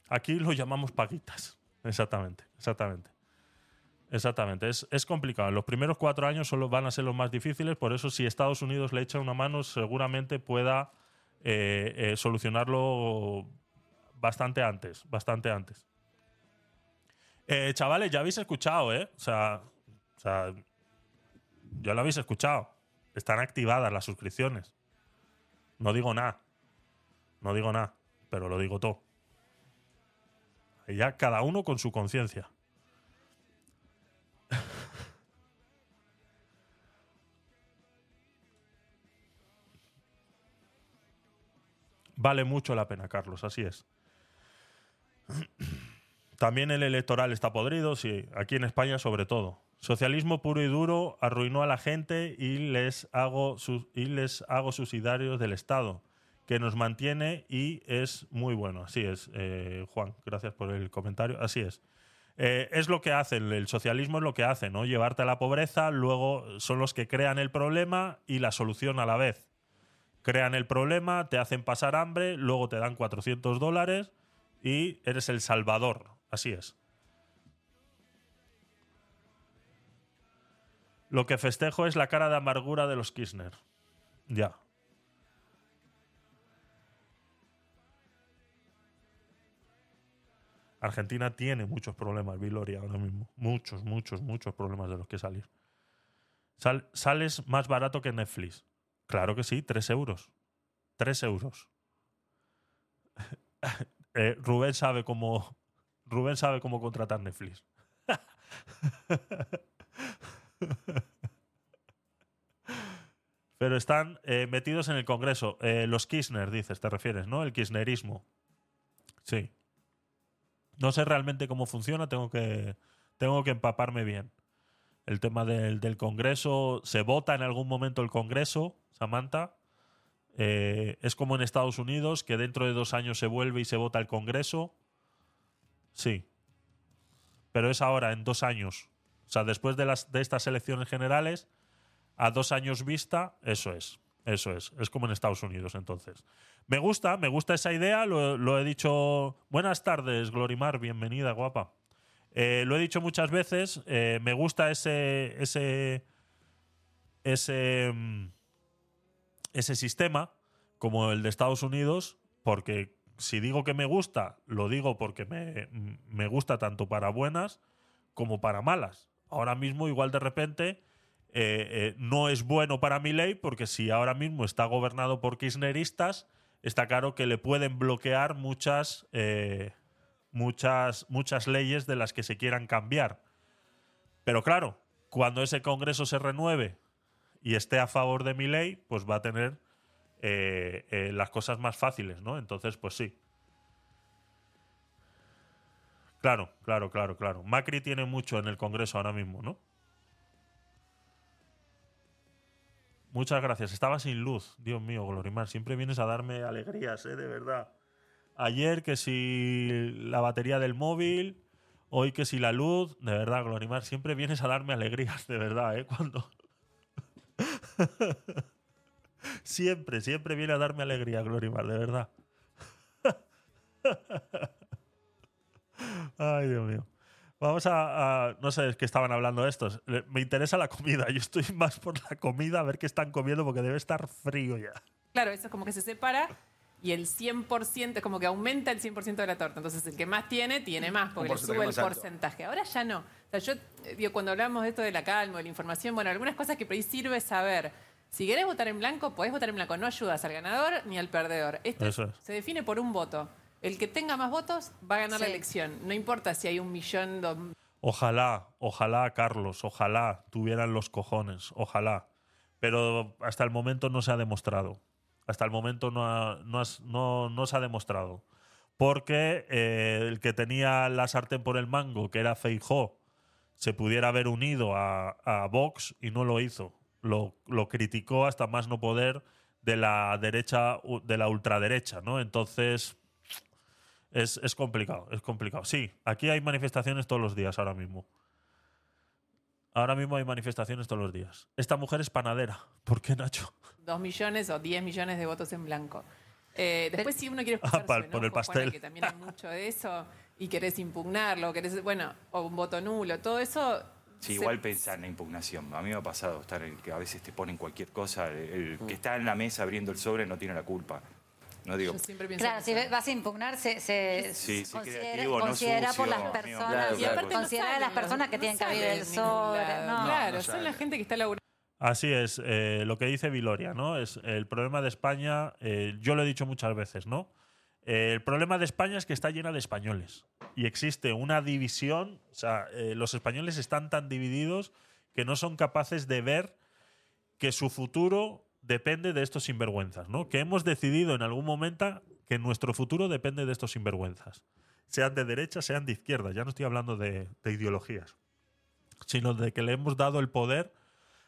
Aquí lo llamamos paguitas. Exactamente, exactamente. Exactamente, es, es complicado. Los primeros cuatro años solo van a ser los más difíciles, por eso si Estados Unidos le echa una mano, seguramente pueda eh, eh, solucionarlo bastante antes, bastante antes. Eh, chavales, ya habéis escuchado, ¿eh? O sea, o sea, ya lo habéis escuchado. Están activadas las suscripciones. No digo nada. No digo nada, pero lo digo todo. Y ya cada uno con su conciencia. Vale mucho la pena, Carlos, así es. También el electoral está podrido, sí, aquí en España sobre todo. Socialismo puro y duro arruinó a la gente y les hago, sus- y les hago subsidiarios del Estado, que nos mantiene y es muy bueno. Así es, eh, Juan, gracias por el comentario. Así es. Eh, es lo que hacen, el socialismo es lo que hace, ¿no? Llevarte a la pobreza, luego son los que crean el problema y la solución a la vez. Crean el problema, te hacen pasar hambre, luego te dan 400 dólares y eres el salvador. Así es. Lo que festejo es la cara de amargura de los Kirchner. Ya. Argentina tiene muchos problemas, Viloria, ahora mismo. Muchos, muchos, muchos problemas de los que salir. Sal- sales más barato que Netflix. Claro que sí, 3 euros. 3 euros. Eh, Rubén sabe cómo. Rubén sabe cómo contratar Netflix. Pero están eh, metidos en el Congreso. Eh, los Kirchner, dices, te refieres, ¿no? El Kirchnerismo. Sí. No sé realmente cómo funciona, tengo que, tengo que empaparme bien. El tema del, del Congreso, ¿se vota en algún momento el Congreso, Samantha? Eh, es como en Estados Unidos, que dentro de dos años se vuelve y se vota el Congreso. Sí. Pero es ahora, en dos años. O sea, después de, las, de estas elecciones generales, a dos años vista, eso es. Eso es. Es como en Estados Unidos, entonces. Me gusta, me gusta esa idea. Lo, lo he dicho. Buenas tardes, Glorimar. Bienvenida, guapa. Eh, lo he dicho muchas veces. eh, me gusta ese. ese. ese. mm, ese sistema, como el de Estados Unidos, porque si digo que me gusta, lo digo porque me, me gusta tanto para buenas como para malas. Ahora mismo, igual de repente, eh, eh, no es bueno para mi ley, porque si ahora mismo está gobernado por kirchneristas, está claro que le pueden bloquear muchas, eh, muchas, muchas leyes de las que se quieran cambiar. Pero claro, cuando ese Congreso se renueve y esté a favor de mi ley, pues va a tener las cosas más fáciles, ¿no? Entonces, pues sí. Claro, claro, claro, claro. Macri tiene mucho en el Congreso ahora mismo, ¿no? Muchas gracias. Estaba sin luz. Dios mío, Glorimar. Siempre vienes a darme alegrías, ¿eh? De verdad. Ayer que si la batería del móvil, hoy que si la luz. De verdad, Glorimar. Siempre vienes a darme alegrías, de verdad, ¿eh? Cuando... siempre, siempre viene a darme alegría, Glorimar, de verdad. Ay, Dios mío. Vamos a, a- No sé, es que estaban hablando estos. Me interesa la comida. Yo estoy más por la comida, a ver qué están comiendo, porque debe estar frío ya. Claro, eso es como que se separa y el 100% es como que aumenta el 100% de la torta. Entonces el que más tiene, tiene más, porque le porcentaje sube el porcentaje. Ahora ya no. O sea, yo eh, digo, cuando hablamos de esto de la calma, de la información, bueno, algunas cosas que por ahí sirve saber. Si querés votar en blanco, podés votar en blanco. No ayudas al ganador ni al perdedor. Esto Eso es. se define por un voto. El que tenga más votos va a ganar la elección. No importa si hay un millón, dos Ojalá, ojalá, Carlos, ojalá tuvieran los cojones, ojalá. Pero hasta el momento no se ha demostrado. Hasta el momento no, ha- no, has- no- no se ha demostrado. Porque eh, el que tenía la sartén por el mango, que era Feijó, se pudiera haber unido a, a Vox y no lo hizo. Lo, lo criticó hasta más no poder de la derecha, de la ultraderecha, ¿no? Entonces, es, es complicado, es complicado. Sí, aquí hay manifestaciones todos los días ahora mismo. Ahora mismo hay manifestaciones todos los días. Esta mujer es panadera. ¿Por qué, Nacho? 2 millones o 10 millones de votos en blanco. Eh, después, si uno quiere expresar Ah, su por el enojo, Juana, pastel. que también hay mucho de eso, y querés impugnarlo, querés, bueno, o un voto nulo, todo eso. Sí, igual pensar en la impugnación. A mí me ha pasado estar en que a veces te ponen cualquier cosa. El, el que está en la mesa abriendo el sobre no tiene la culpa. No digo. Yo siempre pienso Claro, si vas a impugnar, se, se Sí, sí, considera, creativo, no considera por sucio, las personas, Claro, Y aparte no considera a las personas que no tienen que abrir salen el. No, claro, no son la gente que está laburando. Así es, eh, lo que dice Viloria, ¿no? Es el problema de España, eh, yo lo he dicho muchas veces, ¿no? Eh, el problema de España es que está llena de españoles y existe una división, o sea, eh, los españoles están tan divididos que no son capaces de ver que su futuro depende de estos sinvergüenzas, ¿no? Que hemos decidido en algún momento que nuestro futuro depende de estos sinvergüenzas, sean de derecha, sean de izquierda, ya no estoy hablando de, de ideologías, sino de que le hemos dado el poder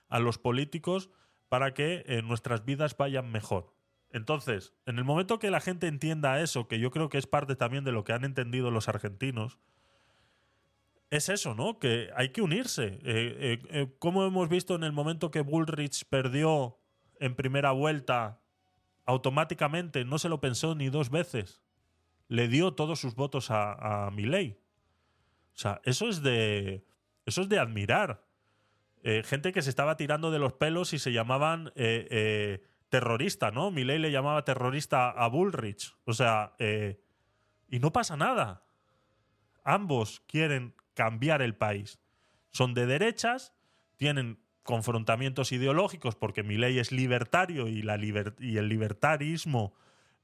a los políticos para que eh, nuestras vidas vayan mejor. Entonces, en el momento que la gente entienda eso, que yo creo que es parte también de lo que han entendido los argentinos, es eso, ¿no? Que hay que unirse. Eh, eh, eh, como hemos visto en el momento que Bullrich perdió en primera vuelta, automáticamente no se lo pensó ni dos veces. Le dio todos sus votos a, a. O sea, eso es de. Eso es de admirar. Eh, gente que se estaba tirando de los pelos y se llamaban eh, eh, terrorista, ¿no? Milei le llamaba terrorista a Bullrich. O sea, y no pasa nada. Ambos quieren cambiar el país. Son de derechas, tienen confrontamientos ideológicos porque Milei es libertario y el libertarismo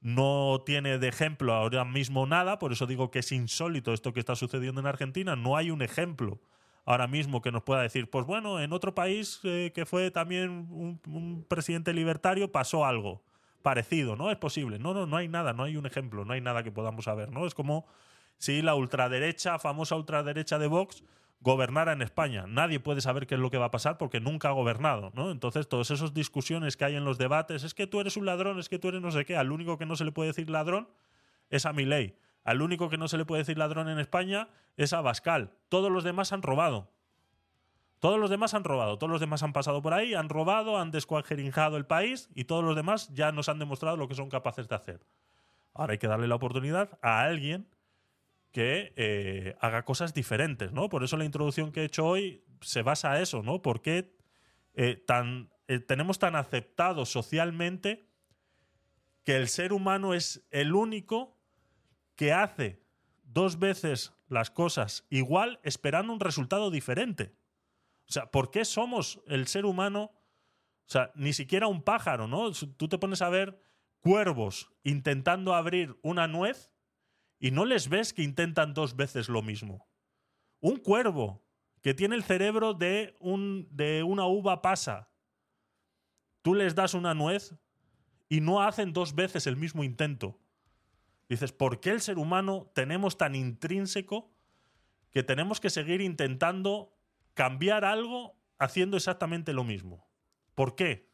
no tiene de ejemplo ahora mismo nada, por eso digo que es insólito esto que está sucediendo en Argentina. No hay un ejemplo ahora mismo que nos pueda decir, pues bueno, en otro país eh, que fue también un, un presidente libertario pasó algo parecido, ¿no? Es posible. No, no, no hay nada, no hay un ejemplo, no hay nada que podamos saber, ¿no? Es como si la ultraderecha, famosa ultraderecha de Vox, gobernara en España. Nadie puede saber qué es lo que va a pasar porque nunca ha gobernado, ¿no? Entonces, todas esas discusiones que hay en los debates, es que tú eres un ladrón, es que tú eres no sé qué, al único que no se le puede decir ladrón es a Milei. Al único que no se le puede decir ladrón en España es a Bascal. Todos los demás han robado. Todos los demás han robado, todos los demás han pasado por ahí, han robado, han descuajeringado el país y todos los demás ya nos han demostrado lo que son capaces de hacer. Ahora hay que darle la oportunidad a alguien que eh, haga cosas diferentes, ¿no? Por eso la introducción que he hecho hoy se basa a eso, ¿no? ¿Por qué eh, tan, eh, tenemos tan aceptado socialmente que el ser humano es el único que hace dos veces las cosas igual esperando un resultado diferente? O sea, ¿por qué somos el ser humano? O sea, ni siquiera un pájaro, ¿no? Tú te pones a ver cuervos intentando abrir una nuez y no les ves que intentan dos veces lo mismo. Un cuervo que tiene el cerebro de, un, de una uva pasa. Tú les das una nuez y no hacen dos veces el mismo intento. Dices, ¿por qué el ser humano tenemos tan intrínseco que tenemos que seguir intentando cambiar algo haciendo exactamente lo mismo? ¿Por qué?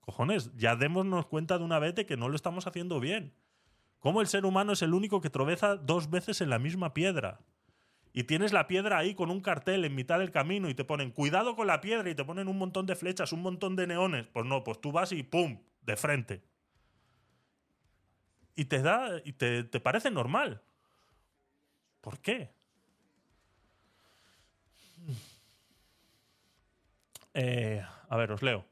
Cojones, ya démonos cuenta de una vez de que no lo estamos haciendo bien. ¿Cómo el ser humano es el único que tropeza dos veces en la misma piedra? Y tienes la piedra ahí con un cartel en mitad del camino y te ponen cuidado con la piedra y te ponen un montón de flechas, un montón de neones. Pues no, pues tú vas y ¡pum! de frente. Y te da. y te, te parece normal. ¿Por qué? Eh, a ver, os leo.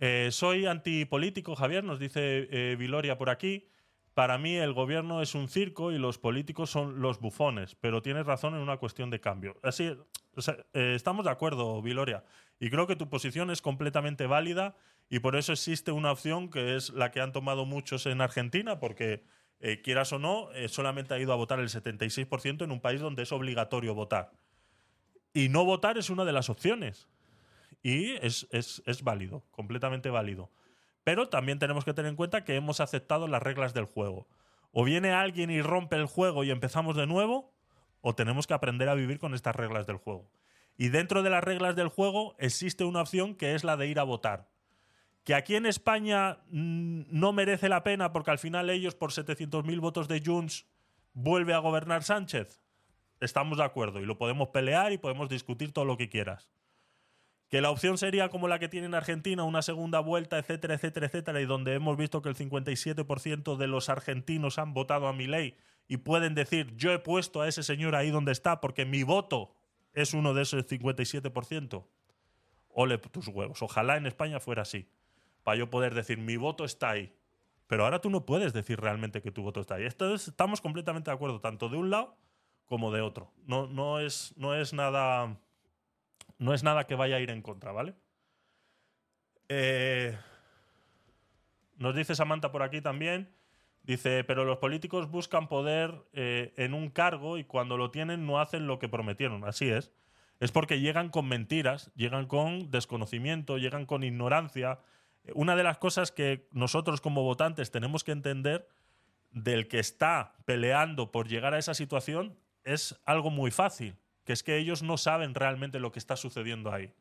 Eh, soy antipolítico, Javier, nos dice eh, Viloria por aquí. Para mí el gobierno es un circo y los políticos son los bufones, pero tienes razón en una cuestión de cambio. Así, eh, estamos de acuerdo, Viloria, y creo que tu posición es completamente válida y por eso existe una opción que es la que han tomado muchos en Argentina, porque eh, quieras o no, eh, solamente ha ido a votar el 76% en un país donde es obligatorio votar. Y no votar es una de las opciones. Y es, es- es válido, completamente válido. Pero también tenemos que tener en cuenta que hemos aceptado las reglas del juego. O viene alguien y rompe el juego y empezamos de nuevo, o tenemos que aprender a vivir con estas reglas del juego. Y dentro de las reglas del juego existe una opción que es la de ir a votar. Que aquí en España mm, no merece la pena porque al final ellos por 700.000 votos de Junts vuelve a gobernar Sánchez. Estamos de acuerdo y lo podemos pelear y podemos discutir todo lo que quieras. Que la opción sería como la que tiene en Argentina, una segunda vuelta, etcétera, etcétera, etcétera, y donde hemos visto que el 57% de los argentinos han votado a mi ley y pueden decir, yo he puesto a ese señor ahí donde está porque mi voto es uno de esos 57%. Ole tus huevos. Ojalá en España fuera así. Para yo poder decir, mi voto está ahí. Pero ahora tú no puedes decir realmente que tu voto está ahí. Esto es- estamos completamente de acuerdo, tanto de un lado como de otro. No, no, es, no es nada no es nada que vaya a ir en contra, ¿vale? Eh, nos dice Samantha por aquí también. Dice, pero los políticos buscan poder eh, en un cargo y cuando lo tienen no hacen lo que prometieron. Así es. Es porque llegan con mentiras, llegan con desconocimiento, llegan con ignorancia. Una de las cosas que nosotros como votantes tenemos que entender del que está peleando por llegar a esa situación es algo muy fácil, que es que ellos no saben realmente lo que está sucediendo ahí.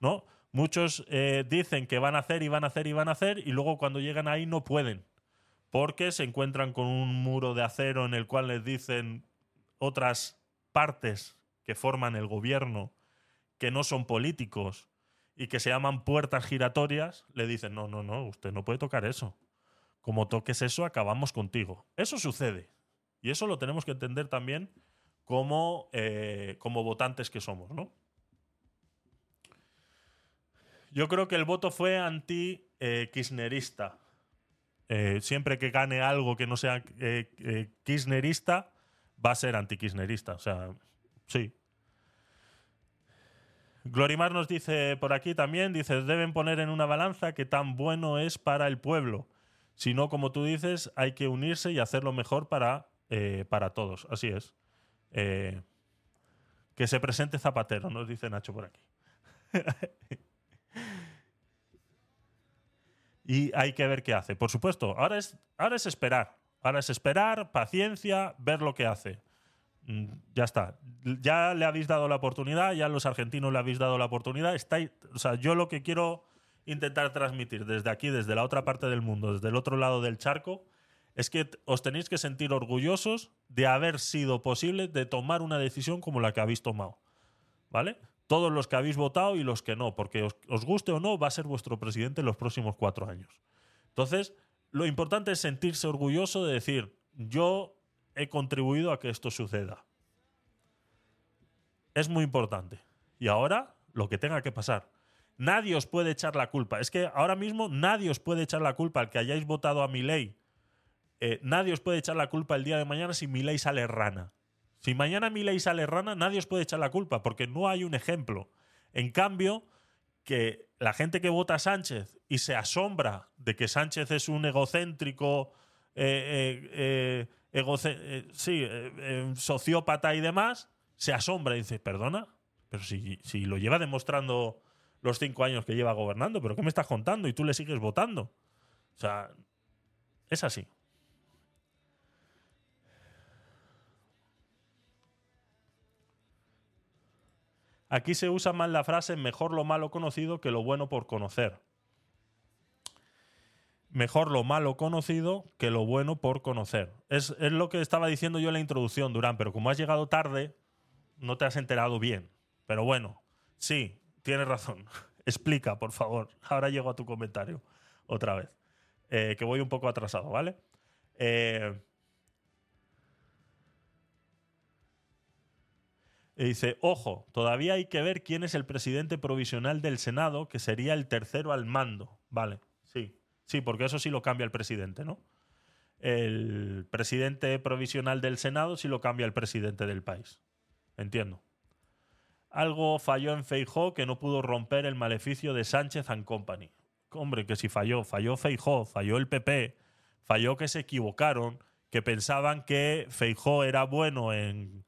¿no? Muchos eh, dicen que van a hacer y van a hacer y van a hacer y luego cuando llegan ahí no pueden, porque se encuentran con un muro de acero en el cual les dicen otras partes que forman el gobierno, que no son políticos y que se llaman puertas giratorias, le dicen, no, no, no, usted no puede tocar eso. Como toques eso, acabamos contigo. Eso sucede. Y eso lo tenemos que entender también como, eh, como votantes que somos, ¿no? Yo creo que el voto fue anti-kirchnerista. Eh, siempre que gane algo que no sea eh, kirchnerista, va a ser anti-kirchnerista. O sea, sí. Glorimar nos dice por aquí también, dice, deben poner en una balanza que tan bueno es para el pueblo. Si no, como tú dices, hay que unirse y hacerlo mejor para, para todos. Así es. Eh, que se presente Zapatero, nos dice Nacho por aquí. y hay que ver qué hace. Por supuesto, ahora es, ahora es esperar. Ahora es esperar, paciencia, ver lo que hace. Mm, Ya está. Ya le habéis dado la oportunidad, ya los argentinos le habéis dado la oportunidad. Estáis, o sea, yo lo que quiero intentar transmitir desde aquí, desde la otra parte del mundo, desde el otro lado del charco, es que os tenéis que sentir orgullosos de haber sido posible de tomar una decisión como la que habéis tomado. ¿Vale? Todos los que habéis votado y los que no, porque os, os guste o no, va a ser vuestro presidente en los próximos cuatro años. Entonces, lo importante es sentirse orgulloso de decir, yo he contribuido a que esto suceda. Es muy importante. Y ahora, lo que tenga que pasar. Nadie os puede echar la culpa. Es que ahora mismo nadie os puede echar la culpa al que hayáis votado a mi ley. Nadie os puede echar la culpa el día de mañana si mi ley sale rana. Si mañana mi ley sale rana, nadie os puede echar la culpa porque no hay un ejemplo. En cambio, que la gente que vota a Sánchez y se asombra de que Sánchez es un egocéntrico, eh, eh, eh, eh, sí, eh, eh, sociópata y demás, se asombra y dice, perdona, pero si, si lo lleva demostrando los cinco años que lleva gobernando, pero ¿qué me estás contando? Y tú le sigues votando. O sea, es así. Aquí se usa más la frase mejor lo malo conocido que lo bueno por conocer. Mejor lo malo conocido que lo bueno por conocer. Es, es lo que estaba diciendo yo en la introducción, Durán, pero como has llegado tarde, no te has enterado bien. Pero bueno, sí, tienes razón. Explica, por favor. Ahora llego a tu comentario otra vez. Eh, que voy un poco atrasado, ¿vale? Eh, Y dice, ojo, todavía hay que ver quién es el presidente provisional del Senado, que sería el tercero al mando. Vale, sí. Sí, porque eso sí lo cambia el presidente, ¿no? El presidente provisional del Senado sí lo cambia el presidente del país. Entiendo. Algo falló en Feijó que no pudo romper el maleficio de Sánchez and Company. Hombre, que si falló, falló Feijó, falló el PP, falló que se equivocaron, que pensaban que Feijó era bueno en,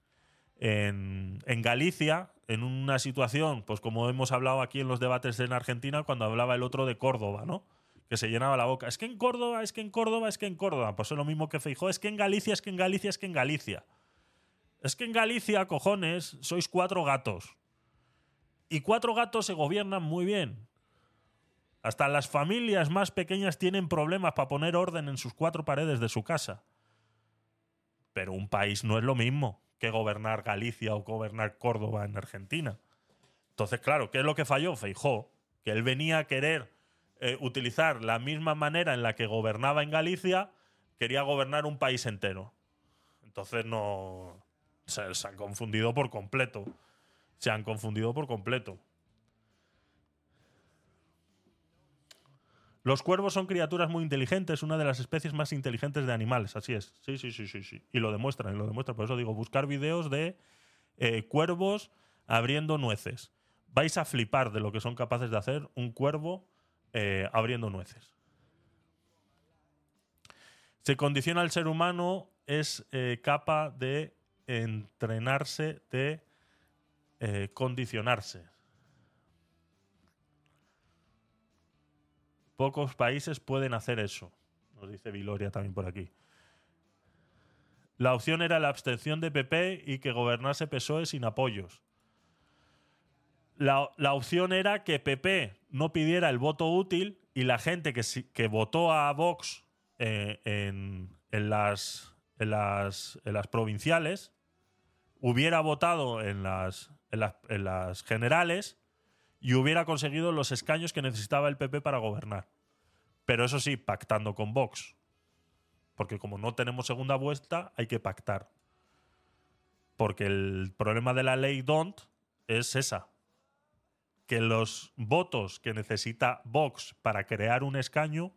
en, Galicia, en una situación, pues como hemos hablado aquí en los debates en Argentina, cuando hablaba el otro de Córdoba, ¿no? Que se llenaba la boca. Es que en Córdoba, es que en Córdoba, es que en Córdoba. Pues es lo mismo que Feijó. Es que en Galicia, es que en Galicia, es que en Galicia. Es que en Galicia, cojones, sois cuatro gatos. Y cuatro gatos se gobiernan muy bien. Hasta las familias más pequeñas tienen problemas para poner orden en sus cuatro paredes de su casa. Pero un país no es lo mismo que gobernar Galicia o gobernar Córdoba en Argentina. Entonces, claro, ¿qué es lo que falló? Feijó, que él venía a querer eh, utilizar la misma manera en la que gobernaba en Galicia, quería gobernar un país entero. Entonces no... Se, se han confundido por completo. Se han confundido por completo. Los cuervos son criaturas muy inteligentes, una de las especies más inteligentes de animales, así es. Sí, sí, sí, sí, sí. Y lo demuestran, y lo demuestran. Por eso digo, buscar vídeos de eh, cuervos abriendo nueces. Vais a flipar de lo que son capaces de hacer un cuervo eh, abriendo nueces. Se condiciona al ser humano, es eh, capaz de entrenarse, de condicionarse. Pocos países pueden hacer eso, nos dice Viloria también por aquí. La opción era la abstención de PP y que gobernase PSOE sin apoyos. La, la opción era que PP no pidiera el voto útil y la gente que, que votó a Vox eh, en, en las, en, las, en las provinciales hubiera votado en las, en las, en las generales y hubiera conseguido los escaños que necesitaba el PP para gobernar. Pero eso sí, pactando con Vox. Porque como no tenemos segunda vuelta, hay que pactar. Porque el problema de la ley DONT es esa. Que los votos que necesita Vox para crear un escaño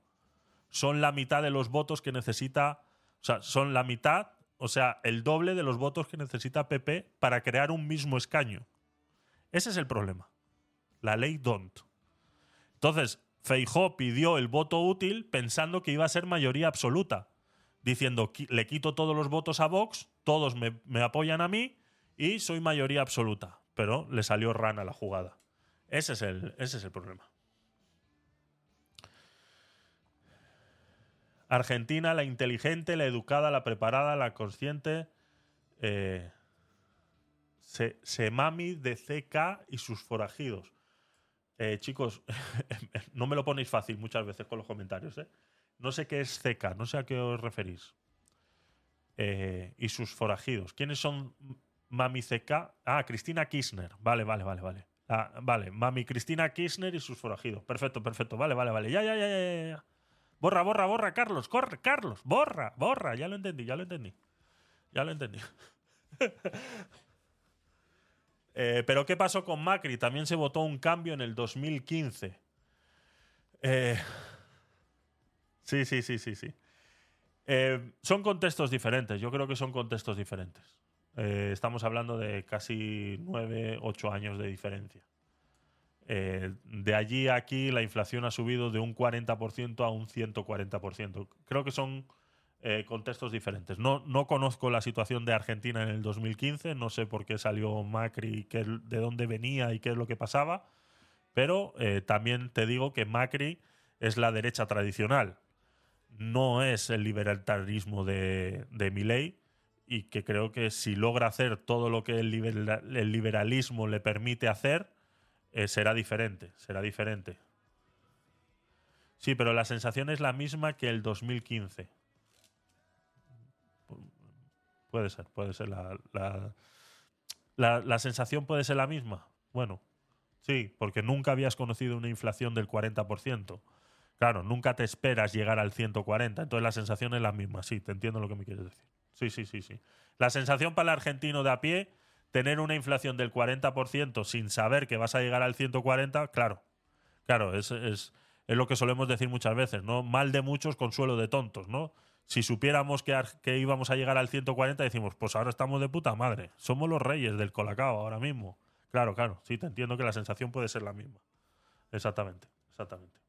son la mitad de los votos que necesita. O sea, son la mitad, o sea, el doble de los votos que necesita PP para crear un mismo escaño. Ese es el problema. La ley DONT. Entonces, Feijó pidió el voto útil pensando que iba a ser mayoría absoluta, diciendo, "Qui- le quito todos los votos a Vox, todos me, apoyan a mí y soy mayoría absoluta. Pero le salió rana la jugada. Ese es el, ese es el problema. Argentina, la inteligente, la educada, la preparada, la consciente. eh, se, Semami de CK y sus forajidos. Eh, chicos, no me lo ponéis fácil muchas veces con los comentarios. ¿eh? No sé qué es CK, no sé a qué os referís. Eh, y sus forajidos. ¿Quiénes son Mami CK? Ah, Cristina Kirchner. Vale, vale, vale, vale. Ah, vale, Mami Cristina Kirchner y sus forajidos. Perfecto, perfecto. Vale, vale, vale. Ya, ya, ya, ya. Borra, borra, borra, Carlos. Corre, Carlos. Borra, borra. Ya lo entendí, ya lo entendí. Ya lo entendí. Eh, pero ¿qué pasó con Macri? También se votó un cambio en el 2015. Eh, sí, sí, sí, sí, sí. Eh, son contextos diferentes. Yo creo que son contextos diferentes. Eh, estamos hablando de casi nueve, ocho años de diferencia. De allí a aquí la inflación ha subido de un 40% a un 140%. Creo que son eh, contextos diferentes. No, no conozco la situación de Argentina en el 2015, no sé por qué salió Macri, qué, de dónde venía y qué es lo que pasaba, pero eh, también te digo que Macri es la derecha tradicional, no es el libertarismo de, de Milei y que creo que si logra hacer todo lo que el liberalismo le permite hacer, eh, será diferente, será diferente. Sí, pero la sensación es la misma que el 2015. Pu- Puede ser, puede ser la, la, la- la sensación puede ser la misma. Bueno, sí, porque nunca habías conocido una inflación del 40%. Claro, nunca te esperas llegar al 140, entonces la sensación es la misma. Sí, te entiendo lo que me quieres decir. Sí, sí, sí, sí. La sensación para el argentino de a pie, tener una inflación del 40% sin saber que vas a llegar al 140, claro. Claro, es, es, es lo que solemos decir muchas veces, ¿no? Mal de muchos, consuelo de tontos, ¿no? Si supiéramos que, que íbamos a llegar al 140, decimos, pues ahora estamos de puta madre. Somos los reyes del colacao ahora mismo. Claro, claro. Sí, te entiendo que la sensación puede ser la misma. Exactamente, exactamente.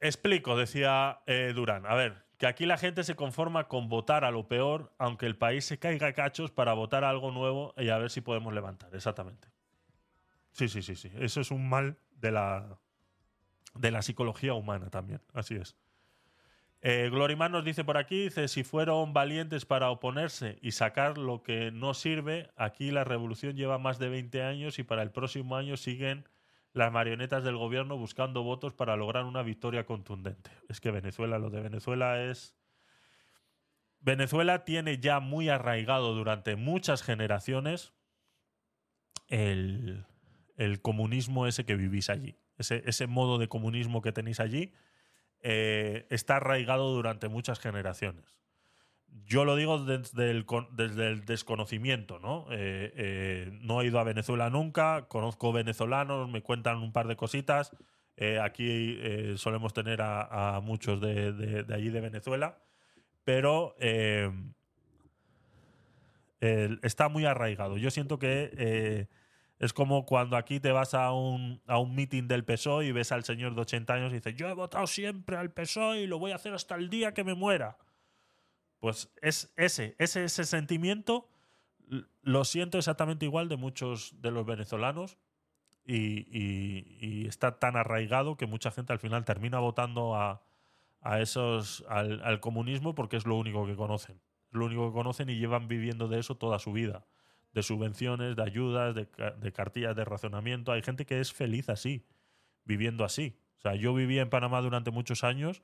Explico, decía eh, Durán. A ver, que aquí la gente se conforma con votar a lo peor, aunque el país se caiga a cachos para votar a algo nuevo y a ver si podemos levantar. Exactamente. Sí, sí, sí, sí. Eso es un mal de la, de la psicología humana también. Así es. Eh, nos dice por aquí, dice, si fueron valientes para oponerse y sacar lo que no sirve, aquí la revolución lleva más de 20 años y para el próximo año siguen las marionetas del gobierno buscando votos para lograr una victoria contundente. Es que Venezuela, lo de Venezuela es... Venezuela tiene ya muy arraigado durante muchas generaciones el, el comunismo ese que vivís allí. Ese, ese modo de comunismo que tenéis allí eh, está arraigado durante muchas generaciones. Yo lo digo desde el, desde el desconocimiento, ¿no? Eh, eh, no he ido a Venezuela nunca, conozco venezolanos, me cuentan un par de cositas. Aquí solemos tener a, muchos de, de- allí de Venezuela, pero está muy arraigado. Yo siento que es como cuando aquí te vas a un, a un meeting del PSOE y ves al señor de 80 años y dices, yo he votado siempre al PSOE y lo voy a hacer hasta el día que me muera. Pues es ese, ese, ese sentimiento lo siento exactamente igual de muchos de los venezolanos y, está tan arraigado que mucha gente al final termina votando a, a esos al, al comunismo porque es lo único que conocen. Lo único que conocen y llevan viviendo de eso toda su vida. De subvenciones, de ayudas, de, ca- de cartillas de racionamiento. Hay gente que es feliz así, viviendo así. O sea, yo vivía en Panamá durante muchos años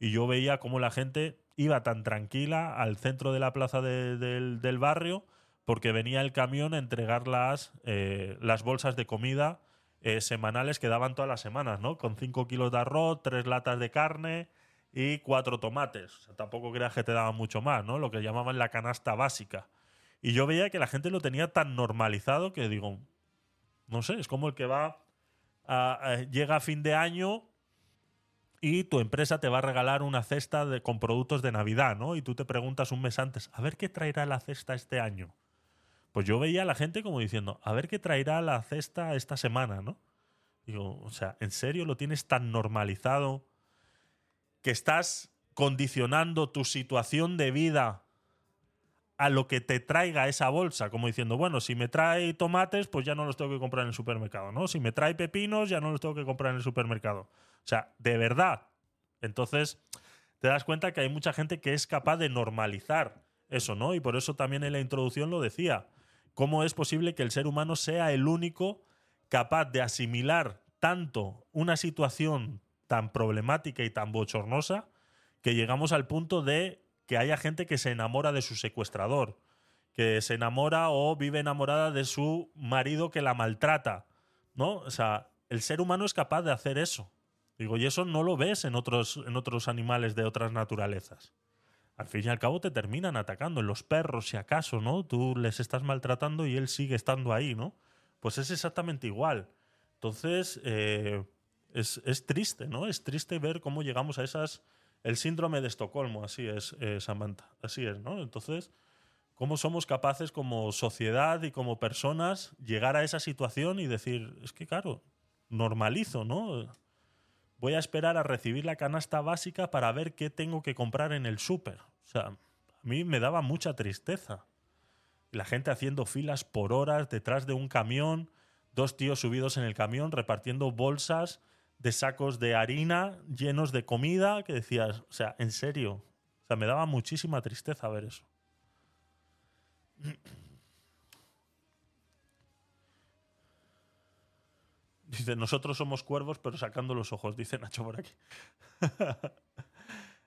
y yo veía cómo la gente iba tan tranquila al centro de la plaza de- del, del barrio porque venía el camión a entregar las, eh, las bolsas de comida eh, semanales que daban todas las semanas, ¿no? Con 5 kilos de arroz, tres latas de carne y cuatro tomates. O sea, tampoco creas que te daban mucho más, ¿no? Lo que llamaban la canasta básica. Y yo veía que la gente lo tenía tan normalizado que digo, no sé, es como el que va, llega a fin de año y tu empresa te va a regalar una cesta de, con productos de Navidad, ¿no? Y tú te preguntas un mes antes, a ver qué traerá la cesta este año. Pues yo veía a la gente como diciendo, a ver qué traerá la cesta esta semana, ¿no? Digo, o sea, ¿en serio lo tienes tan normalizado que estás condicionando tu situación de vida a lo que te traiga esa bolsa? Como diciendo, bueno, si me trae tomates, pues ya no los tengo que comprar en el supermercado, ¿no? Si me trae pepinos, ya no los tengo que comprar en el supermercado. O sea, de verdad. Entonces, te das cuenta que hay mucha gente que es capaz de normalizar eso, ¿no? Y por eso también en la introducción lo decía. ¿Cómo es posible que el ser humano sea el único capaz de asimilar tanto una situación tan problemática y tan bochornosa que llegamos al punto de que haya gente que se enamora de su secuestrador, que se enamora o vive enamorada de su marido que la maltrata, ¿no? O sea, el ser humano es capaz de hacer eso. Digo, y eso no lo ves en otros, en otros animales de otras naturalezas. Al fin y al cabo te terminan atacando. En los perros, si acaso, ¿no? Tú les estás maltratando y él sigue estando ahí, ¿no? Pues es exactamente igual. Entonces, eh, es, es triste, ¿no? Es triste ver cómo llegamos a esas... El síndrome de Estocolmo, así es, eh, Samantha. Así es, ¿no? Entonces, cómo somos capaces como sociedad y como personas llegar a esa situación y decir, es que claro, normalizo, ¿no? Voy a esperar a recibir la canasta básica para ver qué tengo que comprar en el súper. O sea, a mí me daba mucha tristeza. La gente haciendo filas por horas detrás de un camión, dos tíos subidos en el camión repartiendo bolsas de sacos de harina llenos de comida que decías, o sea, en serio. O sea, me daba muchísima tristeza ver eso. Dice, nosotros somos cuervos, pero sacando los ojos, dice Nacho por aquí.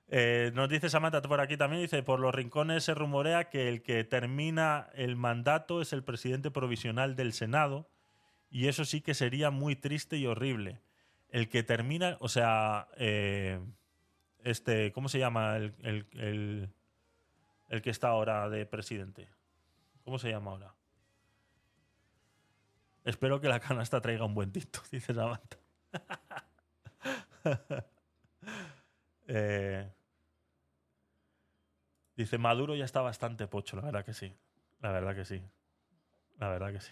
Eh, nos dice Samantha por aquí también, dice, por los rincones se rumorea que el que termina el mandato es el presidente provisional del Senado, y eso sí que sería muy triste y horrible. El que termina, o sea, eh, este, ¿cómo se llama el, el- el- que está ahora de presidente? ¿Cómo se llama ahora? Espero que la canasta traiga un buen tinto, dice Samantha. Eh, dice, Maduro ya está bastante pocho, la verdad que sí. La verdad que sí. La verdad que sí.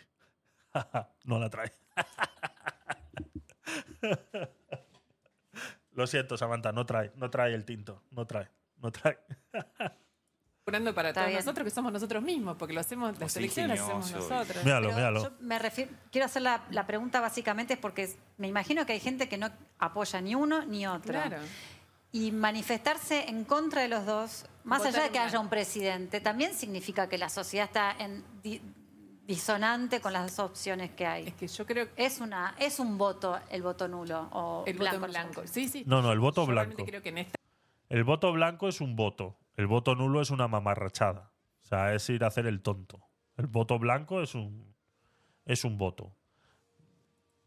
no la trae. Lo siento, Samantha, no trae, no trae el tinto, no trae, no trae. Curando para Está todos bien. nosotros que somos nosotros mismos, porque lo hacemos, las sí, elecciones las hacemos nosotros. Míralo, Pero míralo. yo me refiero, quiero hacer la, la pregunta básicamente es porque me imagino que hay gente que no apoya ni uno ni otro. Claro. Y manifestarse en contra de los dos, más Votar allá de que haya un presidente, también significa que la sociedad está en di- disonante con las dos opciones que hay. Es que yo creo Es una es un voto el voto nulo o el blanco. voto blanco. Sí, sí. No, no, el voto Yo blanco. creo que en esta El voto blanco es un voto. El voto nulo es una mamarrachada. O sea, es ir a hacer el tonto. El voto blanco es un, es un voto.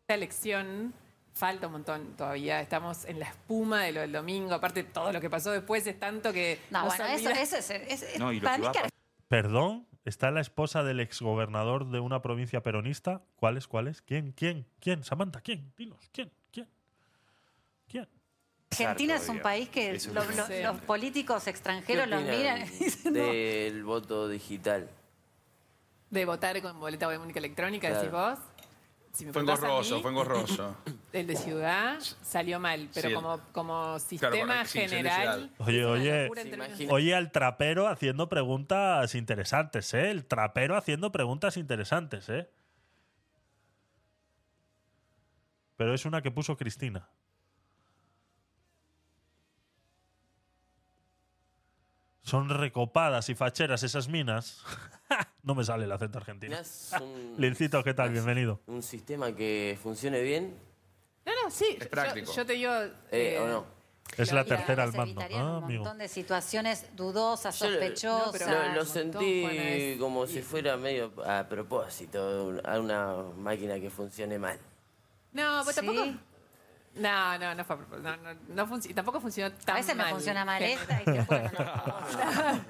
elección falta un montón todavía. Estamos en la espuma de lo del domingo. Aparte, todo lo que pasó después es tanto que. No, bueno, eso, eso es, es- es- No, y lo para que mí va que Perdón, ¿está la esposa del exgobernador de una provincia peronista? ¿Cuál es? ¿Cuál es? ¿Quién? ¿Quién? ¿Quién? Samantha, ¿quién? Dinos, ¿quién? ¿Quién? ¿Quién? Argentina es un país que los políticos extranjeros ¿Qué los miran y dicen, no. del voto digital? De votar con boleta única electrónica, Claro. decís vos. Si me Fue engorroso, mí, fue engorroso. El de ciudad salió mal, pero Sí, como, como Claro, sistema sí, general. Oye, oye, oye al trapero haciendo preguntas interesantes, ¿eh? El trapero haciendo preguntas interesantes, ¿eh? Pero es una que puso Cristina. Son recopadas y facheras esas minas. no me sale el acento argentino. ¿Mirás un, Lincito, ¿qué tal? Bienvenido. un sistema que funcione bien No, no, sí. yo- práctico. Yo, te digo. eh, eh, o no? Es la y tercera al mando. Ah, un amigo. montón de situaciones dudosas, Yo sospechosas. No, pero- Lo, lo un montón, sentí es- como si fuera medio a propósito, a una máquina que funcione mal. No, pues Sí. tampoco. No, no, no fue a propósito. No, no, no func- y tampoco funcionó tan A veces me mal. funciona mal esta y que bueno, no.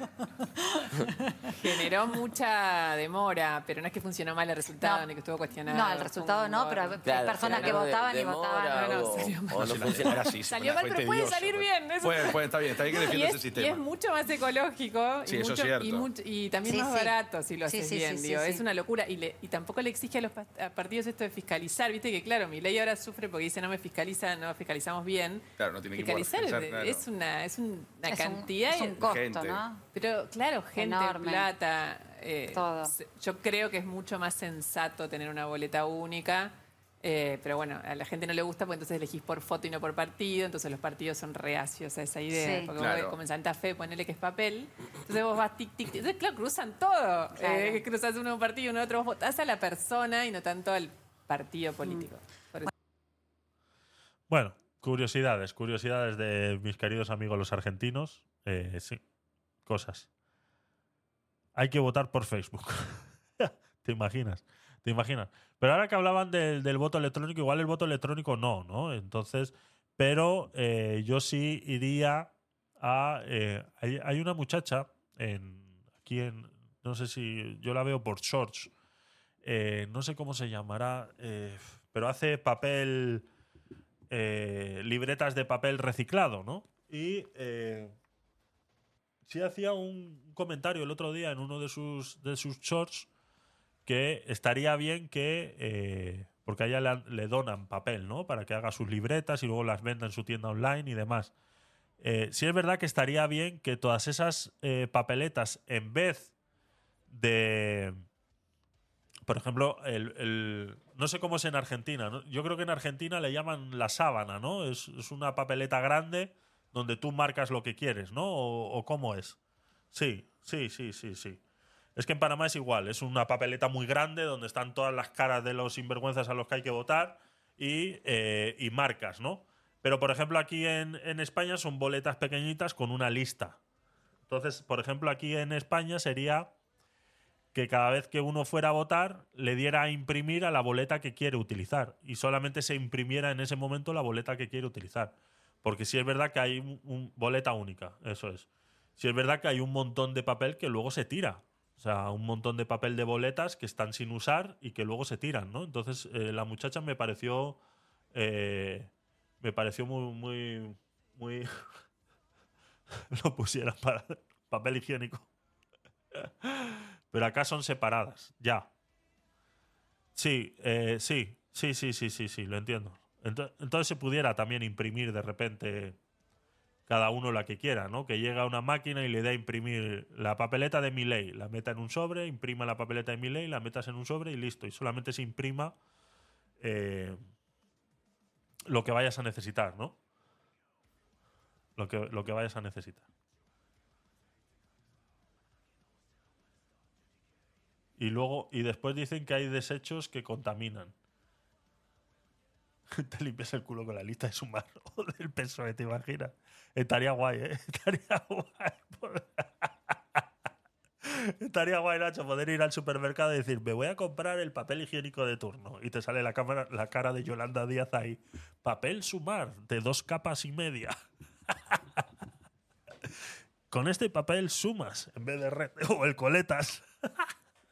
Generó mucha demora, pero no es que funcionó mal el resultado No. ni que estuvo cuestionado. No, el resultado no, pero hay Claro, personas que de- votaban y demora votaban. no, o, salió mal. o no funciona. Salió mal, pero puede tedioso. salir bien, eso- Puede, puede, está bien, está bien que Y defienda es, ese y sistema. es mucho más ecológico Sí, y, eso es mucho- cierto. y, mucho- y también Sí, más sí. barato si lo Sí, haces sí, bien. sí, digo, sí, es sí. una locura. Y, le- y tampoco le exige a los a partidos esto de fiscalizar. Viste que, claro, mi ley ahora sufre porque dice no me fiscaliza, no fiscalizamos bien. Claro, no tiene que Fiscalizar es, claro. es una, es una Es un- cantidad. es un costo, Gente. ¿no? Pero claro, gente, Enorme. plata. eh, Todo. Yo creo que es mucho más sensato tener una boleta única. eh, pero bueno, a la gente no le gusta porque entonces elegís por foto y no por partido. Entonces los partidos son reacios a esa idea. Sí. Porque Claro. vos, como en Santa Fe, ponele que es papel. Entonces vos vas tic, tic, tic. Entonces, claro, cruzan todo. Claro. Eh, cruzas uno un partido, uno otro. Vos votás a la persona y no tanto al partido político. Eso- Bueno, curiosidades, curiosidades de mis queridos amigos los argentinos. Eh, sí, cosas. Hay que votar por Facebook. ¿Te imaginas? ¿Te imaginas? Pero ahora que hablaban del, del voto electrónico, igual el voto electrónico no, ¿no? Entonces, pero eh, yo sí iría a... eh, hay, hay una muchacha en, aquí en... No sé si... Yo la veo por shorts. no sé cómo se llamará, pero hace papel... eh, libretas de papel reciclado, ¿no? Y... eh, sí hacía un comentario el otro día en uno de sus, de sus shorts que estaría bien que, eh, porque a ella le, donan papel, ¿no? Para que haga sus libretas y luego las venda en su tienda online y demás. Eh, sí es verdad que estaría bien que todas esas eh, papeletas, en vez de, por ejemplo, el, el- no sé cómo es en Argentina, ¿no? yo creo que en Argentina le llaman la sábana, ¿no? Es, una papeleta grande donde tú marcas lo que quieres, ¿no? O, o cómo es. Sí, sí, sí, sí, sí. Es que en Panamá es igual, es una papeleta muy grande donde están todas las caras de los sinvergüenzas a los que hay que votar y, eh, y marcas, ¿no? Pero, por ejemplo, aquí en, en España son boletas pequeñitas con una lista. Entonces, por ejemplo, aquí en España sería que cada vez que uno fuera a votar le diera a imprimir a la boleta que quiere utilizar y solamente se imprimiera en ese momento la boleta que quiere utilizar. Porque sí es verdad que hay un, boleta única, eso es. Sí es verdad que hay un montón de papel que luego se tira. O sea, un montón de papel de boletas que están sin usar y que luego se tiran, ¿no? Entonces, eh, la muchacha me pareció. eh, me pareció muy. muy. muy. lo pusieran para papel higiénico. Pero acá son separadas, ya. Sí, eh, sí, sí, sí, sí, sí, sí, lo entiendo. Ento- Entonces se pudiera también imprimir de repente cada uno la que quiera, ¿no? Que llega una máquina y le da a imprimir la papeleta de mi ley, la meta en un sobre, imprima la papeleta de mi ley, la metas en un sobre y listo. Y solamente se imprima eh, lo que vayas a necesitar, ¿no? Lo que, lo que vayas a necesitar. Y luego, y después dicen que hay desechos que contaminan. Te limpias el culo con la lista de sumar del PSOE, ¿te imaginas? Estaría guay, ¿eh? Estaría guay. Estaría guay, Nacho, poder ir al supermercado y decir, me voy a comprar el papel higiénico de turno. Y te sale la, cámara, la cara de Yolanda Díaz ahí. Papel sumar de dos capas y media. Con este papel sumas en vez de red. O el coletas.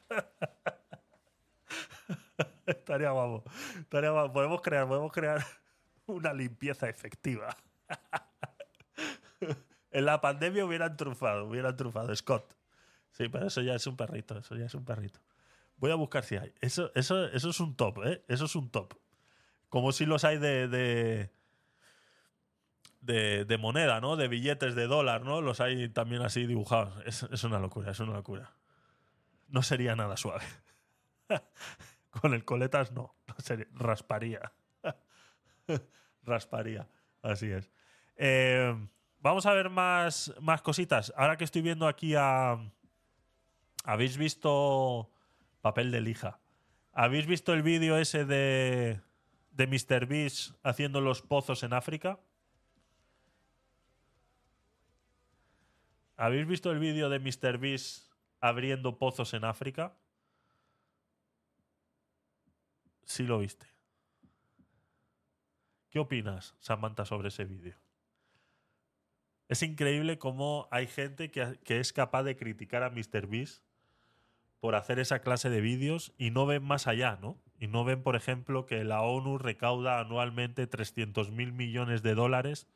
Estaría guapo. Estaría. Podemos crear, podemos crear una limpieza efectiva. en la pandemia hubieran trufado, hubieran trufado. Scott. Sí, pero eso ya es un perrito, eso ya es un perrito. Voy a buscar si hay. Eso, eso, eso es un top, ¿eh? Eso es un top. Como si los hay de, de, de, de moneda, ¿no? De billetes de dólar, ¿no? Los hay también así dibujados. Es, es una locura, es una locura. No sería nada suave. Con el coletas no, no sería- rasparía. rasparía, así es. Eh, vamos a ver más, más cositas. Ahora que estoy viendo aquí a... ¿Habéis visto papel de lija? ¿Habéis visto el vídeo ese de, de Mr. Beast haciendo los pozos en África? ¿Habéis visto el vídeo de Mr. Beast abriendo pozos en África? Sí lo viste. ¿Qué opinas, Samantha, sobre ese vídeo? Es increíble cómo hay gente que, es capaz de criticar a Mr. Beast por hacer esa clase de vídeos y no ven más allá, ¿no? Y no ven, por ejemplo, que la ONU recauda anualmente 300 mil millones de dólares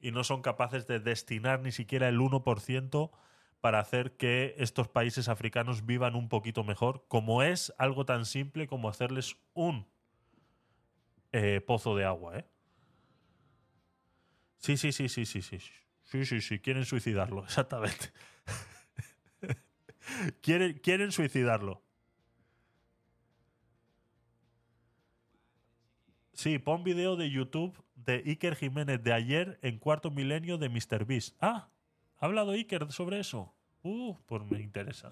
y no son capaces de destinar ni siquiera el 1% para hacer que estos países africanos vivan un poquito mejor, como es algo tan simple como hacerles un eh, pozo de agua, ¿eh? Sí, sí, sí, sí, sí, sí. Sí, sí, sí, quieren suicidarlo, exactamente. quieren, quieren suicidarlo. Sí, pon video de YouTube de Iker Jiménez de ayer en cuarto milenio de Mr. Beast. Ah, ¿ha hablado Iker sobre eso? Uh, pues me interesa.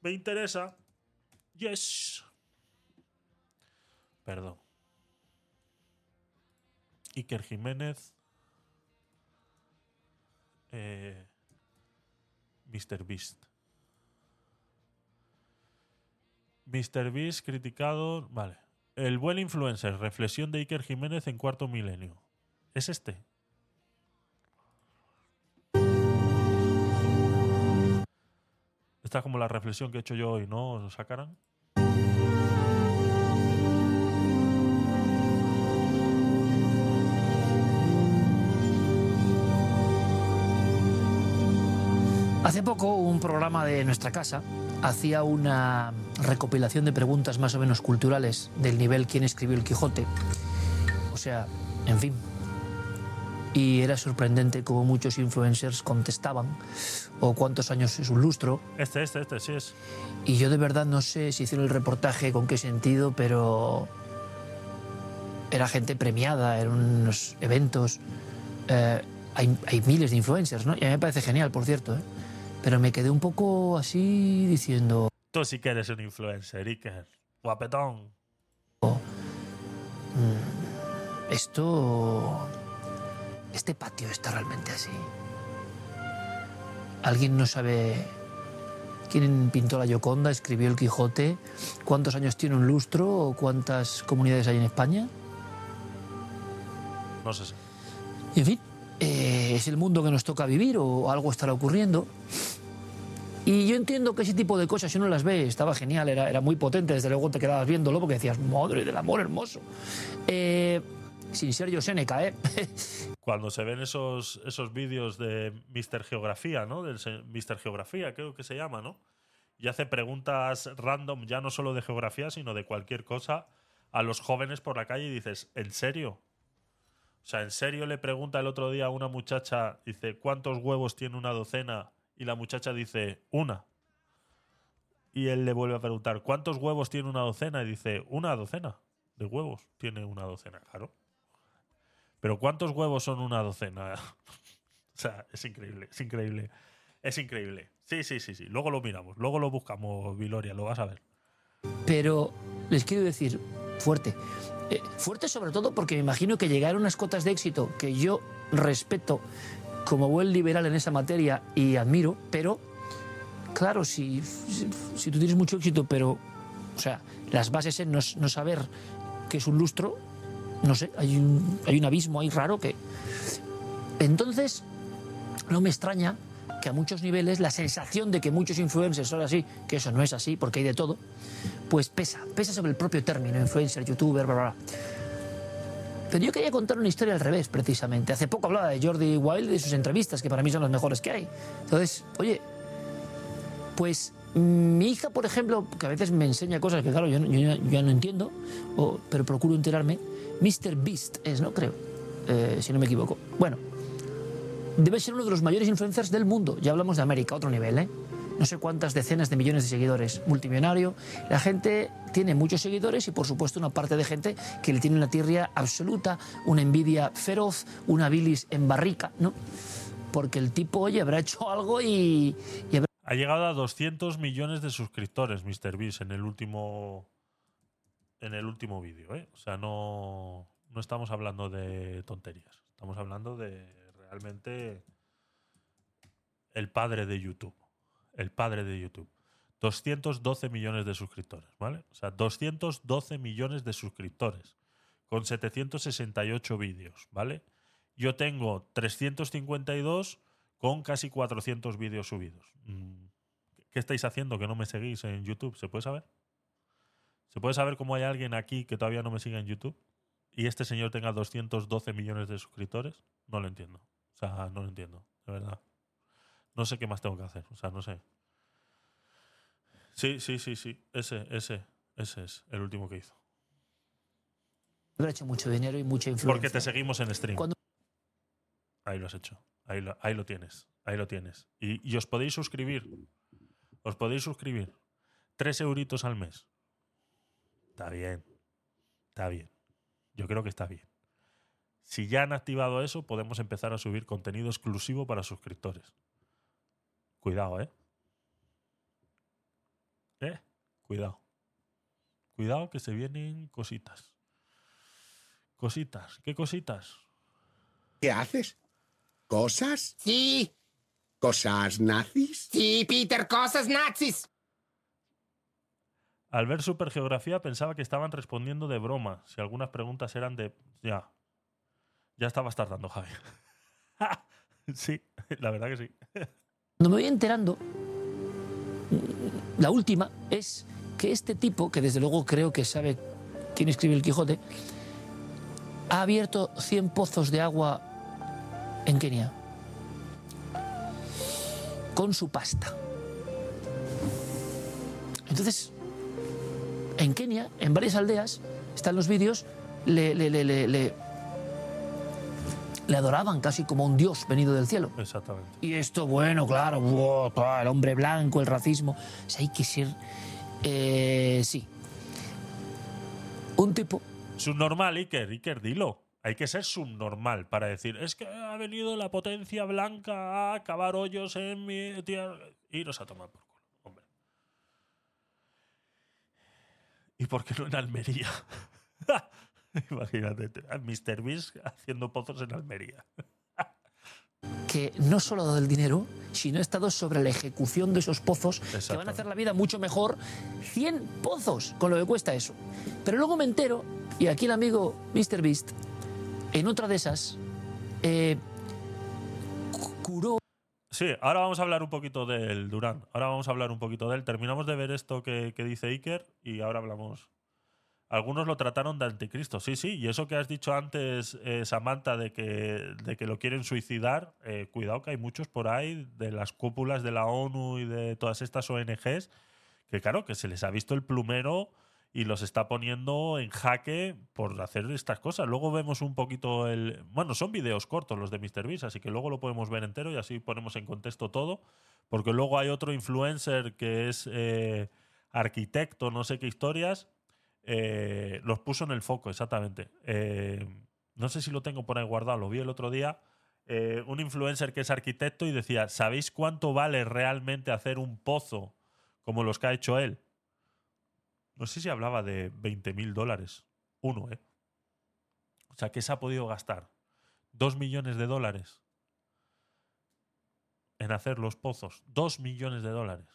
Me interesa. Yes. Perdón. Iker Jiménez. Eh, Mr. Beast. Mr. Beast criticado. Vale. El buen influencer. Reflexión de Iker Jiménez en cuarto milenio. ¿Es este? Esta es como la reflexión que he hecho yo hoy, ¿no? ¿Os sacarán? Hace poco un programa de nuestra casa hacía una recopilación de preguntas más o menos culturales del nivel quién escribió el Quijote. O sea, en fin. Y era sorprendente cómo muchos influencers contestaban o cuántos años es un lustro. Este, este, este, sí es. Y yo de verdad no sé si hicieron el reportaje con qué sentido, pero era gente premiada, eran unos eventos. Eh, hay, hay miles de influencers, ¿no? Y a mí me parece genial, por cierto, ¿eh? Pero me quedé un poco así diciendo, Tú sí que eres un influencer, Iker. Guapetón. esto... Este patio está realmente así. ¿Alguien no sabe quién pintó la Gioconda, escribió el Quijote? ¿Cuántos años tiene un lustro o cuántas comunidades hay en España? No sé si. Y en fin, eh, es el mundo que nos toca vivir o algo estará ocurriendo. Y yo entiendo que ese tipo de cosas, si uno las ve, estaba genial, era, era muy potente, desde luego te quedabas viéndolo porque decías, madre del amor hermoso. Eh, sin ser yo Seneca, ¿eh? Cuando se ven esos, esos vídeos de Mr. Geografía, ¿no? Del Mr. Geografía, creo que se llama, ¿no? Y hace preguntas random, ya no solo de geografía, sino de cualquier cosa, a los jóvenes por la calle y dices, ¿en serio? O sea, ¿en serio le pregunta el otro día a una muchacha, dice, ¿cuántos huevos tiene una docena? Y la muchacha dice, una. Y él le vuelve a preguntar, ¿cuántos huevos tiene una docena? Y dice, una docena de huevos tiene una docena, claro. Pero ¿cuántos huevos son una docena? o sea, es increíble, es increíble. Es increíble. Sí, sí, sí, sí. Luego lo miramos, luego lo buscamos, Viloria, lo vas a ver. Pero les quiero decir, fuerte. Eh, fuerte sobre todo porque me imagino que llegar a unas cotas de éxito que yo respeto como buen liberal en esa materia y admiro, pero claro, si, si, tú tienes mucho éxito, pero, o sea, las bases en no, saber qué es un lustro, no sé, hay un, hay un abismo ahí raro que... Entonces, no me extraña que a muchos niveles la sensación de que muchos influencers son así, que eso no es así, porque hay de todo, pues pesa, pesa sobre el propio término, influencer, youtuber, bla, bla, bla. Pero yo quería contar una historia al revés, precisamente. Hace poco hablaba de Jordi Wild y sus entrevistas, que para mí son las mejores que hay. Entonces, oye, pues mi hija, por ejemplo, que a veces me enseña cosas que, claro, yo, yo yo no entiendo, pero procuro enterarme. Mr. Beast es, ¿no? Creo, eh, si no me equivoco. Bueno, debe ser uno de los mayores influencers del mundo. Ya hablamos de América, otro nivel, ¿eh? No sé cuántas decenas de millones de seguidores, multimillonario. La gente tiene muchos seguidores y, por supuesto, una parte de gente que le tiene una tirria absoluta, una envidia feroz, una bilis en barrica, ¿no? Porque el tipo, oye, habrá hecho algo y, Ha llegado a 200 millones de suscriptores, Mr. Beast, en el último en el último vídeo, ¿eh? O sea, no, no estamos hablando de tonterías. Estamos hablando de realmente el padre de YouTube. El padre de YouTube. 212 millones de suscriptores, ¿vale? O sea, 212 millones de suscriptores con 768 vídeos, ¿vale? Yo tengo 352 con casi 400 vídeos subidos. Mm, ¿Qué estáis haciendo que no me seguís en YouTube? ¿Se puede saber? ¿Se puede saber cómo hay alguien aquí que todavía no me siga en YouTube? Y este señor tenga 212 millones de suscriptores? No lo entiendo. O sea, no lo entiendo, de verdad. No sé qué más tengo que hacer. O sea, no sé. Sí, sí, sí, sí. Ese, ese, ese es el último que hizo. habrá hecho mucho dinero y mucha influencia. Porque te seguimos en stream. Cuando- Ahí lo has hecho. Ahí lo, ahí lo tienes. Ahí lo tienes. Y, y os podéis suscribir. Os podéis suscribir. Tres euritos al mes. Está bien. Está bien. Yo creo que está bien. Si ya han activado eso, podemos empezar a subir contenido exclusivo para suscriptores. Cuidado, ¿eh? ¿Eh? Cuidado. Cuidado que se vienen cositas. Cositas. ¿Qué cositas? ¿Qué haces? ¿Cosas? Sí. ¿Cosas nazis? Sí, Peter, cosas nazis. Al ver Supergeografía pensaba que estaban respondiendo de broma. Si algunas preguntas eran de... Ya. Ya estabas tardando, Javi. sí, la verdad que sí. Cuando me voy enterando, la última es que este tipo, que desde luego creo que sabe quién escribe el Quijote, ha abierto 100 pozos de agua en Kenia. con su pasta. Entonces, en Kenia, en varias aldeas, están los vídeos, le, le- le- le- le- le adoraban casi como un dios venido del cielo. Exactamente. Y esto, bueno, claro, wow, el hombre blanco, el racismo. O sea, hay que ser. eh, sí. Un tipo. Subnormal, Iker, Iker, dilo. Hay que ser subnormal para decir, es que ha venido la potencia blanca a cavar hoyos en mi tierra. Iros a tomar por culo, hombre. ¿Y por qué no en Almería? Imagínate, Mr. Beast haciendo pozos en Almería. que no solo ha dado el dinero, sino ha estado sobre la ejecución de esos pozos que van a hacer la vida mucho mejor. 100 pozos con lo que cuesta eso. Pero luego me entero, y aquí el amigo Mr. Beast, en otra de esas, eh, cu- curó Sí, ahora vamos a hablar un poquito del Durán. Ahora vamos a hablar un poquito de él. Terminamos de ver esto que, que dice Iker y ahora hablamos. Algunos lo trataron de anticristo. Sí, sí. Y eso que has dicho antes, eh, Samantha, de que, de que lo quieren suicidar, eh, cuidado que hay muchos por ahí de las cúpulas de la ONU y de todas estas ONGs que, claro, que se les ha visto el plumero y los está poniendo en jaque por hacer estas cosas. Luego vemos un poquito el... Bueno, son videos cortos los de MrBeast, así que luego lo podemos ver entero y así ponemos en contexto todo. Porque luego hay otro influencer que es eh, arquitecto, no sé qué historias, eh, los puso en el foco, exactamente. Eh, no sé si lo tengo por ahí guardado, lo vi el otro día. Eh, un influencer que es arquitecto y decía, ¿sabéis cuánto vale realmente hacer un pozo como los que ha hecho él? No sé si hablaba de 20 mil dólares. Uno, ¿eh? O sea, ¿qué se ha podido gastar? Dos millones de dólares en hacer los pozos. Dos millones de dólares.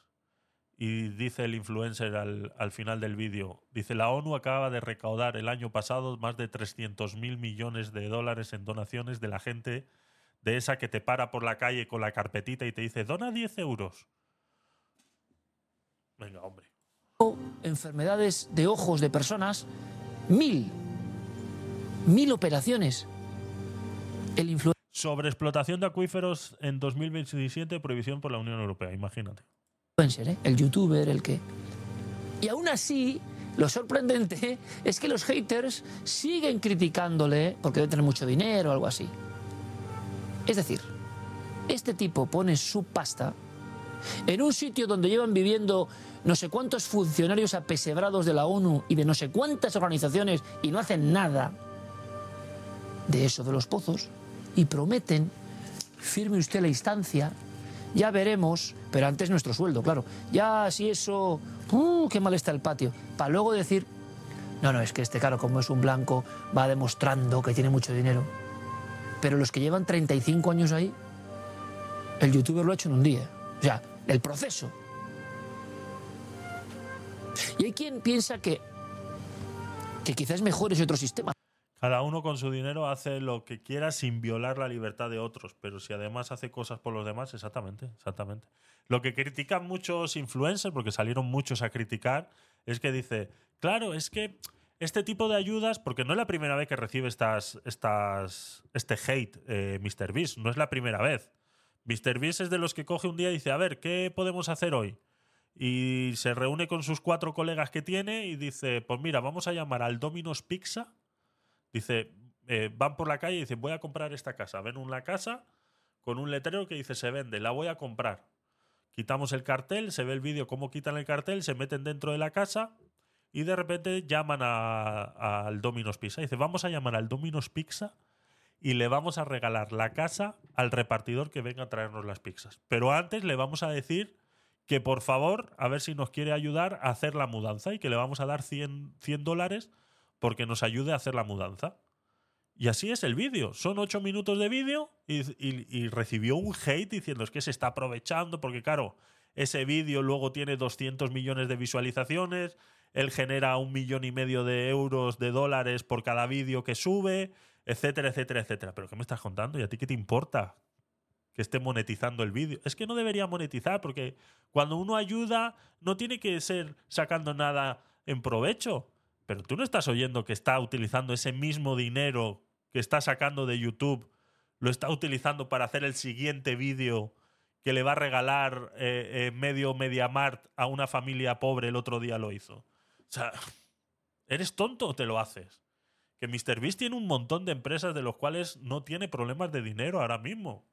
Y dice el influencer al, al final del vídeo, dice, la ONU acaba de recaudar el año pasado más de 300 mil millones de dólares en donaciones de la gente de esa que te para por la calle con la carpetita y te dice, dona 10 euros. Venga, hombre. Enfermedades de ojos de personas, mil, mil operaciones. El Sobre explotación de acuíferos en 2027, prohibición por la Unión Europea, imagínate. ¿eh? el youtuber, el que... Y aún así, lo sorprendente es que los haters siguen criticándole porque debe tener mucho dinero o algo así. Es decir, este tipo pone su pasta en un sitio donde llevan viviendo no sé cuántos funcionarios apesebrados de la ONU y de no sé cuántas organizaciones y no hacen nada de eso de los pozos y prometen, firme usted la instancia, ya veremos, pero antes nuestro sueldo, claro. Ya si eso, ¡uh, qué mal está el patio! Para luego decir, no, no, es que este, claro, como es un blanco, va demostrando que tiene mucho dinero. Pero los que llevan 35 años ahí, el youtuber lo ha hecho en un día. O el proceso. Y hay quien piensa que, que quizás mejor es otro sistema. Cada uno con su dinero hace lo que quiera sin violar la libertad de otros, pero si además hace cosas por los demás, exactamente, exactamente. Lo que critican muchos influencers, porque salieron muchos a criticar, es que dice, claro, es que este tipo de ayudas, porque no es la primera vez que recibe estas, estas, este hate eh, MrBeast, no es la primera vez. MrBeast es de los que coge un día y dice, a ver, ¿qué podemos hacer hoy? Y se reúne con sus cuatro colegas que tiene y dice, pues mira, vamos a llamar al Domino's Pizza Dice, eh, van por la calle y dicen, voy a comprar esta casa. Ven una casa con un letrero que dice, se vende, la voy a comprar. Quitamos el cartel, se ve el vídeo cómo quitan el cartel, se meten dentro de la casa y de repente llaman al Domino's Pizza. Dice, vamos a llamar al Domino's Pizza y le vamos a regalar la casa al repartidor que venga a traernos las pizzas. Pero antes le vamos a decir que por favor, a ver si nos quiere ayudar a hacer la mudanza y que le vamos a dar 100, 100 dólares porque nos ayude a hacer la mudanza. Y así es el vídeo. Son ocho minutos de vídeo y, y- y recibió un hate diciendo es que se está aprovechando porque claro, ese vídeo luego tiene 200 millones de visualizaciones, él genera un millón y medio de euros, de dólares por cada vídeo que sube, etcétera, etcétera, etcétera. Pero ¿qué me estás contando? ¿Y a ti qué te importa? que esté monetizando el vídeo. Es que no debería monetizar porque cuando uno ayuda no tiene que ser sacando nada en provecho. Pero tú no estás oyendo que está utilizando ese mismo dinero que está sacando de YouTube, lo está utilizando para hacer el siguiente vídeo que le va a regalar eh, eh, medio Mediamart a una familia pobre el otro día lo hizo. O sea, ¿eres tonto o te lo haces? Que MrBeast tiene un montón de empresas de los cuales no tiene problemas de dinero ahora mismo.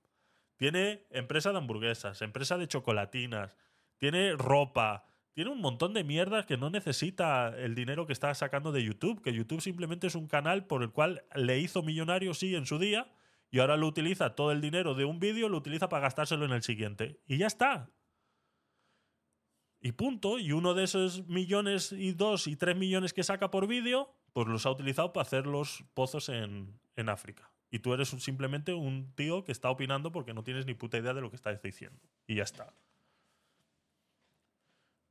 Tiene empresa de hamburguesas, empresa de chocolatinas, tiene ropa, tiene un montón de mierdas que no necesita el dinero que está sacando de YouTube, que YouTube simplemente es un canal por el cual le hizo millonario, sí, en su día, y ahora lo utiliza todo el dinero de un vídeo, lo utiliza para gastárselo en el siguiente. Y ya está. Y punto. Y uno de esos millones y dos y tres millones que saca por vídeo, pues los ha utilizado para hacer los pozos en, en África. Y tú eres simplemente un tío que está opinando porque no tienes ni puta idea de lo que estás diciendo. Y ya está.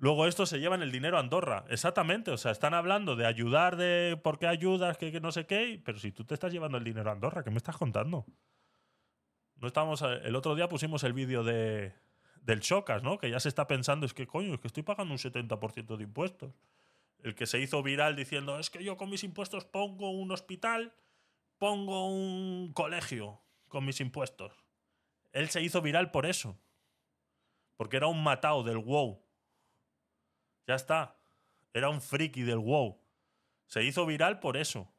Luego esto se llevan el dinero a Andorra. Exactamente. O sea, están hablando de ayudar, de por qué ayudas, que, no sé qué. Pero si tú te estás llevando el dinero a Andorra, ¿qué me estás contando? No estamos. El otro día pusimos el vídeo de, del Chocas, ¿no? Que ya se está pensando, es que coño, es que estoy pagando un 70% de impuestos. El que se hizo viral diciendo, es que yo con mis impuestos pongo un hospital, pongo un colegio con mis impuestos. Él se hizo viral por eso. Porque era un matao del WoW. Ya está. Era un friki del WoW. Se hizo viral por eso.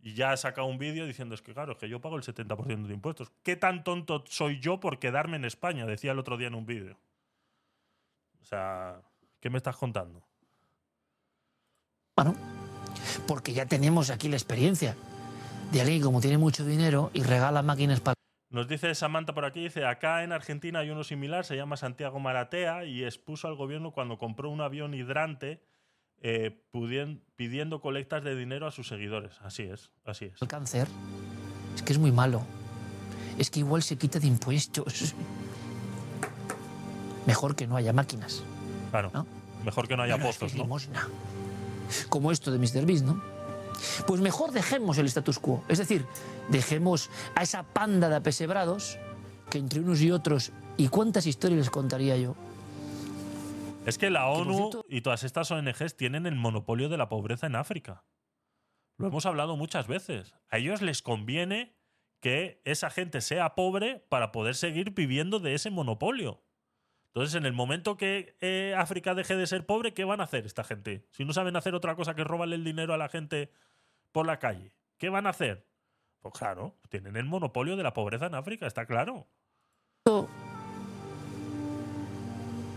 Y ya ha sacado un vídeo diciendo, es que claro, es que yo pago el 70% de impuestos. ¿Qué tan tonto soy yo por quedarme en España? Decía el otro día en un vídeo. O sea, ¿qué me estás contando? Porque ya tenemos aquí la experiencia de alguien como tiene mucho dinero y regala máquinas para... Nos dice Samantha por aquí, dice, acá en Argentina hay uno similar, se llama Santiago Maratea y expuso al gobierno cuando compró un avión hidrante eh, pidiendo colectas de dinero a sus seguidores. Así es, así es. el cáncer. Es que es muy malo. Es que igual se quita de impuestos. Mejor que no haya máquinas. Claro. Mejor que no haya Pero es que pozos, es ¿no? limosna. Como esto de Mr. Beast, ¿no? Pues mejor dejemos el status quo. Es decir, dejemos a esa panda de apesebrados que entre unos y otros. ¿Y cuántas historias les contaría yo? Es que la ONU y todas estas ONGs tienen el monopolio de la pobreza en África. Lo hemos hablado muchas veces. A ellos les conviene que esa gente sea pobre para poder seguir viviendo de ese monopolio. Entonces, en el momento que eh, África deje de ser pobre, ¿qué van a hacer esta gente? Si no saben hacer otra cosa que robarle el dinero a la gente por la calle, ¿qué van a hacer? Pues claro, tienen el monopolio de la pobreza en África, está claro.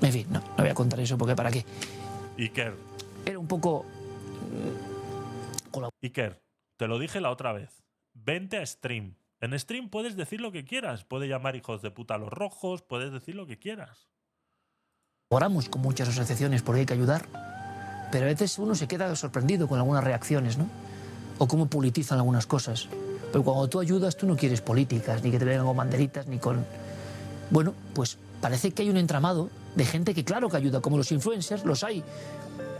En fin, no, no voy a contar eso porque ¿para qué? Iker, Era un poco... Iker, te lo dije la otra vez. Vente a stream. En stream puedes decir lo que quieras. Puedes llamar hijos de puta a los rojos, puedes decir lo que quieras. Oramos con muchas asociaciones porque hay que ayudar, pero a veces uno se queda sorprendido con algunas reacciones, ¿no? O cómo politizan algunas cosas. Pero cuando tú ayudas, tú no quieres políticas, ni que te vengan con banderitas, ni con... Bueno, pues parece que hay un entramado de gente que claro que ayuda, como los influencers, los hay,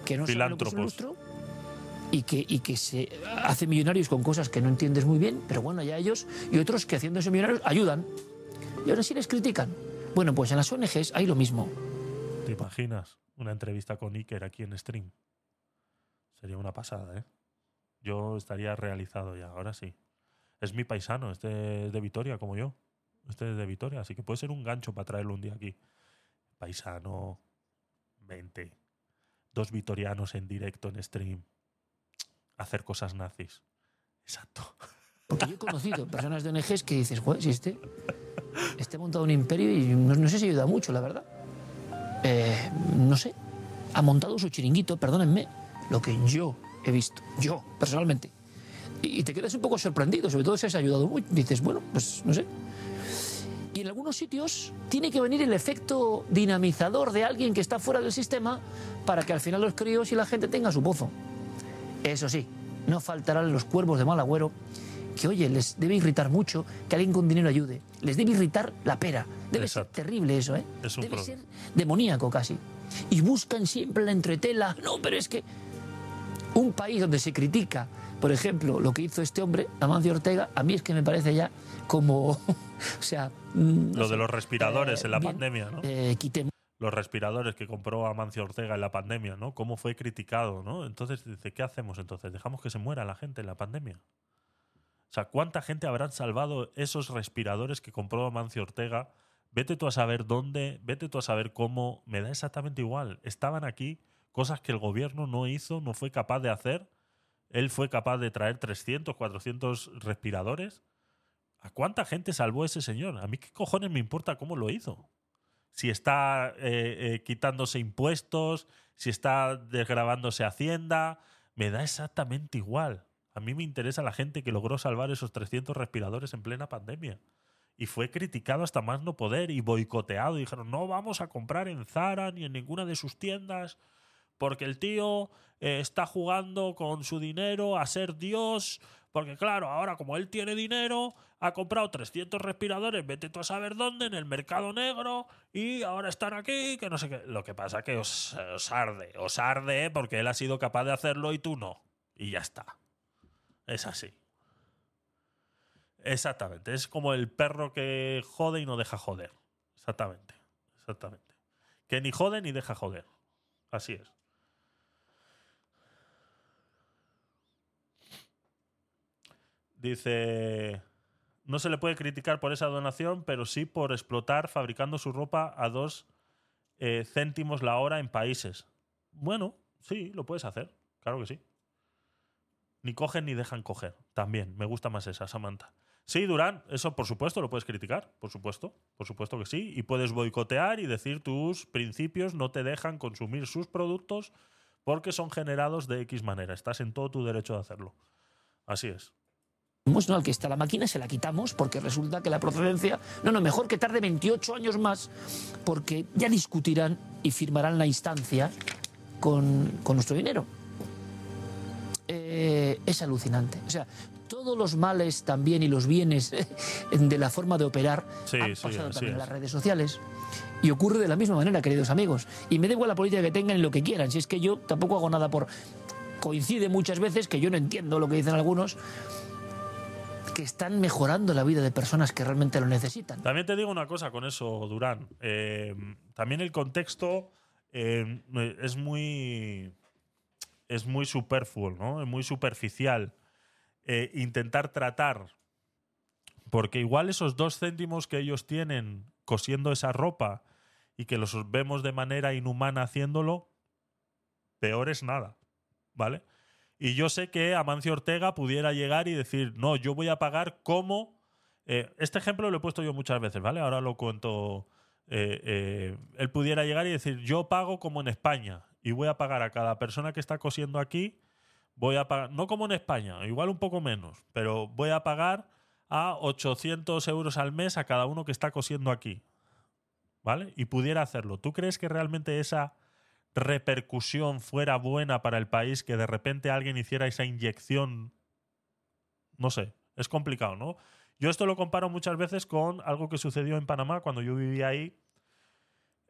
que no saben lo que es un lustro y que, y que se hacen millonarios con cosas que no entiendes muy bien, pero bueno, ya ellos, y otros que haciéndose millonarios ayudan. Y ahora sí les critican. Bueno, pues en las ONGs hay lo mismo. ¿Te imaginas una entrevista con Iker aquí en stream? Sería una pasada, ¿eh? Yo estaría realizado ya, ahora sí. Es mi paisano, este es de Vitoria, como yo. Este es de Vitoria, así que puede ser un gancho para traerlo un día aquí. Paisano, 20. Dos vitorianos en directo en stream. Hacer cosas nazis. Exacto. Porque yo he conocido personas de ONGs que dices, joder, si este, este ha montado un imperio y no, no sé si ayuda mucho, la verdad. Eh, no sé, ha montado su chiringuito, perdónenme, lo que yo he visto, yo personalmente. Y, te quedas un poco sorprendido, sobre todo si has ayudado mucho. Dices, bueno, pues no sé. Y en algunos sitios tiene que venir el efecto dinamizador de alguien que está fuera del sistema para que al final los críos y la gente tenga su pozo. Eso sí, no faltarán los cuervos de mal agüero que, oye, les debe irritar mucho que alguien con dinero ayude. Les debe irritar la pera. Debe ser terrible eso, ¿eh? Es un debe problema. ser demoníaco casi. Y buscan siempre la entretela. No, pero es que un país donde se critica, por ejemplo, lo que hizo este hombre, Amancio Ortega, a mí es que me parece ya como, o sea, mm, no Lo sé, de los respiradores eh, en la bien, pandemia, ¿no? eh, quitemos los respiradores que compró Amancio Ortega en la pandemia, ¿no? Cómo fue criticado, ¿no? Entonces dice, ¿qué hacemos entonces? ¿Dejamos que se muera la gente en la pandemia? O sea, ¿cuánta gente habrán salvado esos respiradores que compró Amancio Ortega Vete tú a saber dónde, vete tú a saber cómo, me da exactamente igual. Estaban aquí cosas que el gobierno no hizo, no fue capaz de hacer. Él fue capaz de traer 300, 400 respiradores. ¿A cuánta gente salvó ese señor? A mí qué cojones me importa cómo lo hizo. Si está eh, eh, quitándose impuestos, si está desgravándose Hacienda, me da exactamente igual. A mí me interesa la gente que logró salvar esos 300 respiradores en plena pandemia. Y fue criticado hasta más no poder y boicoteado. Dijeron, no vamos a comprar en Zara ni en ninguna de sus tiendas porque el tío eh, está jugando con su dinero a ser Dios. Porque claro, ahora como él tiene dinero, ha comprado 300 respiradores, vete tú a saber dónde, en el mercado negro, y ahora están aquí, que no sé qué. Lo que pasa que os, os arde, os arde porque él ha sido capaz de hacerlo y tú no. Y ya está. Es así. Exactamente. Es como el perro que jode y no deja joder. Exactamente. Exactamente. Que ni jode ni deja joder. Así es. Dice, no se le puede criticar por esa donación, pero sí por explotar fabricando su ropa a dos eh, céntimos la hora en países. Bueno, sí, lo puedes hacer. Claro que sí. Ni cogen ni dejan coger. También, me gusta más esa, Samantha. Sí, Durán, eso por supuesto lo puedes criticar, por supuesto, por supuesto que sí. Y puedes boicotear y decir tus principios no te dejan consumir sus productos porque son generados de X manera. Estás en todo tu derecho de hacerlo. Así es. no, al que está la máquina se la quitamos porque resulta que la procedencia, no, no, mejor que tarde 28 años más porque ya discutirán y firmarán la instancia con, con nuestro dinero. Eh, es alucinante. O sea, todos los males también y los bienes de la forma de operar Sí, han pasado también a es. las redes sociales. Y ocurre de la misma manera, queridos amigos. Y me da igual la política que tengan y lo que quieran. Si es que yo tampoco hago nada por... Coincide muchas veces que yo no entiendo lo que dicen algunos, que están mejorando la vida de personas que realmente lo necesitan. También te digo una cosa con eso, Durán. Eh, también el contexto eh, es muy. Es muy superfluo, ¿no? Es muy superficial. Eh, intentar tratar. Porque igual esos dos céntimos que ellos tienen cosiendo esa ropa y que los vemos de manera inhumana haciéndolo, peor es nada. ¿Vale? Y yo sé que Amancio Ortega pudiera llegar y decir, no, yo voy a pagar como... eh, este ejemplo lo he puesto yo muchas veces, ¿vale? Ahora lo cuento. eh, él pudiera llegar y decir, yo pago como en España y voy a pagar a cada persona que está cosiendo aquí, voy a pagar, no como en España, igual un poco menos, pero voy a pagar a 800 euros al mes a cada uno que está cosiendo aquí. ¿Vale? Y pudiera hacerlo. ¿Tú crees que realmente esa repercusión fuera buena para el país, que de repente alguien hiciera esa inyección? No sé, es complicado, ¿no? Yo esto lo comparo muchas veces con algo que sucedió en Panamá cuando yo vivía ahí.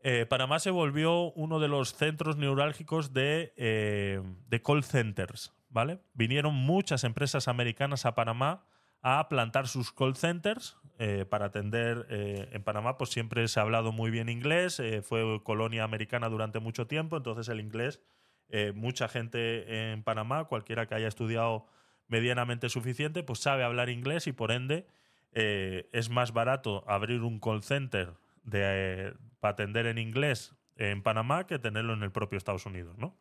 Eh, Panamá se volvió uno de los centros neurálgicos de, eh, de call centers, ¿vale? Vinieron muchas empresas americanas a Panamá a plantar sus call centers eh, para atender eh, en Panamá, pues siempre se ha hablado muy bien inglés, eh, fue colonia americana durante mucho tiempo, entonces el inglés, mucha gente en Panamá, cualquiera que haya estudiado medianamente suficiente, pues sabe hablar inglés y por ende es más barato abrir un call center de, para atender en inglés en Panamá que tenerlo en el propio Estados Unidos, ¿no?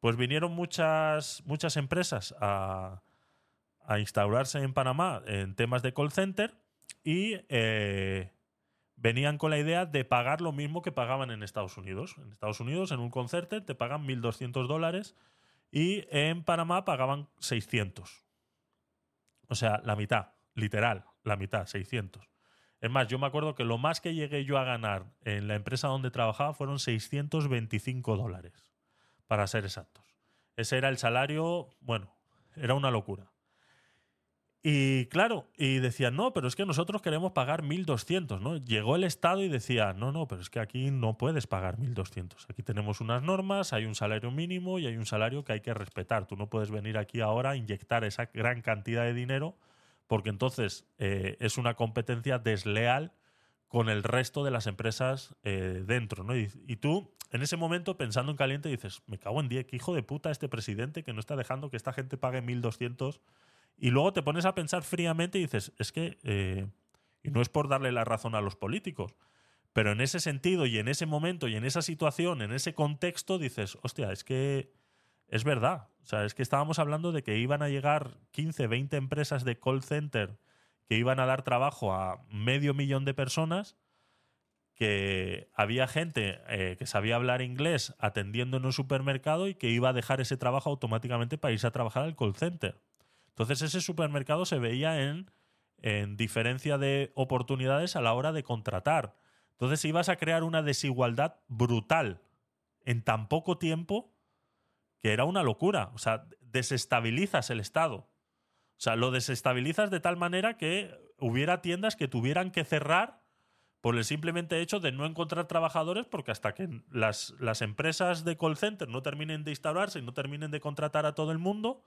Pues vinieron muchas, muchas empresas a, a instaurarse en Panamá en temas de call center y eh, venían con la idea de pagar lo mismo que pagaban en Estados Unidos. En Estados Unidos, en un call center, te pagan 1.200 dólares y en Panamá pagaban 600. O sea, la mitad, literal, la mitad, 600. Es más, yo me acuerdo que lo más que llegué yo a ganar en la empresa donde trabajaba fueron 625 dólares, para ser exactos. Ese era el salario, bueno, era una locura. Y claro, y decían, no, pero es que nosotros queremos pagar 1.200, ¿no? Llegó el Estado y decía, no, no, pero es que aquí no puedes pagar 1.200. Aquí tenemos unas normas, hay un salario mínimo y hay un salario que hay que respetar. Tú no puedes venir aquí ahora a inyectar esa gran cantidad de dinero porque entonces eh, es una competencia desleal con el resto de las empresas eh, dentro, ¿no? Y, tú, en ese momento, pensando en caliente, dices, me cago en 10, qué hijo de puta este presidente que no está dejando que esta gente pague 1.200 y luego te pones a pensar fríamente y dices, es que, eh, y no es por darle la razón a los políticos, Pero en ese sentido y en ese momento y en esa situación, en ese contexto, dices, hostia, es que es verdad. O sea, es que estábamos hablando de que iban a llegar 15, 20 empresas de call center que iban a dar trabajo a medio millón de personas, que había gente eh, que sabía hablar inglés atendiendo en un supermercado y que iba a dejar ese trabajo automáticamente para irse a trabajar al call center. Entonces ese supermercado se veía en, en diferencia de oportunidades a la hora de contratar. Entonces ibas a crear una desigualdad brutal en tan poco tiempo que era una locura. O sea, desestabilizas el Estado. O sea, lo desestabilizas de tal manera que hubiera tiendas que tuvieran que cerrar por el simplemente hecho de no encontrar trabajadores, porque hasta que las, las empresas de call center no terminen de instaurarse y no terminen de contratar a todo el mundo,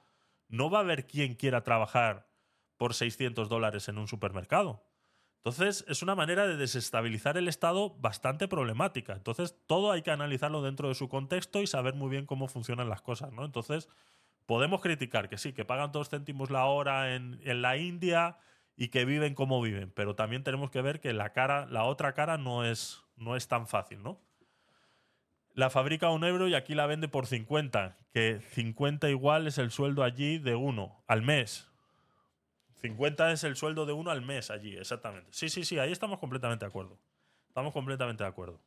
no va a haber quien quiera trabajar por 600 dólares en un supermercado. Entonces, es una manera de desestabilizar el Estado bastante problemática. Entonces, todo hay que analizarlo dentro de su contexto y saber muy bien cómo funcionan las cosas, ¿no? Entonces, podemos criticar que sí, que pagan dos céntimos la hora en, en la India y que viven como viven, pero también tenemos que ver que la cara, la otra cara no es, no es tan fácil, ¿no? La fabrica un euro y aquí la vende por 50, que 50 igual es el sueldo allí de uno al mes. 50 es el sueldo de uno al mes allí, exactamente. Sí, sí, sí, ahí estamos completamente de acuerdo. Estamos completamente de acuerdo.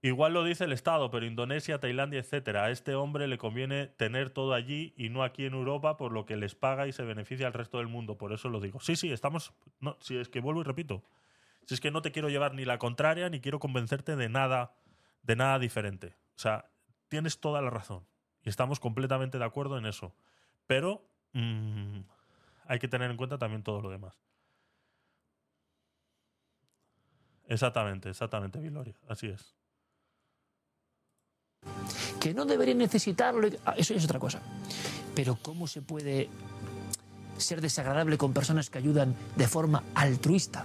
Igual lo dice el Estado, pero Indonesia, Tailandia, etcétera. A este hombre le conviene tener todo allí y no aquí en Europa, por lo que les paga y se beneficia al resto del mundo. Por eso lo digo. Sí, sí, estamos. Si es que vuelvo y repito. Si es que no te quiero llevar ni la contraria, ni quiero convencerte de nada, de nada diferente. O sea, tienes toda la razón. Y estamos completamente de acuerdo en eso. Pero mm, hay que tener en cuenta también todo lo demás. Exactamente, exactamente, Viloria. Así es. Que no debería necesitarlo, ah, eso es otra cosa. Pero ¿cómo se puede ser desagradable con personas que ayudan de forma altruista?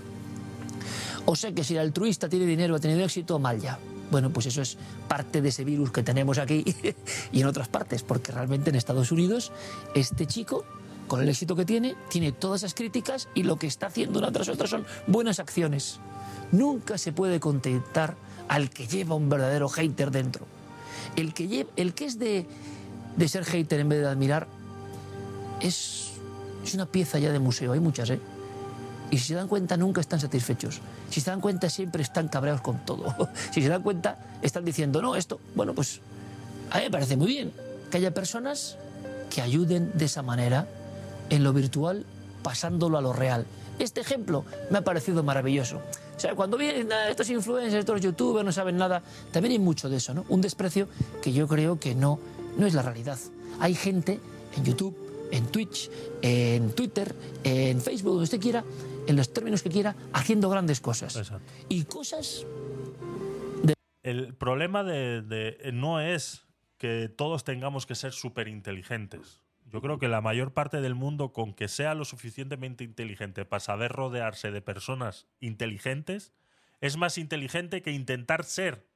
O sea que si el altruista tiene dinero, ha tenido éxito, mal ya. Bueno, pues eso es parte de ese virus que tenemos aquí y en otras partes, porque realmente en Estados Unidos este chico, con el éxito que tiene, tiene todas esas críticas y lo que está haciendo una tras otra son buenas acciones. Nunca se puede contentar al que lleva un verdadero hater dentro. El que, es de, de ser hater en vez de admirar es, es una pieza ya de museo, hay muchas, ¿eh? Y si se dan cuenta, nunca están satisfechos. Si se dan cuenta, siempre están cabreados con todo. Si se dan cuenta, están diciendo, no, esto, bueno, pues a mí me parece muy bien que haya personas que ayuden de esa manera en lo virtual, pasándolo a lo real. Este ejemplo me ha parecido maravilloso. O sea, cuando vienen estos influencers, estos youtubers, no saben nada, también hay mucho de eso, ¿no? Un desprecio que yo creo que no, no es la realidad. Hay gente en YouTube, en Twitch, en Twitter, en Facebook, donde usted quiera, en los términos que quiera, haciendo grandes cosas. Y cosas El problema de, de- no es que todos tengamos que ser súper inteligentes. Yo creo que la mayor parte del mundo, con que sea lo suficientemente inteligente para saber rodearse de personas inteligentes, es más inteligente que intentar ser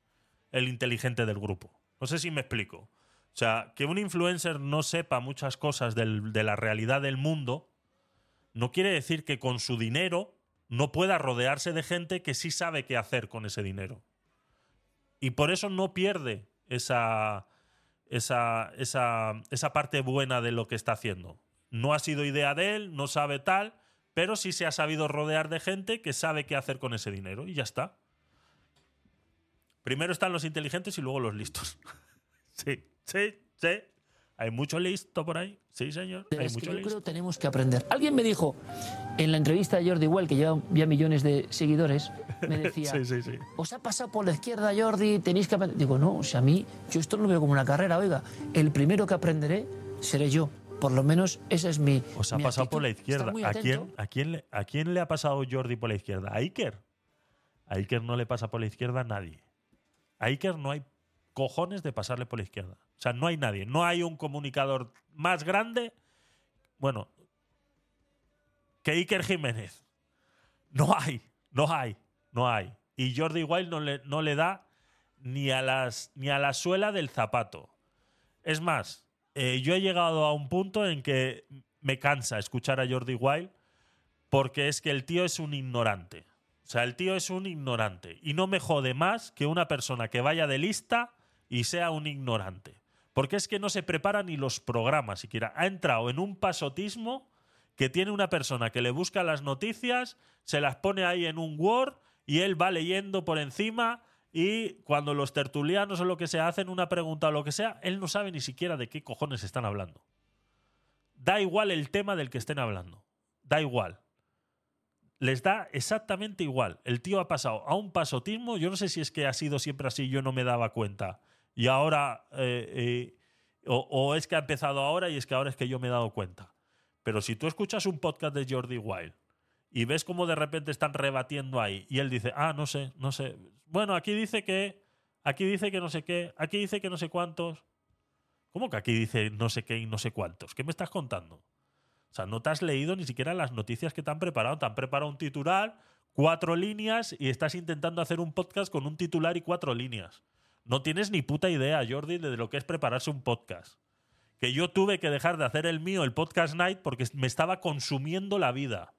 el inteligente del grupo. No sé si me explico. O sea, que un influencer no sepa muchas cosas de la realidad del mundo, no quiere decir que con su dinero no pueda rodearse de gente que sí sabe qué hacer con ese dinero. Y por eso no pierde esa, esa, esa, esa parte buena de lo que está haciendo. No ha sido idea de él, no sabe tal, pero sí se ha sabido rodear de gente que sabe qué hacer con ese dinero y ya está. Primero están los inteligentes y luego los listos. sí, sí, sí. Hay mucho listo por ahí. Sí, señor. Hay las que mucho yo listo. creo tenemos que aprender. Alguien me dijo en la entrevista de Jordi Well, que lleva ya millones de seguidores, me decía, sí, sí, sí. ¿os ha pasado por la izquierda, Jordi? Tenéis que aprender. Digo, no, o sea, a mí, yo esto no lo veo como una carrera, oiga, el primero que aprenderé seré yo. Por lo menos esa es mi. Os ha mi pasado actitud. por la izquierda. ¿A quién, a, quién ¿A quién le ha pasado Jordi por la izquierda? ¿A Iker? A Iker no le pasa por la izquierda a nadie. A Iker no hay cojones de pasarle por la izquierda. O sea, no hay nadie. No hay un comunicador más grande. Bueno, que Iker Jiménez. No hay, no hay, no hay. Y Jordi Wild no le, no le da ni a, las, ni a la suela del zapato. Es más, eh, yo he llegado a un punto en que me cansa escuchar a Jordi Wild porque es que el tío es un ignorante. O sea, el tío es un ignorante. Y no me jode más que una persona que vaya de lista y sea un ignorante. Porque es que no se prepara ni los programas siquiera. Ha entrado en un pasotismo que tiene una persona que le busca las noticias, se las pone ahí en un Word y él va leyendo por encima y cuando los tertulianos o lo que sea hacen una pregunta o lo que sea, él no sabe ni siquiera de qué cojones están hablando. Da igual el tema del que estén hablando. Da igual. Les da exactamente igual. El tío ha pasado a un pasotismo. Yo no sé si es que ha sido siempre así, yo no me daba cuenta. Y ahora. eh, eh, o, es que ha empezado ahora y es que ahora es que yo me he dado cuenta. Pero si tú escuchas un podcast de Jordi Wild y ves cómo de repente están rebatiendo ahí y él dice, ah, no sé, no sé. Bueno, aquí dice que. Aquí dice que no sé qué. Aquí dice que no sé cuántos. ¿Cómo que aquí dice no sé qué y no sé cuántos? ¿Qué me estás contando? O sea, no te has leído ni siquiera las noticias que te han preparado. Te han preparado un titular, cuatro líneas y estás intentando hacer un podcast con un titular y cuatro líneas. No tienes ni puta idea, Jordi, de lo que es prepararse un podcast. Que yo tuve que dejar de hacer el mío, el Podcast Night, porque me estaba consumiendo la vida.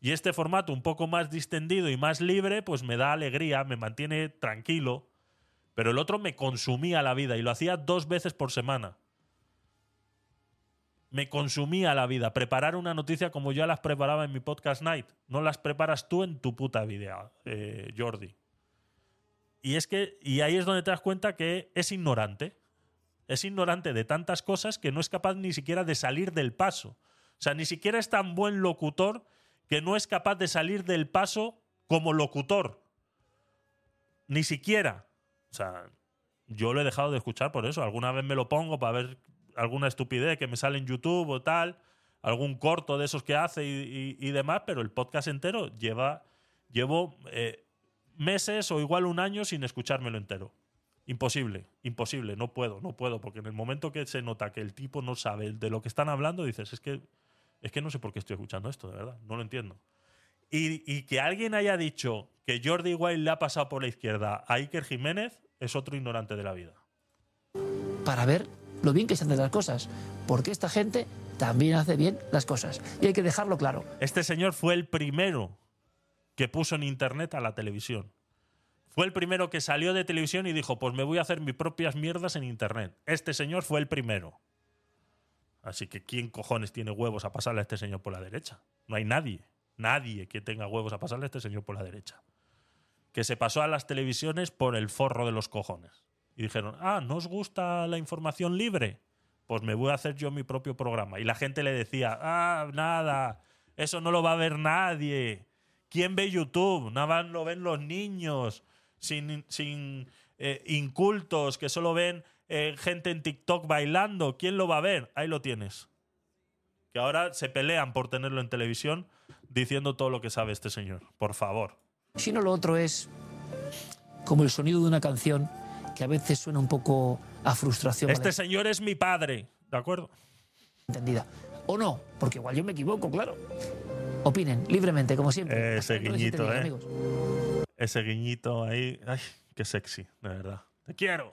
Y este formato un poco más distendido y más libre, pues me da alegría, me mantiene tranquilo. Pero el otro me consumía la vida y lo hacía dos veces por semana. Me consumía la vida. Preparar una noticia como yo las preparaba en mi podcast night. No las preparas tú en tu puta vida, eh, Jordi. Y es que, y ahí es donde te das cuenta que es ignorante. Es ignorante de tantas cosas que no es capaz ni siquiera de salir del paso. O sea, ni siquiera es tan buen locutor que no es capaz de salir del paso como locutor. Ni siquiera. O sea, yo lo he dejado de escuchar por eso. Alguna vez me lo pongo para ver alguna estupidez que me sale en YouTube o tal, algún corto de esos que hace y, demás, pero el podcast entero lleva, llevo eh, meses o igual un año sin escuchármelo entero. Imposible, imposible, no puedo, no puedo, porque en el momento que se nota que el tipo no sabe de lo que están hablando, dices, es que, es que no sé por qué estoy escuchando esto, de verdad, no lo entiendo. Y, y que alguien haya dicho que Jordi Wild le ha pasado por la izquierda a Iker Jiménez es otro ignorante de la vida. para ver lo bien que se hacen las cosas. Porque esta gente también hace bien las cosas. Y hay que dejarlo claro. Este señor fue el primero que puso en internet a la televisión. Fue el primero que salió de televisión y dijo, pues me voy a hacer mis propias mierdas en internet. Este señor fue el primero. Así que ¿quién cojones tiene huevos a pasarle a este señor por la derecha? No hay nadie. Nadie que tenga huevos a pasarle a este señor por la derecha. Que se pasó a las televisiones por el forro de los cojones. Y dijeron, ah, ¿no os gusta la información libre? Pues me voy a hacer yo mi propio programa. Y la gente le decía, ah, nada, eso no lo va a ver nadie. ¿Quién ve YouTube? Nada más lo ven los niños, sin, sin eh, incultos, que solo ven eh, gente en TikTok bailando. ¿Quién lo va a ver? Ahí lo tienes. Que ahora se pelean por tenerlo en televisión diciendo todo lo que sabe este señor. Por favor. Si no, lo otro es como el sonido de una canción que a veces suena un poco a frustración. Este señor es mi padre. ¿De acuerdo? Entendida. O no, porque igual yo me equivoco, claro. Opinen libremente, como siempre. Ese guiñito, ¿eh? amigos. Ese guiñito ahí. Ay, qué sexy, de verdad. Te quiero.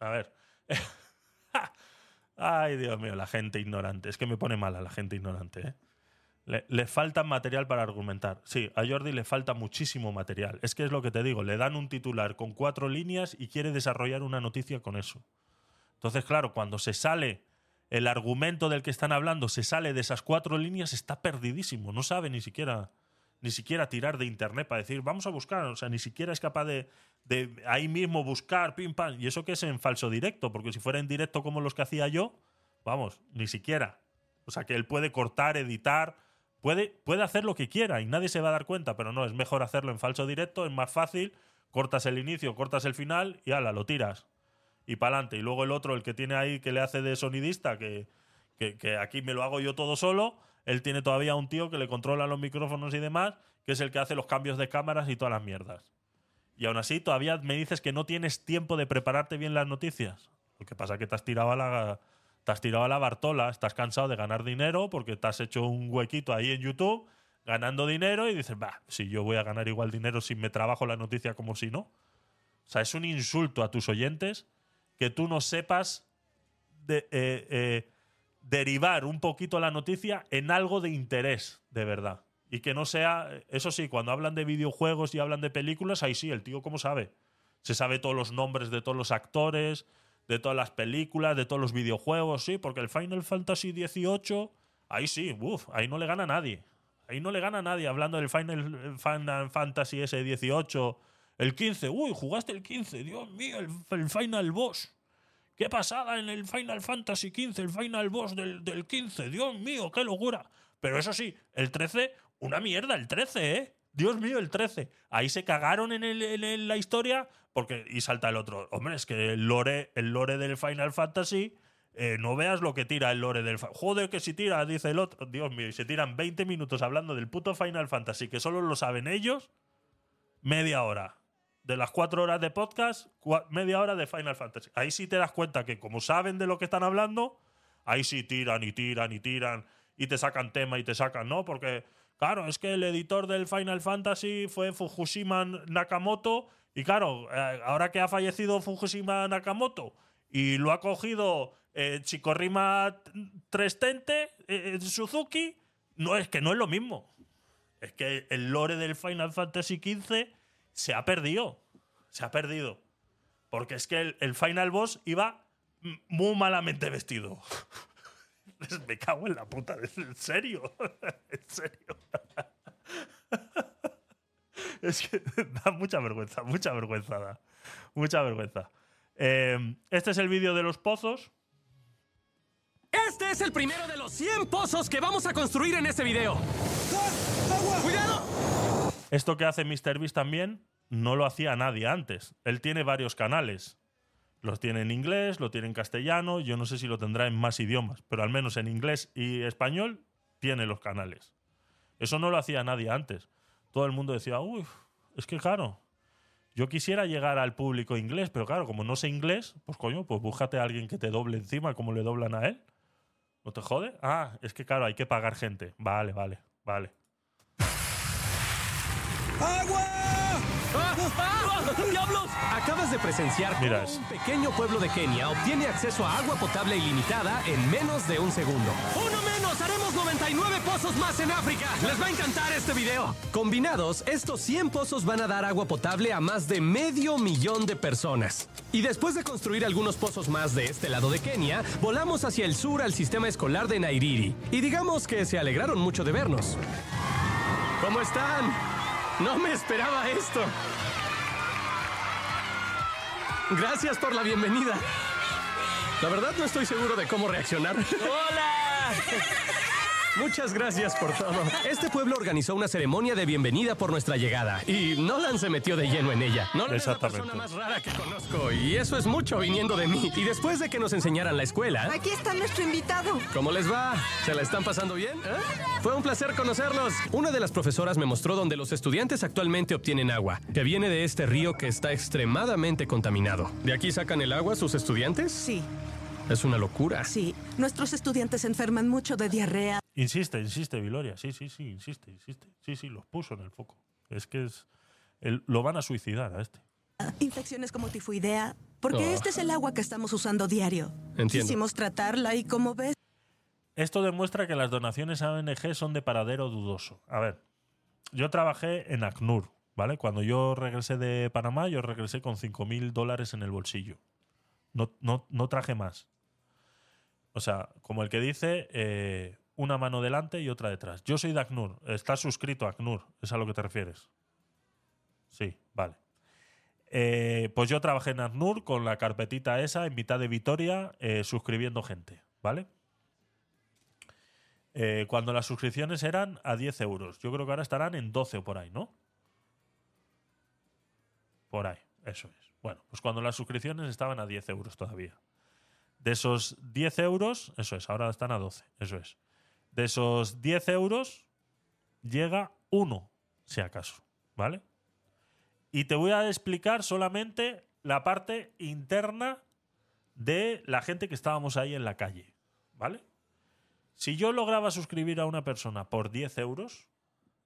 A ver. Ay, Dios mío, la gente ignorante. Es que me pone mala la gente ignorante, ¿eh? Le, le falta material para argumentar. Sí, a Jordi le falta muchísimo material. Es que es lo que te digo, le dan un titular con cuatro líneas y quiere desarrollar una noticia con eso. Entonces, claro, cuando se sale el argumento del que están hablando, se sale de esas cuatro líneas, está perdidísimo. No sabe ni siquiera, ni siquiera tirar de internet para decir, vamos a buscar. O sea, ni siquiera es capaz de, de ahí mismo buscar, pim, pam. Y eso que es en falso directo, porque si fuera en directo como los que hacía yo, vamos, ni siquiera. O sea, que él puede cortar, editar, puede, puede hacer lo que quiera y nadie se va a dar cuenta, pero no, es mejor hacerlo en falso directo, es más fácil, cortas el inicio, cortas el final y ala, lo tiras. Y para adelante. Y luego el otro, el que tiene ahí, que le hace de sonidista, que, que, aquí me lo hago yo todo solo, él tiene todavía un tío que le controla los micrófonos y demás, que es el que hace los cambios de cámaras y todas las mierdas. Y aún así, todavía me dices que no tienes tiempo de prepararte bien las noticias. Lo que pasa es que te has tirado a la, te has tirado la Bartola, estás cansado de ganar dinero porque te has hecho un huequito ahí en YouTube ganando dinero y dices, va, si yo voy a ganar igual dinero si me trabajo la noticia como si no. O sea, es un insulto a tus oyentes que tú no sepas eh, eh, derivar un poquito la noticia en algo de interés, de verdad. Y que no sea. Eso sí, cuando hablan de videojuegos y hablan de películas, ahí sí, el tío, ¿cómo sabe? Se sabe todos los nombres de todos los actores, de todas las películas, de todos los videojuegos, sí, porque el Final Fantasy XVIII, ahí sí, uff, ahí no le gana a nadie. Ahí no le gana a nadie hablando del Final, Final Fantasy ese 18. El 15, uy, jugaste el 15, Dios mío, el, Final Boss. Qué pasada en el Final Fantasy XV, el Final Boss del, del 15. Dios mío, qué locura. Pero eso sí, el 13, una mierda, el 13, ¿eh? Dios mío, el 13. Ahí se cagaron en, el- en la historia porque y salta el otro. Hombre, es que el lore, el lore del Final Fantasy, eh, no veas lo que tira el lore del... Joder, que si tira, dice el otro. Dios mío, y se tiran 20 minutos hablando del puto Final Fantasy, que solo lo saben ellos, media hora. De las cuatro horas de podcast, media hora de Final Fantasy. Ahí sí te das cuenta que como saben de lo que están hablando, ahí sí tiran y tiran y tiran y te sacan tema y te sacan, ¿no? Porque, claro, es que el editor del Final Fantasy fue Fukushima Nakamoto y claro, eh, ahora que ha fallecido Fukushima Nakamoto y lo ha cogido eh, Chikorima Trestente, eh, Suzuki, no es que no es lo mismo. Es que el lore del Final Fantasy XV se ha perdido. Se ha perdido. Porque es que el, el Final Boss iba muy malamente vestido. Me cago en la puta. En serio. En serio. Es que da mucha vergüenza, mucha vergüenza da. Mucha vergüenza. Eh, este es el vídeo de los pozos. Este es el primero de los 100 pozos que vamos a construir en este video. ¡Cuidado! Esto que hace MrBeast también no lo hacía nadie antes. Él tiene varios canales. Los tiene en inglés, lo tiene en castellano. Yo no sé si lo tendrá en más idiomas, pero al menos en inglés y español tiene los canales. Eso no lo hacía nadie antes. Todo el mundo decía, uy, es que claro, yo quisiera llegar al público inglés, pero claro, como no sé inglés, pues coño, pues búscate a alguien que te doble encima como le doblan a él. ¿No te jode? Ah, es que claro, hay que pagar gente. Vale, vale, vale. ¡Agua! ¡Diablos! Acabas de presenciar cómo un pequeño pueblo de Kenia obtiene acceso a agua potable ilimitada en menos de un segundo. ¡Uno menos! ¡Haremos 99 pozos más en África! ¡Les va a encantar este video! Combinados, estos 100 pozos van a dar agua potable a más de medio millón de personas. Y después de construir algunos pozos más de este lado de Kenia, volamos hacia el sur al sistema escolar de Nairiri. Y digamos que se alegraron mucho de vernos. ¿Cómo están? No me esperaba esto. Gracias por la bienvenida. La verdad no estoy seguro de cómo reaccionar. ¡Hola! Muchas gracias por todo. Este pueblo organizó una ceremonia de bienvenida por nuestra llegada y Nolan se metió de lleno en ella. Nolan es la persona más rara que conozco y eso es mucho viniendo de mí. Y después de que nos enseñaran la escuela, Aquí está nuestro invitado. ¿Cómo les va? ¿Se la están pasando bien? ¿Eh? Fue un placer conocerlos. Una de las profesoras me mostró donde los estudiantes actualmente obtienen agua, que viene de este río que está extremadamente contaminado. ¿De aquí sacan el agua sus estudiantes? Sí. Es una locura. Sí, nuestros estudiantes se enferman mucho de diarrea. Insiste, insiste, Viloria. Sí, sí, sí, insiste, insiste. Sí, sí, los puso en el foco. Es que es. el- lo van a suicidar a este. Infecciones como tifoidea, porque Oh. este es el agua que estamos usando diario. Entiendo. Quisimos tratarla y como ves, Esto demuestra que las donaciones a ONG son de paradero dudoso. A ver, yo trabajé en ACNUR, ¿vale? Cuando yo regresé de Panamá, yo regresé con 5.000 dólares en el bolsillo. No, no, no traje más. O sea, como el que dice, eh, una mano delante y otra detrás. Yo soy de ACNUR. Estás suscrito a ACNUR. ¿Es a lo que te refieres? Sí, vale. Eh, pues yo trabajé en ACNUR con la carpetita esa en mitad de Vitoria, eh, suscribiendo gente, ¿vale? Cuando las suscripciones eran a 10 euros. Yo creo que ahora estarán en 12 o por ahí, ¿no? Por ahí, eso es. Bueno, pues cuando las suscripciones estaban a 10 euros todavía. De esos 10 euros, eso es, ahora están a 12, eso es. De esos 10 euros llega uno, si acaso, ¿vale? Y te voy a explicar solamente la parte interna de la gente que estábamos ahí en la calle, ¿vale? Si yo lograba suscribir a una persona por 10 euros,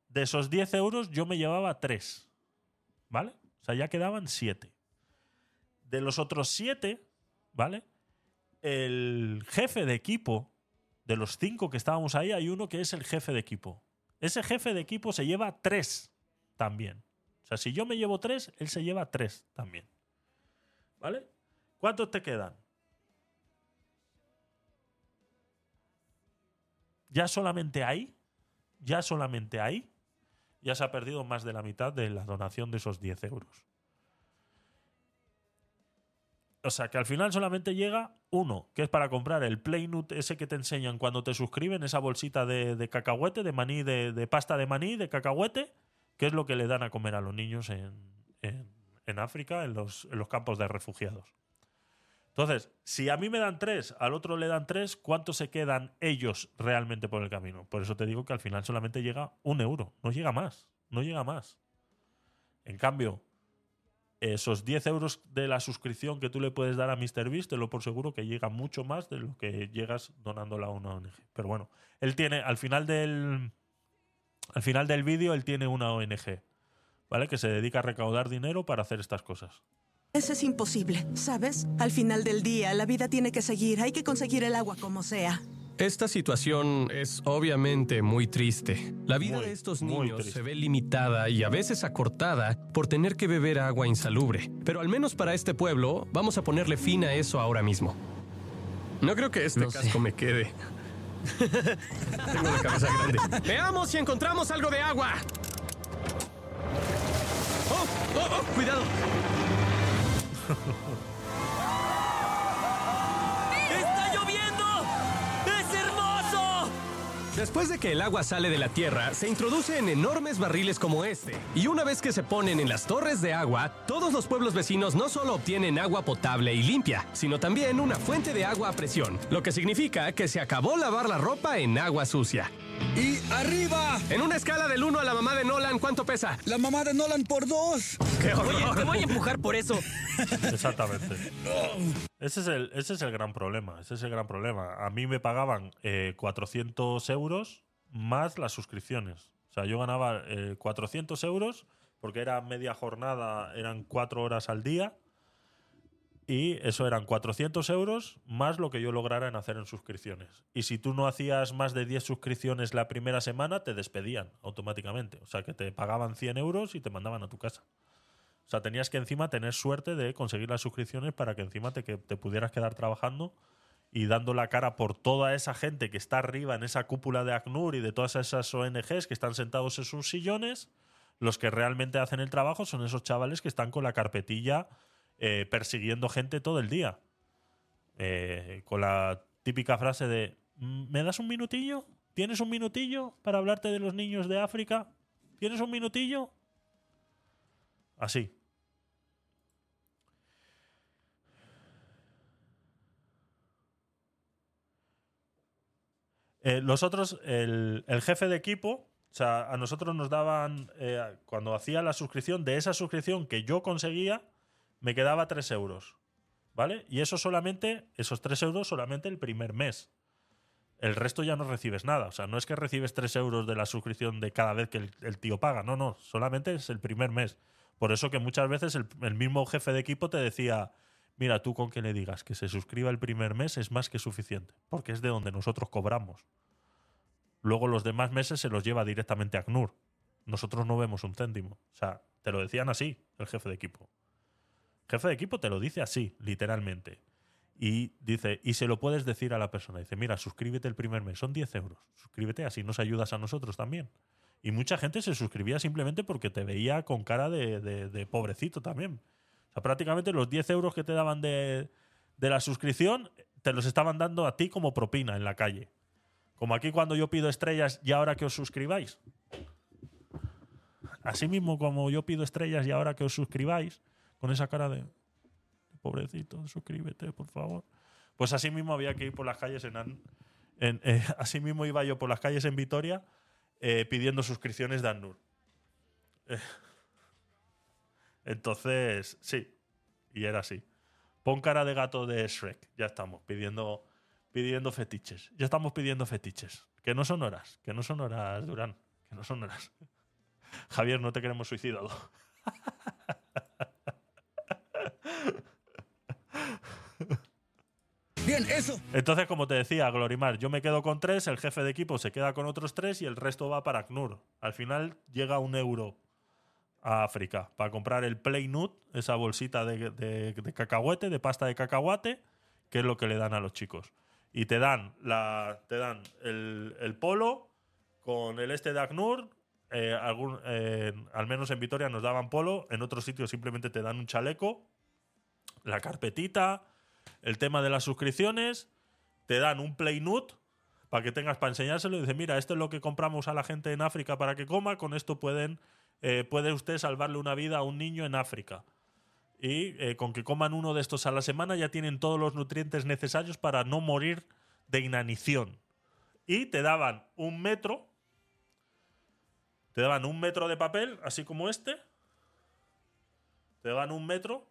de esos 10 euros yo me llevaba 3, ¿vale? O sea, ya quedaban 7. De los otros 7, ¿vale? El jefe de equipo, de los 5 que estábamos ahí, hay uno que es el jefe de equipo. Ese jefe de equipo se lleva tres también. O sea, si yo me llevo tres, él se lleva tres también. ¿Vale? ¿Cuántos te quedan? Ya solamente ahí, ya solamente ahí, ya se ha perdido más de la mitad de la donación de esos 10 euros. O sea, que al final solamente llega uno, que es para comprar el Playnut ese que te enseñan cuando te suscriben, esa bolsita de, de cacahuete, de maní, de, pasta de maní, de cacahuete, que es lo que le dan a comer a los niños en, en- en África, en los, en los campos de refugiados. Entonces, si a mí me dan tres, al otro le dan tres, ¿cuántos se quedan ellos realmente por el camino? Por eso te digo que al final solamente llega un euro, no llega más, no llega más. En cambio, esos 10 euros de la suscripción que tú le puedes dar a MrBeast, te lo por seguro que llega mucho más de lo que llegas donándola a una ONG. Pero bueno, él tiene, al final del, al final del vídeo, él tiene una ONG, ¿vale? Que se dedica a recaudar dinero para hacer estas cosas. Eso es imposible, ¿sabes? Al final del día, la vida tiene que seguir. Hay que conseguir el agua como sea. Esta situación es obviamente muy triste. La vida Muy, de estos niños se ve limitada y a veces acortada por tener que beber agua insalubre. Pero al menos para este pueblo, vamos a ponerle fin a eso ahora mismo. No creo que este sé. casco me quede. Tengo la cabeza grande. Veamos si encontramos algo de agua. ¡Oh! ¡Oh! oh, ¡Cuidado! Después de que el agua sale de la tierra, se introduce en enormes barriles como este. Y una vez que se ponen en las torres de agua, todos los pueblos vecinos no solo obtienen agua potable y limpia, sino también una fuente de agua a presión, lo que significa que se acabó lavar la ropa en agua sucia. ¡Y arriba! En una escala del 1 a la mamá de Nolan, ¿cuánto pesa? La mamá de Nolan por dos. ¡Qué Oye, te voy a empujar por eso. Exactamente. Ese es, el, ese es el gran problema. Ese es el gran problema. A mí me pagaban eh, 400 euros más las suscripciones. O sea, yo ganaba eh, 400 euros porque era media jornada, eran cuatro horas al día. Y eso eran 400 euros más lo que yo lograra en hacer en suscripciones. Y si tú no hacías más de 10 suscripciones la primera semana, te despedían automáticamente. O sea, que te pagaban 100 euros y te mandaban a tu casa. O sea, tenías que encima tener suerte de conseguir las suscripciones para que encima te, que te pudieras quedar trabajando y dando la cara por toda esa gente que está arriba en esa cúpula de ACNUR y de todas esas ONGs que están sentados en sus sillones. Los que realmente hacen el trabajo son esos chavales que están con la carpetilla eh, persiguiendo gente todo el día. Eh, con la típica frase de "Mm, ¿Me das un minutillo? ¿Tienes un minutillo para hablarte de los niños de África? ¿Tienes un minutillo? Así. Eh, los otros, el, el jefe de equipo, o sea, a nosotros nos daban, cuando hacía la suscripción, de esa suscripción que yo conseguía, me quedaba 3 euros. ¿Vale? Y eso solamente, esos 3 euros solamente el primer mes. El resto ya no recibes nada. O sea, no es que recibes 3 euros de la suscripción de cada vez que el, tío paga. No, no, solamente es el primer mes. Por eso que muchas veces el, el mismo jefe de equipo te decía, mira, tú con que le digas que se suscriba el primer mes es más que suficiente, porque es de donde nosotros cobramos. Luego los demás meses se los lleva directamente a ACNUR. Nosotros no vemos un céntimo. O sea, te lo decían así el jefe de equipo. Jefe de equipo te lo dice así, literalmente. Y dice, y se lo puedes decir a la persona. Dice, mira, suscríbete el primer mes, son 10 euros. Suscríbete, así nos ayudas a nosotros también. Y mucha gente se suscribía simplemente porque te veía con cara de, pobrecito también. O sea, prácticamente los 10 euros que te daban de, de la suscripción te los estaban dando a ti como propina en la calle. Como aquí cuando yo pido estrellas y ahora que os suscribáis. Así mismo como yo pido estrellas y ahora que os suscribáis, con esa cara de pobrecito, suscríbete, por favor. Pues así mismo había que ir por las calles en, eh, así mismo iba yo por las calles en Vitoria eh, pidiendo suscripciones de ANUR. Eh, entonces, sí, y era así. Pon cara de gato de Shrek, ya estamos pidiendo, pidiendo fetiches. Ya estamos pidiendo fetiches. Que no son horas, que no son horas, Durán, que no son horas. Javier, no te queremos suicidado. Entonces, como te decía, Glorimar, yo me quedo con tres, el jefe de equipo se queda con otros tres y el resto va para ACNUR. Al final llega un euro a África para comprar el Play Nut, esa bolsita de, de- cacahuete, de pasta de cacahuate, que es lo que le dan a los chicos. Y te dan, te dan el, polo con el este de ACNUR. eh, eh, al menos en Vitoria nos daban polo, en otros sitios simplemente te dan un chaleco, la carpetita, el tema de las suscripciones, te dan un Play Nut para que tengas para enseñárselo y dices, mira, esto es lo que compramos a la gente en África para que coma, con esto pueden, eh, puede usted salvarle una vida a un niño en África. Y eh, con que coman uno de estos a la semana ya tienen todos los nutrientes necesarios para no morir de inanición. Y te daban un metro, te daban un metro de papel, así como este, te daban un metro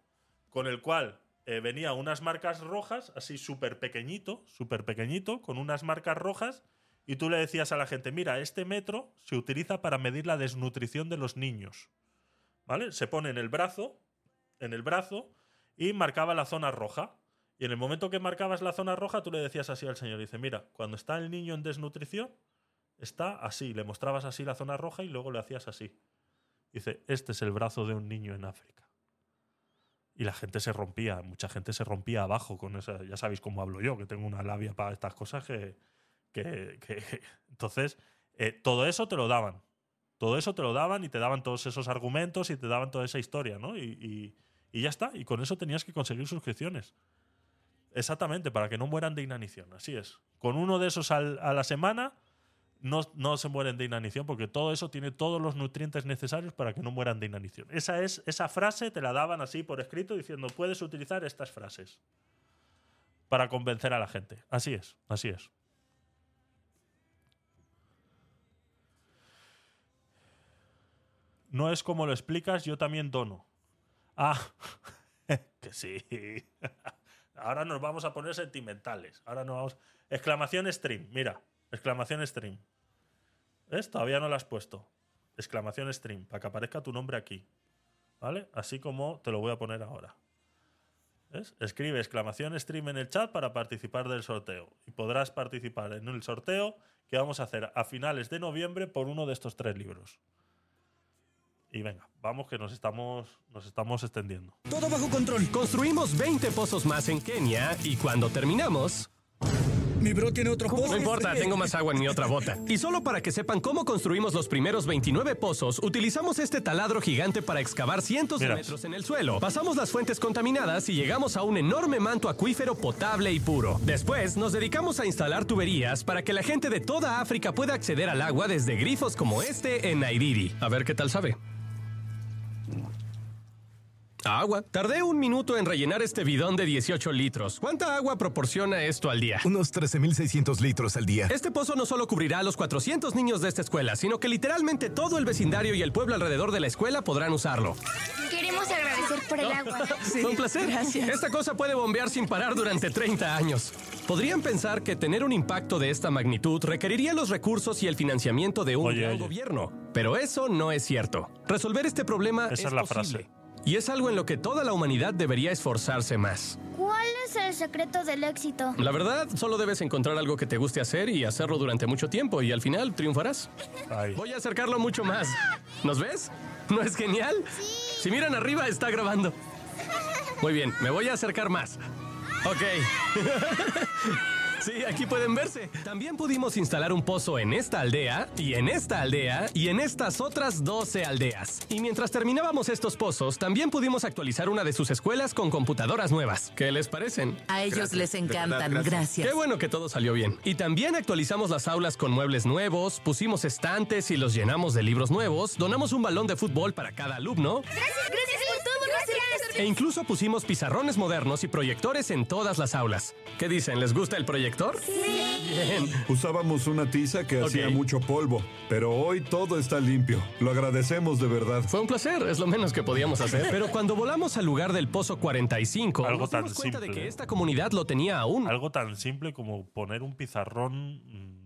con el cual eh, venía unas marcas rojas, así súper pequeñito, súper pequeñito, con unas marcas rojas, y tú le decías a la gente, mira, este metro se utiliza para medir la desnutrición de los niños. ¿Vale? Se pone en el brazo, en el brazo, y marcaba la zona roja. Y en el momento que marcabas la zona roja, tú le decías así al señor, dice, mira, cuando está el niño en desnutrición, está así, le mostrabas así la zona roja y luego le hacías así. Dice, este es el brazo de un niño en África. Y la gente se rompía, mucha gente se rompía abajo con esa. Ya sabéis cómo hablo yo, que tengo una labia para estas cosas que. que- entonces, eh, todo eso te lo daban. Todo eso te lo daban y te daban todos esos argumentos y te daban toda esa historia, ¿no? Y, y- y ya está. Y con eso tenías que conseguir suscripciones. Exactamente, para que no mueran de inanición. Así es. Con uno de esos a la semana no, no se mueren de inanición porque todo eso tiene todos los nutrientes necesarios para que no mueran de inanición. Esa, es, esa frase te la daban así por escrito diciendo puedes utilizar estas frases para convencer a la gente. Así es, así es. No es como lo explicas, yo también dono. Ah, que sí. Ahora nos vamos a poner sentimentales. Ahora nos vamos. Exclamación stream, mira. Exclamación stream. ¿Ves? Todavía no lo has puesto. Exclamación stream, para que aparezca tu nombre aquí. ¿Vale? Así como te lo voy a poner ahora. ¿Ves? Escribe exclamación stream en el chat para participar del sorteo. Y podrás participar en el sorteo que vamos a hacer a finales de noviembre por uno de estos tres libros. Y venga, vamos que nos estamos, nos estamos extendiendo. Todo bajo control. Construimos 20 pozos más en Kenia y cuando terminamos... Mi bro tiene otro pozo. No importa, tengo más agua en mi otra bota. Y solo para que sepan cómo construimos los primeros 29 pozos, utilizamos este taladro gigante para excavar cientos Mira. de metros en el suelo. Pasamos las fuentes contaminadas y llegamos a un enorme manto acuífero potable y puro. Después, nos dedicamos a instalar tuberías para que la gente de toda África pueda acceder al agua desde grifos como este en Nairiri. A ver qué tal sabe. Agua. Tardé un minuto en rellenar este bidón de 18 litros. ¿Cuánta agua proporciona esto al día? Unos 13.600 litros al día. Este pozo no solo cubrirá a los 400 niños de esta escuela, sino que literalmente todo el vecindario y el pueblo alrededor de la escuela podrán usarlo. Queremos agradecer por el agua. Fue un placer. Esta cosa puede bombear sin parar durante 30 años. Podrían pensar que tener un impacto de esta magnitud requeriría los recursos y el financiamiento de un Oye, gran oye. gobierno. Pero eso no es cierto. Resolver este problema Esa es la frase. Y es algo en lo que toda la humanidad debería esforzarse más. ¿Cuál es el secreto del éxito? La verdad, solo debes encontrar algo que te guste hacer y hacerlo durante mucho tiempo y al final triunfarás. Voy a acercarlo mucho más. ¿Nos ves? ¿No es genial? Si miran arriba, está grabando. Muy bien, me voy a acercar más. Ok. Sí, aquí pueden verse. También pudimos instalar un pozo en esta aldea, y en esta aldea, y en estas otras 12 aldeas. Y mientras terminábamos estos pozos, también pudimos actualizar una de sus escuelas con computadoras nuevas. ¿Qué les parecen? A ellos les encantan, gracias. Qué bueno que todo salió bien. Y también actualizamos las aulas con muebles nuevos, pusimos estantes y los llenamos de libros nuevos, donamos un balón de fútbol para cada alumno, Gracias, gracias por todo, gracias. E incluso pusimos pizarrones modernos y proyectores en todas las aulas. ¿Qué dicen? ¿Les gusta el proyector? Bien. Usábamos una tiza que hacía mucho polvo, pero hoy todo está limpio. Lo agradecemos de verdad. Fue un placer, es lo menos que podíamos hacer. Pero cuando volamos al lugar del pozo 45, Algo nos tan dimos cuenta de simple. que esta comunidad lo tenía aún. Algo tan simple como poner un pizarrón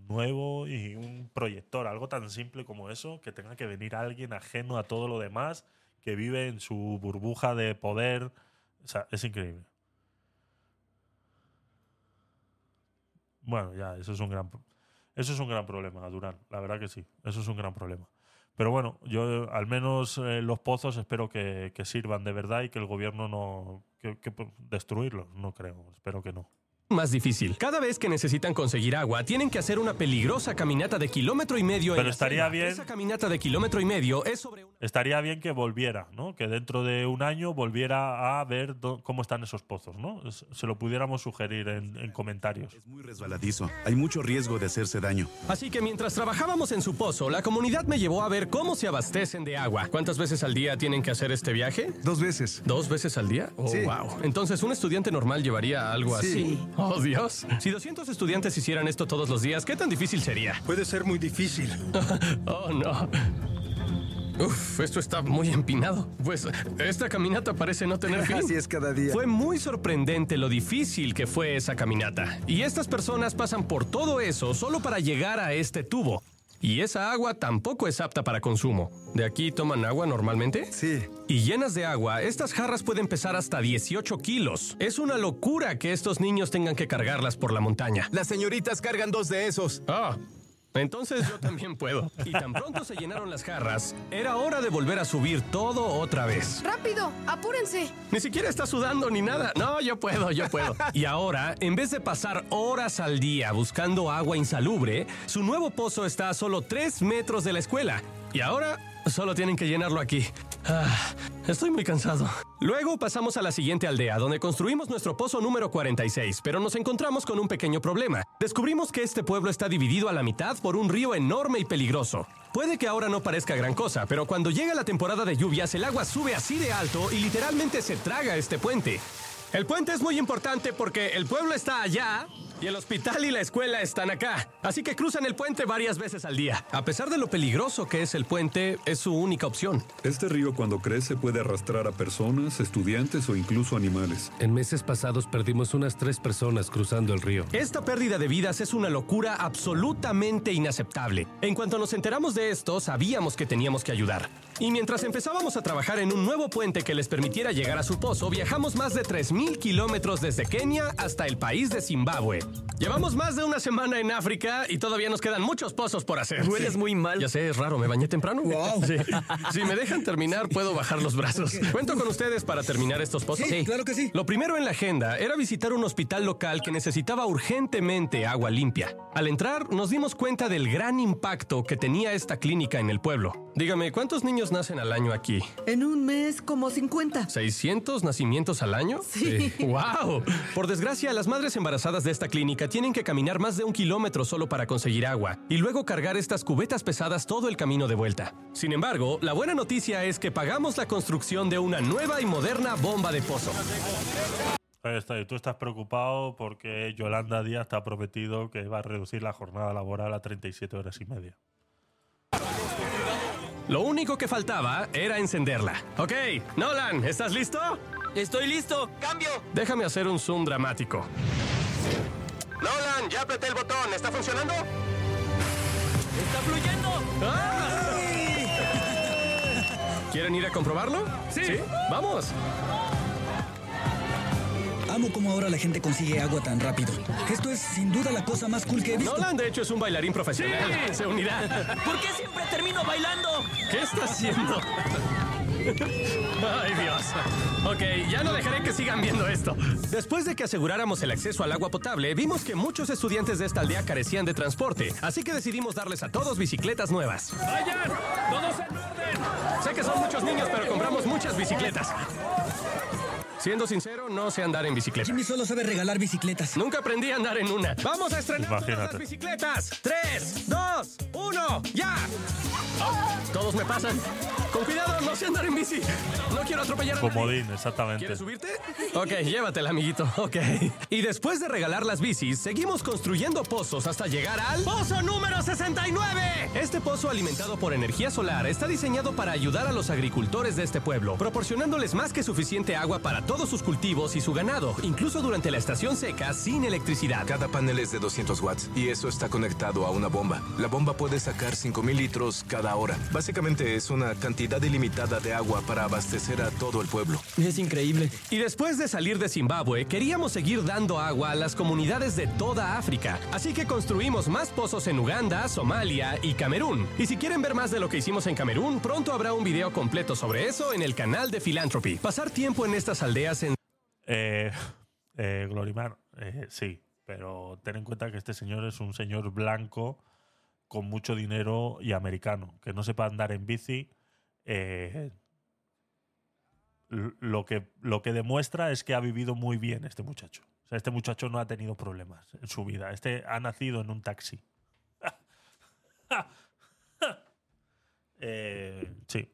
nuevo y un proyector. Algo tan simple como eso, que tenga que venir alguien ajeno a todo lo demás, que vive en su burbuja de poder. O sea, es increíble. Bueno, ya, eso es un gran eso es un gran problema, Durán. La verdad que sí, eso es un gran problema. Pero bueno, yo al menos eh, los pozos espero que, sirvan de verdad y que el gobierno no que destruirlos, no creo, espero que no. Más difícil. Cada vez que necesitan conseguir agua, tienen que hacer una peligrosa caminata de kilómetro y medio. en Pero la estaría bien- Esa caminata de kilómetro y medio es sobre una... Estaría bien que volviera, ¿no? Que dentro de un año volviera a ver cómo están esos pozos, ¿no? Es- Se lo pudiéramos sugerir en, en comentarios. Muy resbaladizo. Hay mucho riesgo de hacerse daño. Así que mientras trabajábamos en su pozo, la comunidad me llevó a ver cómo se abastecen de agua. ¿Cuántas veces al día tienen que hacer este viaje? Dos veces. ¿Dos veces al día? Oh, Sí. wow. Entonces, ¿un estudiante normal llevaría algo Sí. así? Oh, Dios. Si 200 estudiantes hicieran esto todos los días, ¿qué tan difícil sería? Puede ser muy difícil. oh, no. Uf, esto está muy empinado. Pues esta caminata parece no tener fin. Así es cada día. Fue muy sorprendente lo difícil que fue esa caminata. Y estas personas pasan por todo eso solo para llegar a este tubo. Y esa agua tampoco es apta para consumo. ¿De aquí toman agua normalmente? Sí. Y llenas de agua, estas jarras pueden pesar hasta 18 kilos. Es una locura que estos niños tengan que cargarlas por la montaña. Las señoritas cargan dos de esos. Ah, entonces yo también puedo. Y tan pronto se llenaron las jarras, era hora de volver a subir todo otra vez. ¡Rápido! ¡Apúrense! Ni siquiera está sudando ni nada. No, yo puedo, yo puedo. Y ahora, en vez de pasar horas al día buscando agua insalubre, su nuevo pozo está a solo 3 metros de la escuela. Y ahora solo tienen que llenarlo aquí. Ah, estoy muy cansado. Luego pasamos a la siguiente aldea, donde construimos nuestro pozo número 46, pero nos encontramos con un pequeño problema. Descubrimos que este pueblo está dividido a la mitad por un río enorme y peligroso. Puede que ahora no parezca gran cosa, pero cuando llega la temporada de lluvias, el agua sube así de alto y literalmente se traga este puente. El puente es muy importante porque el pueblo está allá y el hospital y la escuela están acá. Así que cruzan el puente varias veces al día. A pesar de lo peligroso que es el puente, es su única opción. Este río cuando crece puede arrastrar a personas, estudiantes o incluso animales. En meses pasados perdimos unas tres personas cruzando el río. Esta pérdida de vidas es una locura absolutamente inaceptable. En cuanto nos enteramos de esto, sabíamos que teníamos que ayudar. Y mientras empezábamos a trabajar en un nuevo puente que les permitiera llegar a su pozo, viajamos más de 3.000 kilómetros desde Kenia hasta el país de Zimbabue. Llevamos más de una semana en África y todavía nos quedan muchos pozos por hacer. Hueles muy mal. Ya sé, es raro, me bañé temprano. Sí. Si me dejan terminar, puedo bajar los brazos. ¿Cuento con ustedes para terminar estos pozos? Sí, claro que sí. Lo primero en la agenda era visitar un hospital local que necesitaba urgentemente agua limpia. Al entrar, nos dimos cuenta del gran impacto que tenía esta clínica en el pueblo. Dígame, ¿cuántos niños nacen al año aquí? En un mes, como 50. ¿600 nacimientos al año? Sí. ¡Wow! Por desgracia, las madres embarazadas de esta clínica tienen que caminar más de un kilómetro solo para conseguir agua y luego cargar estas cubetas pesadas todo el camino de vuelta. Sin embargo, la buena noticia es que pagamos la construcción de una nueva y moderna bomba de pozo. Ahí está, y tú estás preocupado porque Yolanda Díaz te ha prometido que va a reducir la jornada laboral a 37 horas y media. Lo único que faltaba era encenderla. Ok, Nolan, ¿estás listo? Estoy listo. ¡Cambio! Déjame hacer un zoom dramático. Nolan, ya apreté el botón. ¿Está funcionando? ¡Está fluyendo! ¿Quieren ir a comprobarlo? Sí. ¿Vamos? Amo cómo ahora la gente consigue agua tan rápido. Esto es sin duda la cosa más cool que he visto. Nolan, de hecho, es un bailarín profesional. Sí. Se unirá. ¿Por qué siempre termino bailando? ¿Qué está haciendo? Ay, Dios. Ok, ya no dejaré que sigan viendo esto. Después de que aseguráramos el acceso al agua potable, vimos que muchos estudiantes de esta aldea carecían de transporte, así que decidimos darles a todos bicicletas nuevas. ¡Vayan! ¡Todos en orden! Sé que son muchos niños, pero compramos muchas bicicletas. Siendo sincero, no sé andar en bicicleta. Jimmy solo sabe regalar bicicletas. Nunca aprendí a andar en una. ¡Vamos a estrenar Imagínate. las bicicletas! ¡Tres, dos, uno, ya! Oh, todos me pasan. Con cuidado, no sé andar en bici. No quiero atropellar a nadie. Comodín, exactamente. ¿Quieres subirte? Ok, llévatela, amiguito. Ok. Y después de regalar las bicis, seguimos construyendo pozos hasta llegar al... ¡Pozo número 69! Este pozo alimentado por energía solar está diseñado para ayudar a los agricultores de este pueblo, proporcionándoles más que suficiente agua para todos sus cultivos y su ganado, incluso durante la estación seca sin electricidad. Cada panel es de 200 watts y eso está conectado a una bomba. La bomba puede sacar 5.000 litros cada hora. Básicamente es una cantidad ilimitada de agua para abastecer a todo el pueblo. Es increíble. Y después de salir de Zimbabue, queríamos seguir dando agua a las comunidades de toda África. Así que construimos más pozos en Uganda, Somalia y Camerún. Y si quieren ver más de lo que hicimos en Camerún, pronto habrá un video completo sobre eso en el canal de Philanthropy. Pasar tiempo en estas aldeas Eh, eh, Glorimar, eh, sí, pero ten en cuenta que este señor es un señor blanco con mucho dinero y americano, que no sepa andar en bici. lo, que, lo que demuestra es que ha vivido muy bien este muchacho. O sea, este muchacho no ha tenido problemas en su vida. Este ha nacido en un taxi. Sí.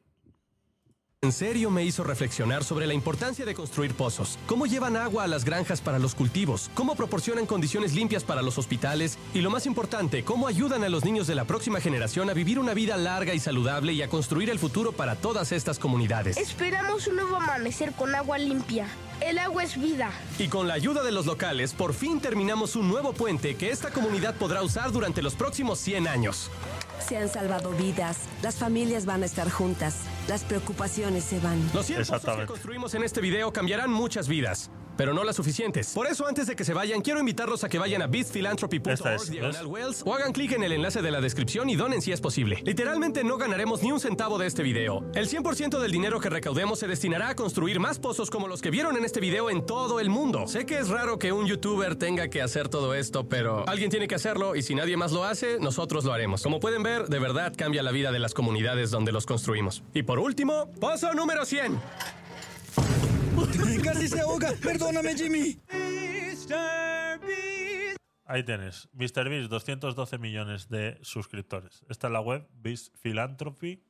En serio me hizo reflexionar sobre la importancia de construir pozos, cómo llevan agua a las granjas para los cultivos, cómo proporcionan condiciones limpias para los hospitales y lo más importante, cómo ayudan a los niños de la próxima generación a vivir una vida larga y saludable y a construir el futuro para todas estas comunidades. Esperamos un nuevo amanecer con agua limpia. El agua es vida. Y con la ayuda de los locales, por fin terminamos un nuevo puente que esta comunidad podrá usar durante los próximos 100 años. Se han salvado vidas, las familias van a estar juntas, las preocupaciones se van. Los 100 pozos que construimos en este video cambiarán muchas vidas, pero no las suficientes. Por eso, antes de que se vayan, quiero invitarlos a que vayan a Wells o hagan clic en el enlace de la descripción y donen si es posible. Literalmente no ganaremos ni un centavo de este video. El 100% del dinero que recaudemos se destinará a construir más pozos como los que vieron en este video en todo el mundo. Sé que es raro que un youtuber tenga que hacer todo esto, pero alguien tiene que hacerlo y si nadie más lo hace, nosotros lo haremos. Como pueden ver, de verdad cambia la vida de las comunidades donde los construimos. Y por último, pozo número 100. Casi se ahoga. Perdóname, Jimmy. Ahí tienes. MrBeast, 212 millones de suscriptores. Esta es la web, Beast Philanthropy.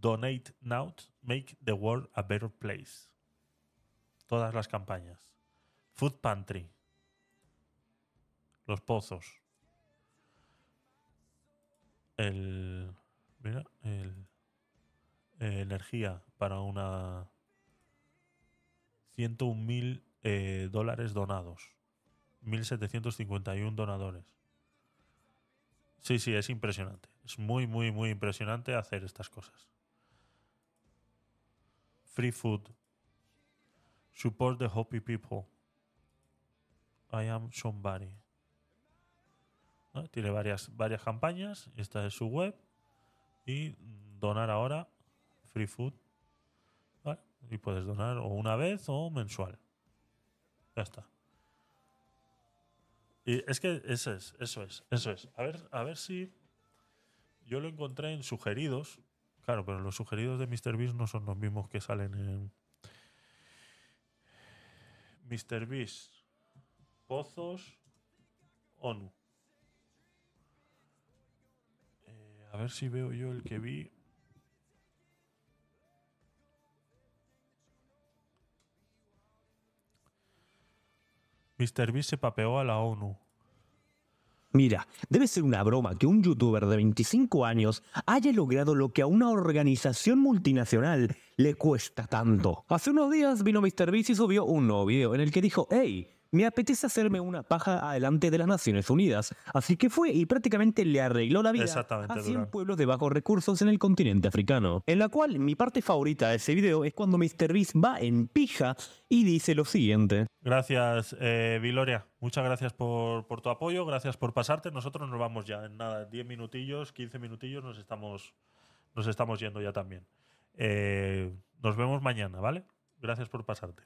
Donate now, make the world a better place. Todas las campañas. Food Pantry. Los pozos. El. Mira, el. eh, energía para una. 101 mil eh, dólares donados. 1.751 donadores. Sí, sí, es impresionante. Es muy, muy, muy impresionante hacer estas cosas. Free food. Support the happy people. I am somebody. Tiene varias, varias campañas. Esta es su web. Y donar ahora. Free food. Y puedes donar o una vez o mensual. Ya está. Y es que eso es, eso es, eso es. A ver, a ver si yo lo encontré en sugeridos. Claro, pero los sugeridos de MrBeast no son los mismos que salen en MrBeast Pozos ONU. Eh, a ver si veo yo el que vi. MrBeast se papeó a la ONU. Mira, debe ser una broma que un youtuber de 25 años haya logrado lo que a una organización multinacional le cuesta tanto. Hace unos días vino MrBeast y subió un nuevo video en el que dijo, hey, me apetece hacerme una paja adelante de las Naciones Unidas. Así que fue y prácticamente le arregló la vida Exactamente, a 100 Durán. pueblos de bajos recursos en el continente africano. En la cual mi parte favorita de ese video es cuando MrBeast va en pija y dice lo siguiente. Gracias, eh, Viloria. Muchas gracias por, por tu apoyo, gracias por pasarte. Nosotros nos vamos ya en nada, 10 minutillos, 15 minutillos, nos estamos, nos estamos yendo ya también. Eh, nos vemos mañana, ¿vale? Gracias por pasarte.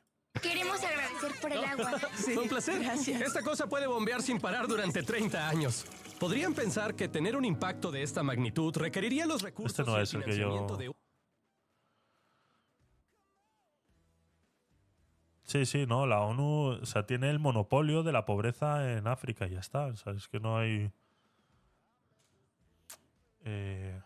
Agradecer por el agua. Fue un placer. Esta cosa puede bombear sin parar durante 30 años. Podrían pensar que tener un impacto de esta magnitud requeriría los recursos Este no y es el que yo- de Sí, sí, no, la ONU o sea, tiene el monopolio de la pobreza en África y ya está. O sea, es que no hay. Eh,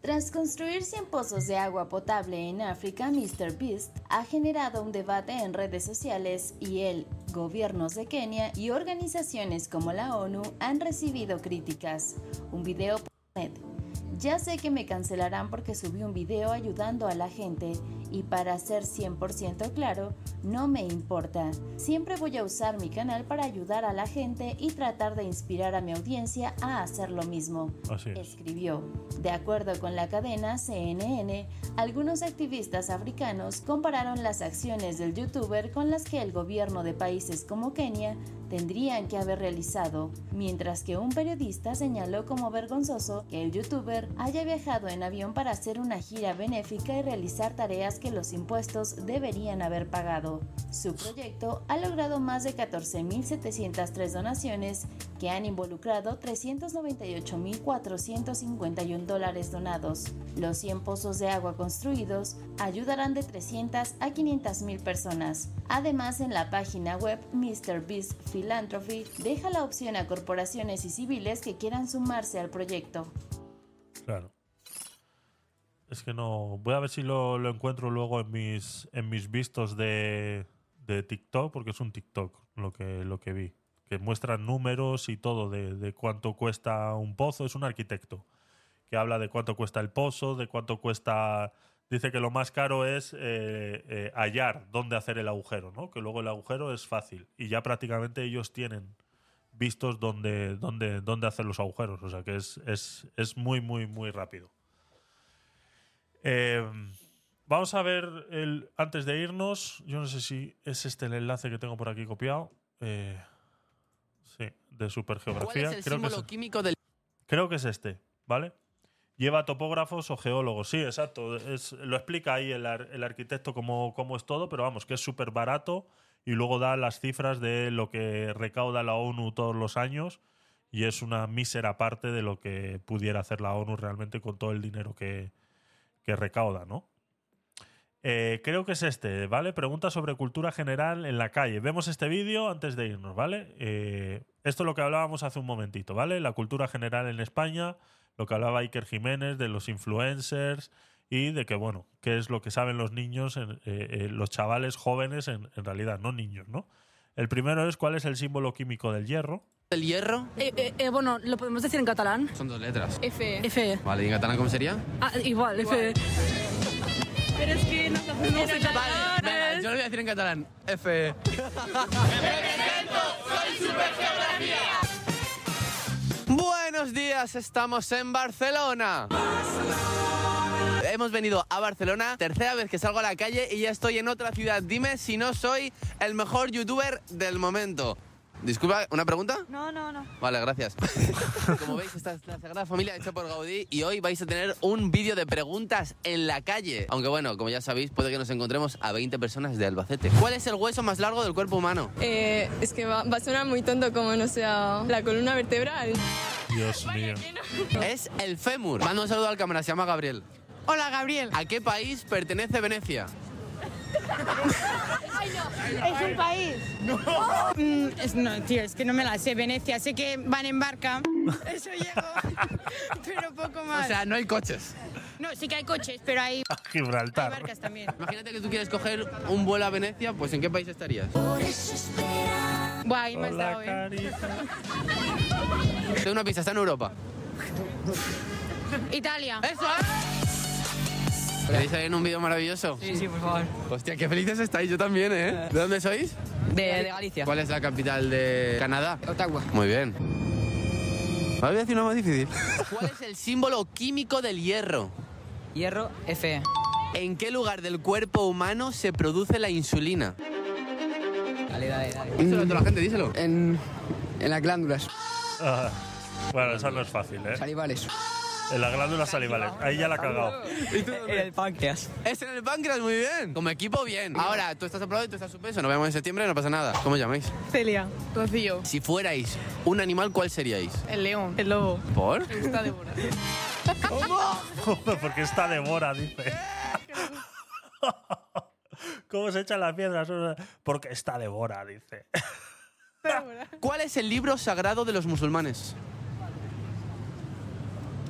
Tras construir 100 pozos de agua potable en África, MrBeast ha generado un debate en redes sociales y el, gobiernos de Kenia y organizaciones como la ONU han recibido críticas. Un video por Ya sé que me cancelarán porque subí un video ayudando a la gente y para ser 100% claro, no me importa. Siempre voy a usar mi canal para ayudar a la gente y tratar de inspirar a mi audiencia a hacer lo mismo. Así es. Escribió. De acuerdo con la cadena CNN, algunos activistas africanos compararon las acciones del youtuber con las que el gobierno de países como Kenia tendrían que haber realizado, mientras que un periodista señaló como vergonzoso que el youtuber haya viajado en avión para hacer una gira benéfica y realizar tareas que los impuestos deberían haber pagado. Su proyecto ha logrado más de 14.703 donaciones que han involucrado 398.451 dólares donados. Los 100 pozos de agua construidos ayudarán de 300 a 500 mil personas. Además, en la página web MrBeast Philanthropy deja la opción a corporaciones y civiles que quieran sumarse al proyecto. Claro. Es que no. Voy a ver si lo, lo encuentro luego en mis, en mis vistos de, de TikTok, porque es un TikTok lo que, lo que vi. Que muestra números y todo de, de cuánto cuesta un pozo. Es un arquitecto que habla de cuánto cuesta el pozo, de cuánto cuesta. Dice que lo más caro es eh, eh, hallar dónde hacer el agujero, ¿no? Que luego el agujero es fácil. Y ya prácticamente ellos tienen vistos dónde, dónde, dónde hacer los agujeros. O sea que es, es, es muy, muy, muy rápido. Eh, vamos a ver, el, antes de irnos, yo no sé si es este el enlace que tengo por aquí copiado. Eh, sí, de supergeografía. ¿Cuál es el creo, que símbolo es, químico del creo que es este, ¿vale? Lleva topógrafos o geólogos, sí, exacto. Es, lo explica ahí el, ar- el arquitecto cómo, cómo es todo, pero vamos, que es súper barato y luego da las cifras de lo que recauda la ONU todos los años y es una mísera parte de lo que pudiera hacer la ONU realmente con todo el dinero que, que recauda, ¿no? Eh, creo que es este, ¿vale? Pregunta sobre cultura general en la calle. Vemos este vídeo antes de irnos, ¿vale? Eh, esto es lo que hablábamos hace un momentito, ¿vale? La cultura general en España, lo que hablaba Iker Jiménez de los influencers y de que, bueno, qué es lo que saben los niños, eh, los chavales jóvenes, en, en realidad, no niños, ¿no? El primero es cuál es el símbolo químico del hierro. Del hierro? Eh, eh, eh, bueno, ¿lo podemos decir en catalán? Son dos letras. F. F. Vale, ¿y en catalán cómo sería? Ah, igual, F. Pero es que no sabemos en Vale, catalán. venga, yo lo voy a decir en catalán. F. Buenos días, estamos en Barcelona. Hemos venido a Barcelona, tercera vez que salgo a la calle y ya estoy en otra ciudad. Dime si no soy el mejor youtuber del momento. Disculpa, ¿una pregunta? No, no, no. Vale, gracias. Como veis, esta es la Sagrada Familia hecha por Gaudí y hoy vais a tener un vídeo de preguntas en la calle. Aunque bueno, como ya sabéis, puede que nos encontremos a 20 personas de Albacete. ¿Cuál es el hueso más largo del cuerpo humano? Eh, es que va, va a sonar muy tonto como no sea la columna vertebral. Dios mío. Es el fémur. Mando un saludo al cámara, se llama Gabriel. Hola, Gabriel. ¿A qué país pertenece Venecia? Es un país. No. no, tío, es que no me la sé. Venecia, sé que van en barca. Eso llego. pero poco más. O sea, no hay coches. no, sí que hay coches, pero hay, hay Gibraltar. barcas también. Imagínate que tú quieres coger un vuelo a Venecia, pues ¿en qué país estarías? Buah, ahí me has dado, ¿eh? Tengo una pista, está en Europa. Italia. ¡Eso ¿Queréis salir en un vídeo maravilloso? Sí, sí, por favor. Hostia, qué felices estáis, yo también, ¿eh? ¿De dónde sois? De, de Galicia. ¿Cuál es la capital de Canadá? Ottawa. Muy bien. Me voy a decir una más difícil. ¿Cuál es el símbolo químico del hierro? Hierro, F. ¿En qué lugar del cuerpo humano se produce la insulina? Dale, dale, dale. Díselo a toda la gente, díselo. En, en las glándulas. Ah, bueno, esa no es fácil, ¿eh? Salivales. En las glándulas salivales. Ahí ya la ha cagado. En el páncreas. Es en el páncreas, muy bien. Como equipo, bien. Ahora, tú estás aprobado y tú estás suspenso. Nos vemos en septiembre, no pasa nada. ¿Cómo llamáis? Celia. Rocío. Si fuerais un animal, ¿cuál seríais? El león. El lobo. ¿Por? Me gusta devorar. Porque está de mora, dice. ¿Cómo se echan las piedras? Porque está de mora, dice. ¿Cuál es el libro sagrado de los musulmanes?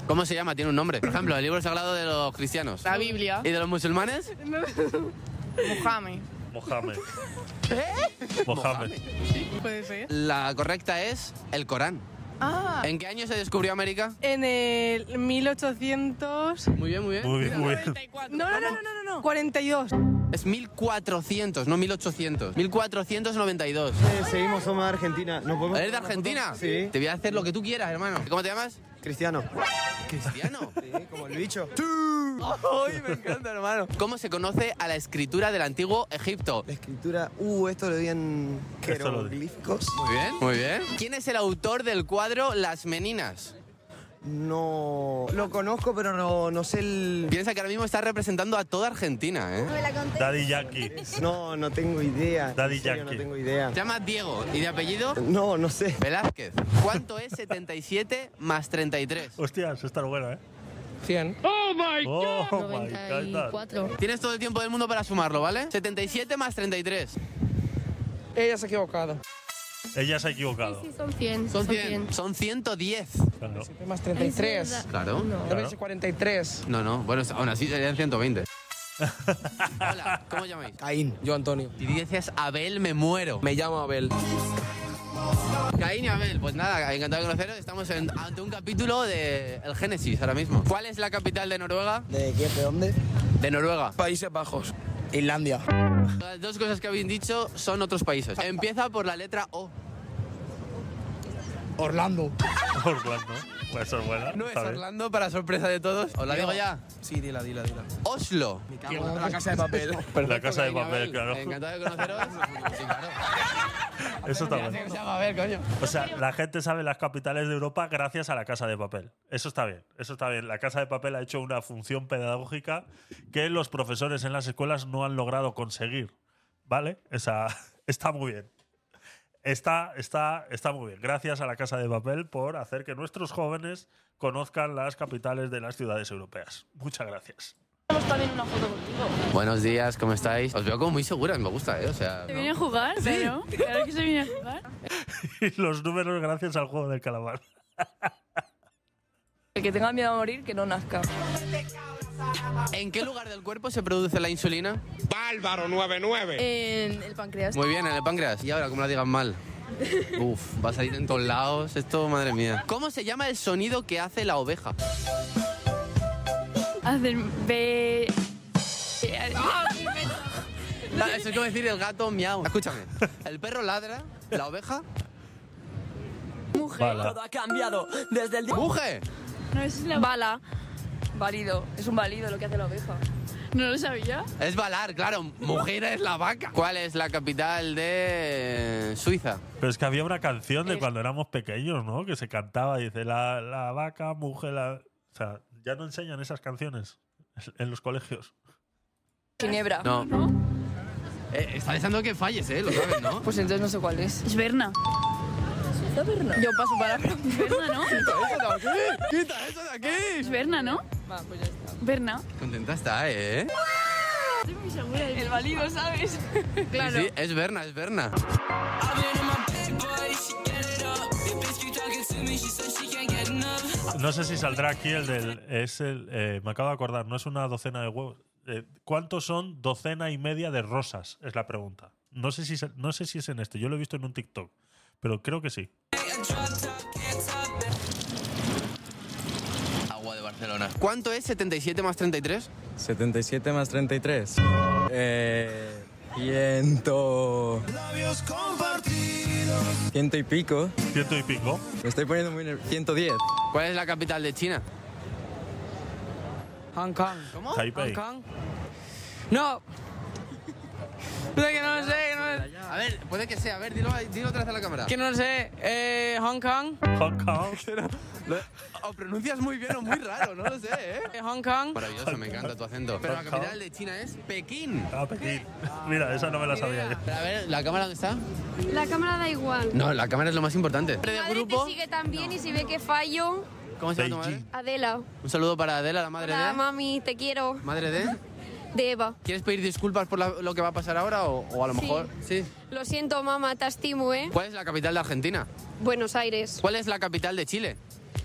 ¿Cómo se llama? Tiene un nombre. Por ejemplo, el libro sagrado de los cristianos. La Biblia. ¿Y de los musulmanes? Mohamed. Mohamed. Mohamed. Puede ser. La correcta es el Corán. Ah. ¿En qué año se descubrió América? En el 1800. Muy bien, muy bien. Muy bien, muy bien. No, no, no, no, no, no. 42. Es 1400, no 1800. 1492. seguimos, somos de Argentina. ¿No podemos ¿Eres de Argentina? Sí. Te voy a hacer lo que tú quieras, hermano. ¿Cómo te llamas? Cristiano. ¿Cristiano? Sí, como el bicho. ¡Ay, me encanta, hermano! ¿Cómo se conoce a la escritura del antiguo Egipto? La escritura. Uh, esto lo di en jeroglíficos. Muy bien, muy bien. ¿Quién es el autor del cuadro Las Meninas? No. Lo conozco, pero no, no sé el. Piensa que ahora mismo está representando a toda Argentina, ¿eh? Daddy Yankee. No, no tengo idea. Daddy Yankee. No tengo idea. Se llama Diego. ¿Y de apellido? No, no sé. Velázquez. ¿Cuánto es 77 más 33? Hostias, está buena, ¿eh? 100. ¡Oh, my God! Oh, my God. Tienes todo el tiempo del mundo para sumarlo, ¿vale? 77 más 33. Ella se ha equivocado. Ella se ha equivocado. Son 100. Son 100. Son 110. Claro. Más 33. Claro. Debe ser 43. No, no. Bueno, aún así serían 120. Hola, ¿cómo os llamáis? Caín. Yo, Antonio. Si dices Abel, me muero. Me llamo Abel. Caín y Abel, pues nada, encantado de conoceros. Estamos en- ante un capítulo de El Génesis ahora mismo. ¿Cuál es la capital de Noruega? ¿De qué? ¿De dónde? De Noruega. Países Bajos. Islandia. Las dos cosas que habéis dicho son otros países. Empieza por la letra O. Orlando. Orlando. Pues eso es buena. ¿No es está bien. Orlando para sorpresa de todos? ¿Os la digo ya? Sí, dila, dila, dila. Oslo. La casa de papel. La casa de papel, Abel. claro. Encantado de conoceros. Sí, claro. Eso está bueno. que se llama Abel, coño. O sea, la gente sabe las capitales de Europa gracias a la Casa de Papel. Eso está bien, eso está bien. La Casa de Papel ha hecho una función pedagógica que los profesores en las escuelas no han logrado conseguir. ¿Vale? Esa, está muy bien. Está, está, está muy bien. Gracias a la Casa de Papel por hacer que nuestros jóvenes conozcan las capitales de las ciudades europeas. Muchas gracias. también una foto contigo. Buenos días, ¿cómo estáis? Os veo como muy seguras, me gusta, ¿eh? O sea, ¿Te ¿no? viene a jugar? Sí. Claro. Claro que se viene a jugar. Y los números gracias al juego del calamar. El que tenga miedo a morir, que no nazca. ¿En qué lugar del cuerpo se produce la insulina? Bárbaro 99. En el páncreas. Muy bien, en el páncreas. Y ahora, como la digan mal. Uf, va a salir en todos lados. Esto, madre mía. ¿Cómo se llama el sonido que hace la oveja? Hacen be... Ah, Eso es como decir el gato miau. Escúchame. El perro ladra, la oveja. Mujer. Bala. Todo ha cambiado desde el día. ¡Muge! No, es la... Bala. Válido. Es un válido lo que hace la oveja. ¿No lo sabía? Es balar, claro. Mujer es la vaca. ¿Cuál es la capital de Suiza? Pero es que había una canción de cuando éramos pequeños, ¿no? Que se cantaba, dice, la, la vaca, mujer, la... O sea, ya no enseñan esas canciones en los colegios. Ginebra. No. Eh, está deseando que falles, ¿eh? Lo sabes, ¿no? Pues entonces no sé cuál es. Es Berna. ¿Es Berna? Yo paso para Es Berna, ¿no? ¡Quita eso de aquí! ¡Quita eso de aquí! Es Berna, ¿no? Va, pues ya está. Berna. Contenta está, ¿eh? Estoy muy segura. El válido, ¿sabes? claro. Sí, sí, es Berna, es Berna. No sé si saldrá aquí el del... Es el, eh, me acabo de acordar, no es una docena de huevos. Eh, ¿Cuántos son docena y media de rosas? Es la pregunta. No sé, si, no sé si es en este, yo lo he visto en un TikTok, pero creo que sí. Barcelona. ¿Cuánto es 77 más 33? 77 más 33. Eh. Ciento. Ciento y pico. Ciento y pico. Me estoy poniendo muy nervioso. 110. ¿Cuál es la capital de China? Hong Kong. ¿Cómo? Taipei. Hong Kong. No. No lo sé, que no lo sé. A ver, puede que sea. A ver, dilo, dilo otra vez a la cámara. Que no lo sé. Eh, Hong Kong. Hong Kong. O pronuncias muy bien o muy raro, no lo sé, ¿eh? Eh, Hong Kong. Maravilloso, me encanta tu acento. Pero la capital de China es Pekín. Ah, Pekín. Mira, esa no me la sabía yo. Pero a ver, ¿la cámara dónde está? La cámara da igual. No, la cámara es lo más importante. Mi ¿De madre grupo? te sigue también y si ve que fallo, ¿Cómo se llama tu madre? Adela. Un saludo para Adela, la madre Hola, de... mami, te quiero. ¿Madre de? De Eva. ¿Quieres pedir disculpas por la- lo que va a pasar ahora o, o a lo Sí. mejor? Sí. Lo siento, mamá, te estimo, ¿eh? ¿Cuál es la capital de Argentina? Buenos Aires. ¿Cuál es la capital de Chile?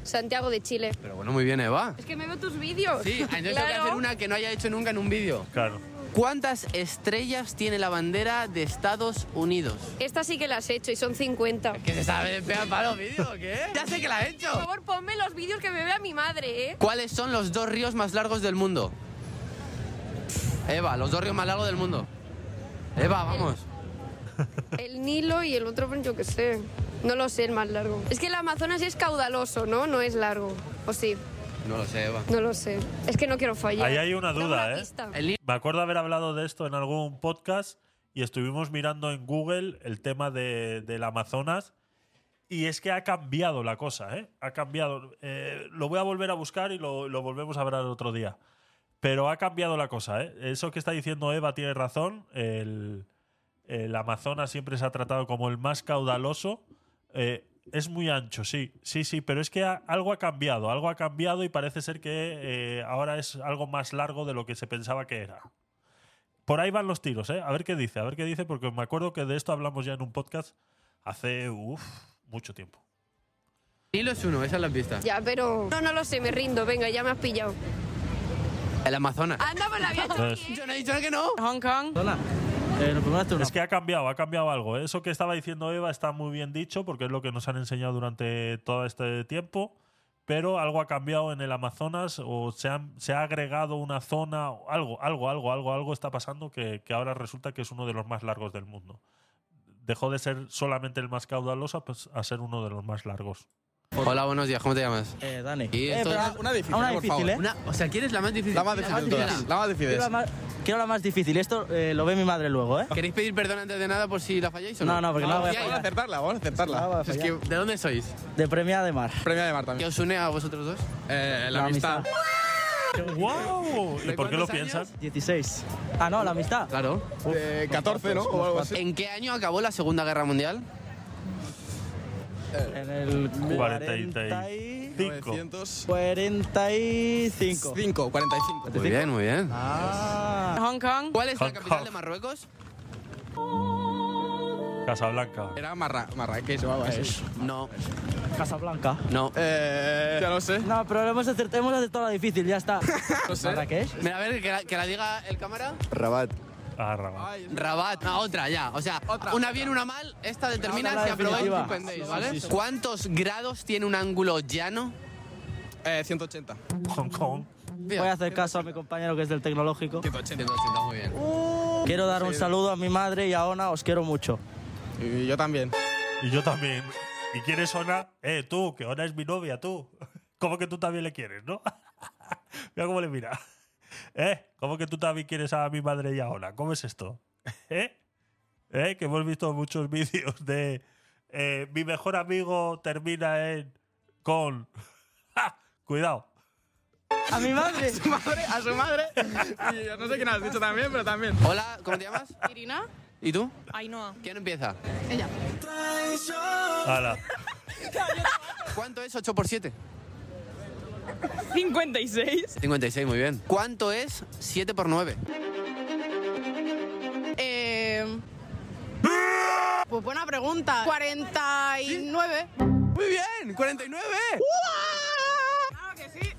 Santiago de Chile. Pero bueno, muy bien, Eva. Es que me veo tus vídeos. Sí, entonces tengo que hacer una que no haya hecho nunca en un vídeo. Claro. ¿Cuántas estrellas tiene la bandera de Estados Unidos? Esta sí que la has hecho y son 50. ¿Qué se sabe de pega para los vídeos o qué? Ya sé que la he hecho. Por favor, ponme los vídeos que me vea mi madre, ¿eh? ¿Cuáles son los dos ríos más largos del mundo? Eva, los dos ríos más largos del mundo. Eva, vamos. El Nilo y el otro, yo qué sé. No lo sé, el más largo. Es que el Amazonas es caudaloso, ¿no? No es largo. ¿O sí? No lo sé, Eva. No lo sé. Es que no quiero fallar. Ahí hay una duda, una ¿eh? Me acuerdo haber hablado de esto en algún podcast y estuvimos mirando en Google el tema de, del Amazonas y es que ha cambiado la cosa, ¿eh? Ha cambiado. Eh, lo voy a volver a buscar y lo, lo volvemos a ver el otro día. Pero ha cambiado la cosa, ¿eh? Eso que está diciendo Eva tiene razón. El, el Amazonas siempre se ha tratado como el más caudaloso. Eh, es muy ancho, sí, sí, sí, pero es que ha- algo ha cambiado, algo ha cambiado y parece ser que eh, ahora es algo más largo de lo que se pensaba que era. Por ahí van los tiros, ¿eh? A ver qué dice, a ver qué dice, porque me acuerdo que de esto hablamos ya en un podcast hace uf, mucho tiempo. Nilo es uno, esa es la pista. Ya, pero... No, no lo sé, me rindo. Venga, ya me has pillado. El Amazonas. Anda, pues la ¿eh? Yo no he dicho que no. Hong Kong. Es que ha cambiado, ha cambiado algo. ¿eh? Eso que estaba diciendo Eva está muy bien dicho porque es lo que nos han enseñado durante todo este tiempo. Pero algo ha cambiado en el Amazonas o se, han- se ha agregado una zona, o algo, algo, algo, algo, algo está pasando que, que ahora resulta que es uno de los más largos del mundo. Dejó de ser solamente el más caudaloso pues, a ser uno de los más largos. Hola, buenos días, ¿cómo te llamas? Eh, Dani. Y Eh, esto pero es- una difícil, Una por difícil, favor. ¿eh? Una- o sea, ¿quieres la más difícil? La más difícil de todas. La más difícil. Quiero la más, quiero la más difícil. Esto eh, lo ve mi madre luego, ¿eh? ¿Queréis pedir perdón antes de nada por si la falláis o no? No, no, porque no la voy a Confiáis. fallar. acertarla, vamos a acertarla. Voy a Es que. ¿De dónde sois? De Premia de Mar. Premia de Mar ¿Qué también. os une a vosotros dos? Eh, la, La amistad. amistad. ¡Wow! ¿Y ¿De por qué lo cuántos piensas? 16. Ah, no, la amistad. Claro. Eh, 14, ¿no? O algo así. ¿En qué año acabó la Segunda Guerra Mundial? En el 45. 900. 45. 5, 45. Muy bien, muy bien. Ah. Hong Kong. ¿Cuál es la capital Kong. de Marruecos? Casablanca. Era Marra Marrakech algo así. No, Casablanca. no. Eh, ya no sé. No, pero hemos acertado, hemos acertado la difícil, ya está. No sé. ¿Marrakech? Mira, a ver, que la, que la diga el cámara. Rabat. Ah, Rabat. Rabat. No, otra ya. O sea, una bien, una mal. Esta determina si aprobáis o suspendéis, ¿vale? Sí, sí, sí. ¿Cuántos grados tiene un ángulo llano? Eh, 180. Hong Kong. Voy a hacer caso a mi compañero que es del tecnológico. 180, muy bien. Quiero dar un saludo a mi madre y a Ona, os quiero mucho. Y yo también. Y yo también. ¿Y quieres Ona? Eh, tú, que Ona es mi novia, tú. ¿Cómo que tú también le quieres, no? Mira cómo le mira. ¿Eh? ¿Cómo que tú también quieres a mi madre y a Ona? ¿Cómo es esto? ¿Eh? ¿Eh? Que hemos visto muchos vídeos de eh, mi mejor amigo termina en con... ¡Ja! Cuidado. A mi madre. A su madre, a su madre. Y yo no sé quién has dicho también, pero también. Hola, ¿cómo te llamas? Irina. ¿Y tú? Ainhoa. ¿Quién empieza? Ella. Hala. ¿Cuánto es 8 por 7? 56. 56, muy bien. ¿Cuánto es 7 por 9? Eh, pues buena pregunta. 49. Muy bien, 49. Claro que sí.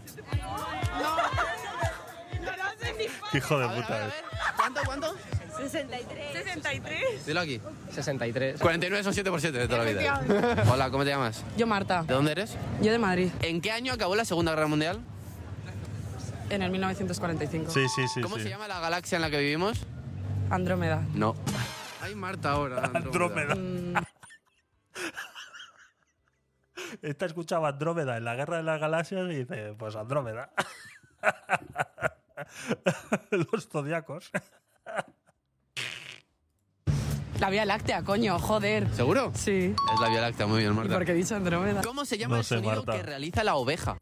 No. No sé si Hijo de a puta. ver, a eh. ver. ¿Cuánto, cuánto? 63. 63. Dilo aquí. 63. 49 son 7 por 7 de toda la vida. Hola, ¿cómo te llamas? Yo Marta. ¿De dónde eres? Yo de Madrid. ¿En qué año acabó la Segunda Guerra Mundial? En el 1945. Sí, sí, sí. ¿Cómo sí. se llama la galaxia en la que vivimos? Andrómeda. No. Hay Marta ahora. Andrómeda. Mm, Esta escuchaba Andrómeda en la Guerra de las Galaxias y dice, pues Andrómeda. Los zodiacos. La Vía Láctea, coño, joder. ¿Seguro? Sí. Es la Vía Láctea, muy bien, ¿Y Marta. por qué he dicho Andrómeda? ¿Cómo se llama No el sé, sonido Marta. que realiza la oveja?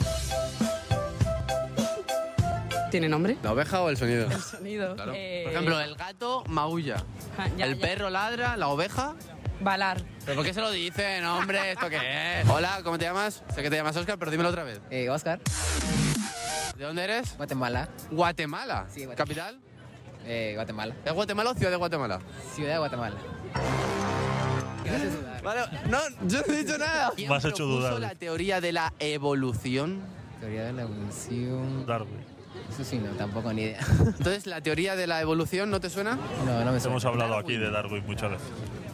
¿Tiene nombre? ¿La oveja o el sonido? El sonido. Claro. Eh, Por ejemplo, el gato maulla. ja, ya, el ya. perro ladra, la oveja. Balar. ¿Pero por qué se lo dicen, hombre? ¿Esto qué es? Hola, ¿cómo te llamas? Sé que te llamas Oscar, pero dímelo otra vez. Eh, Oscar, ¿De dónde eres? Guatemala. Guatemala. Sí, Guatemala. ¿Capital? Eh, Guatemala. ¿Es Guatemala o ciudad de Guatemala? Ciudad de Guatemala. Vale, no, yo no he dicho nada. ¿Quién Me has hecho propuso dudar. la teoría de la evolución? Teoría de la evolución. Darwin. Eso sí, no, tampoco ni idea. Entonces, ¿la teoría de la evolución no te suena? No, no me Hemos hablado aquí de Darwin muchas veces.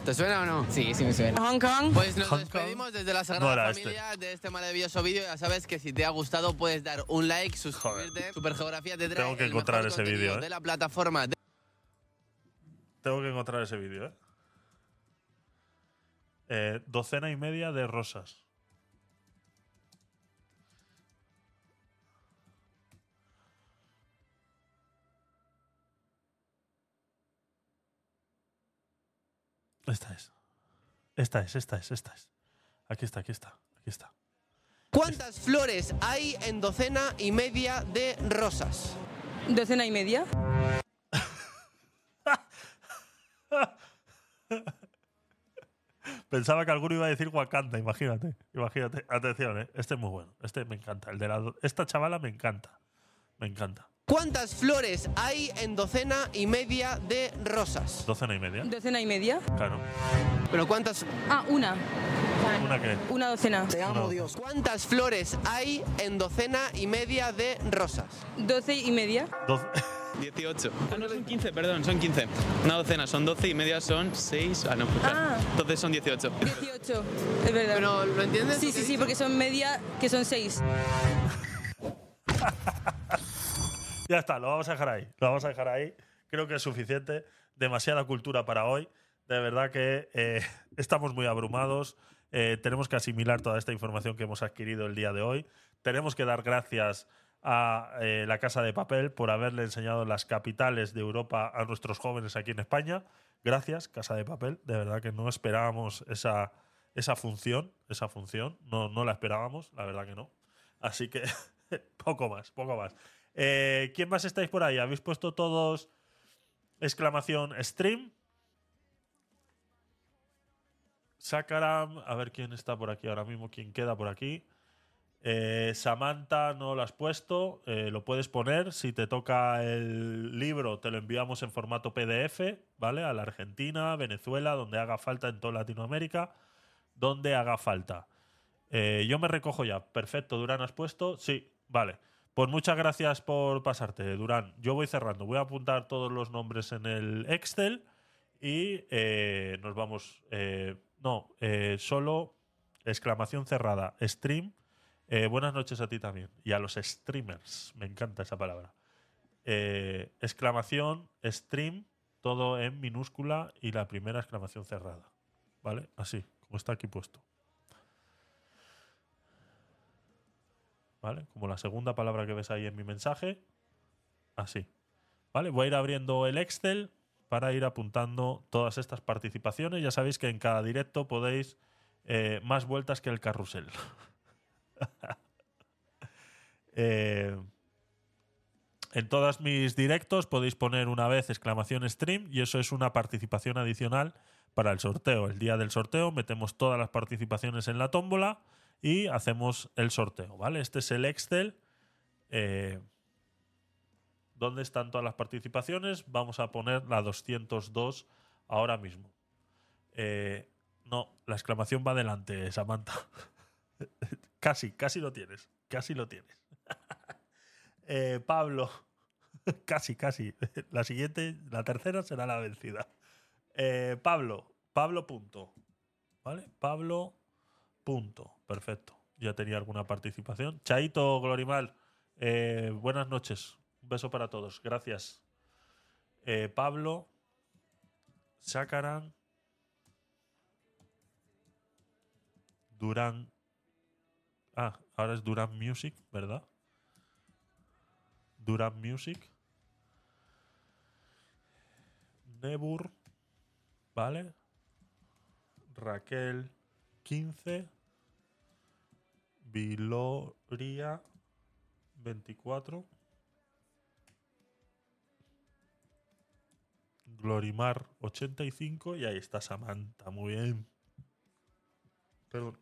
¿Te suena o no? Sí, sí me suena. Hong Kong. Pues nos Hong despedimos desde la Sagrada era este. Familia de este maravilloso vídeo. Ya sabes que si te ha gustado puedes dar un like, suscribirte. Supergeografía te trae Tengo que el mejor encontrar ese vídeo, ¿eh? de la plataforma. de- Tengo que encontrar ese vídeo, ¿eh? Eh, Docena y media de rosas. Esta es. Esta es, esta es, esta es. Aquí está, aquí está, aquí está. ¿Cuántas flores hay en docena y media de rosas? Docena y media. Pensaba que alguno iba a decir Wakanda, imagínate. Imagínate. Atención, ¿eh? Este es muy bueno. Este me encanta. El de la, esta chavala me encanta. Me encanta. ¿Cuántas flores hay en docena y media de rosas? Docena y media. Docena y media. Claro. ¿Pero cuántas? Ah, una. ¿Una qué? Una docena. Te amo, No. Dios. ¿Cuántas flores hay en docena y media de rosas? Doce y media. Doce- 18. Ah, no, son 15, perdón, son 15. Una docena son 12 y media son 6. Ah, no, pues, Ah. Entonces son 18. 18. Es verdad. ¿Pero lo entiendes? Sí, sí, sí, porque son media, que son seis. Ya está, lo vamos a dejar ahí. Lo vamos a dejar ahí. Creo que es suficiente. Demasiada cultura para hoy. De verdad que eh, estamos muy abrumados. Eh, tenemos que asimilar toda esta información que hemos adquirido el día de hoy. Tenemos que dar gracias a eh, la Casa de Papel por haberle enseñado las capitales de Europa a nuestros jóvenes aquí en España. Gracias, Casa de Papel. De verdad que no esperábamos esa, esa función. Esa función. No, no la esperábamos, la verdad que no. Así que poco más, poco más. Eh, ¿Quién más estáis por ahí? ¿Habéis puesto todos exclamación stream? Sakaram, a ver quién está por aquí ahora mismo, quién queda por aquí. Eh, Samantha no lo has puesto, eh, lo puedes poner. Si te toca el libro, te lo enviamos en formato PDF, ¿vale? A la Argentina, Venezuela, donde haga falta en toda Latinoamérica, donde haga falta. Yo me recojo ya. Perfecto, Durán, ¿has puesto? Sí, vale. Pues muchas gracias por pasarte, Durán. Yo voy cerrando. Voy a apuntar todos los nombres en el Excel y eh, nos vamos. eh, no, eh, solo exclamación cerrada. Stream. Buenas noches a ti también. Y a los streamers. Me encanta esa palabra. Exclamación, stream, todo en minúscula y la primera exclamación cerrada. ¿Vale? Así, como está aquí puesto. ¿Vale? Como la segunda palabra que ves ahí en mi mensaje. Así. ¿Vale? Voy a ir abriendo el Excel para ir apuntando todas estas participaciones. Ya sabéis que en cada directo podéis eh, más vueltas que el carrusel. Eh, en todos mis directos podéis poner una vez exclamación stream y eso es una participación adicional para el sorteo. El día del sorteo metemos todas las participaciones en la tómbola y hacemos el sorteo, ¿vale? Este es el Excel. eh, ¿Dónde están todas las participaciones? Vamos a poner la 202 ahora mismo. Eh, no, la exclamación va adelante, Samantha. casi, casi lo tienes. Casi lo tienes. Eh, Pablo. casi, casi. La siguiente, la tercera será la vencida. Pablo. Pablo punto. ¿Vale? Pablo punto. Perfecto. Ya tenía alguna participación. Chaito, Glorimal. eh, buenas noches. Un beso para todos. Gracias. Eh, Pablo. Sacaran. Durán. Ah, ahora es Durán Music, ¿verdad? Durán Music. Nebur. ¿Vale? Raquel 15. Viloria 24. Glorimar 85 y ahí está Samantha, muy bien. Perdón.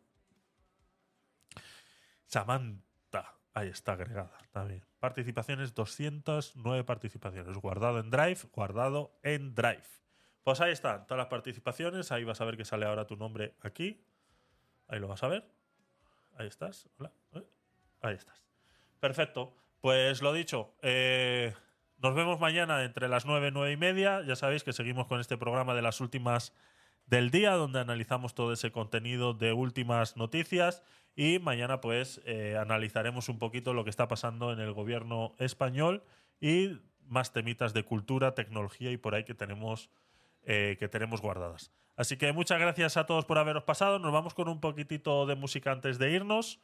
Samantha, ahí está agregada también. Participaciones 209 participaciones. Guardado en Drive, guardado en Drive. Pues ahí están todas las participaciones. Ahí vas a ver que sale ahora tu nombre aquí. Ahí lo vas a ver. Ahí estás. Hola. ¿Eh? Ahí estás. Perfecto. Pues lo dicho, eh, nos vemos mañana entre las 9 y 9 y media. Ya sabéis que seguimos con este programa de las últimas del día, donde analizamos todo ese contenido de últimas noticias. Y mañana, pues, eh, analizaremos un poquito lo que está pasando en el gobierno español y más temitas de cultura, tecnología y por ahí que tenemos, que tenemos guardadas. Así que muchas gracias a todos por haberos pasado. Nos vamos con un poquitito de música antes de irnos.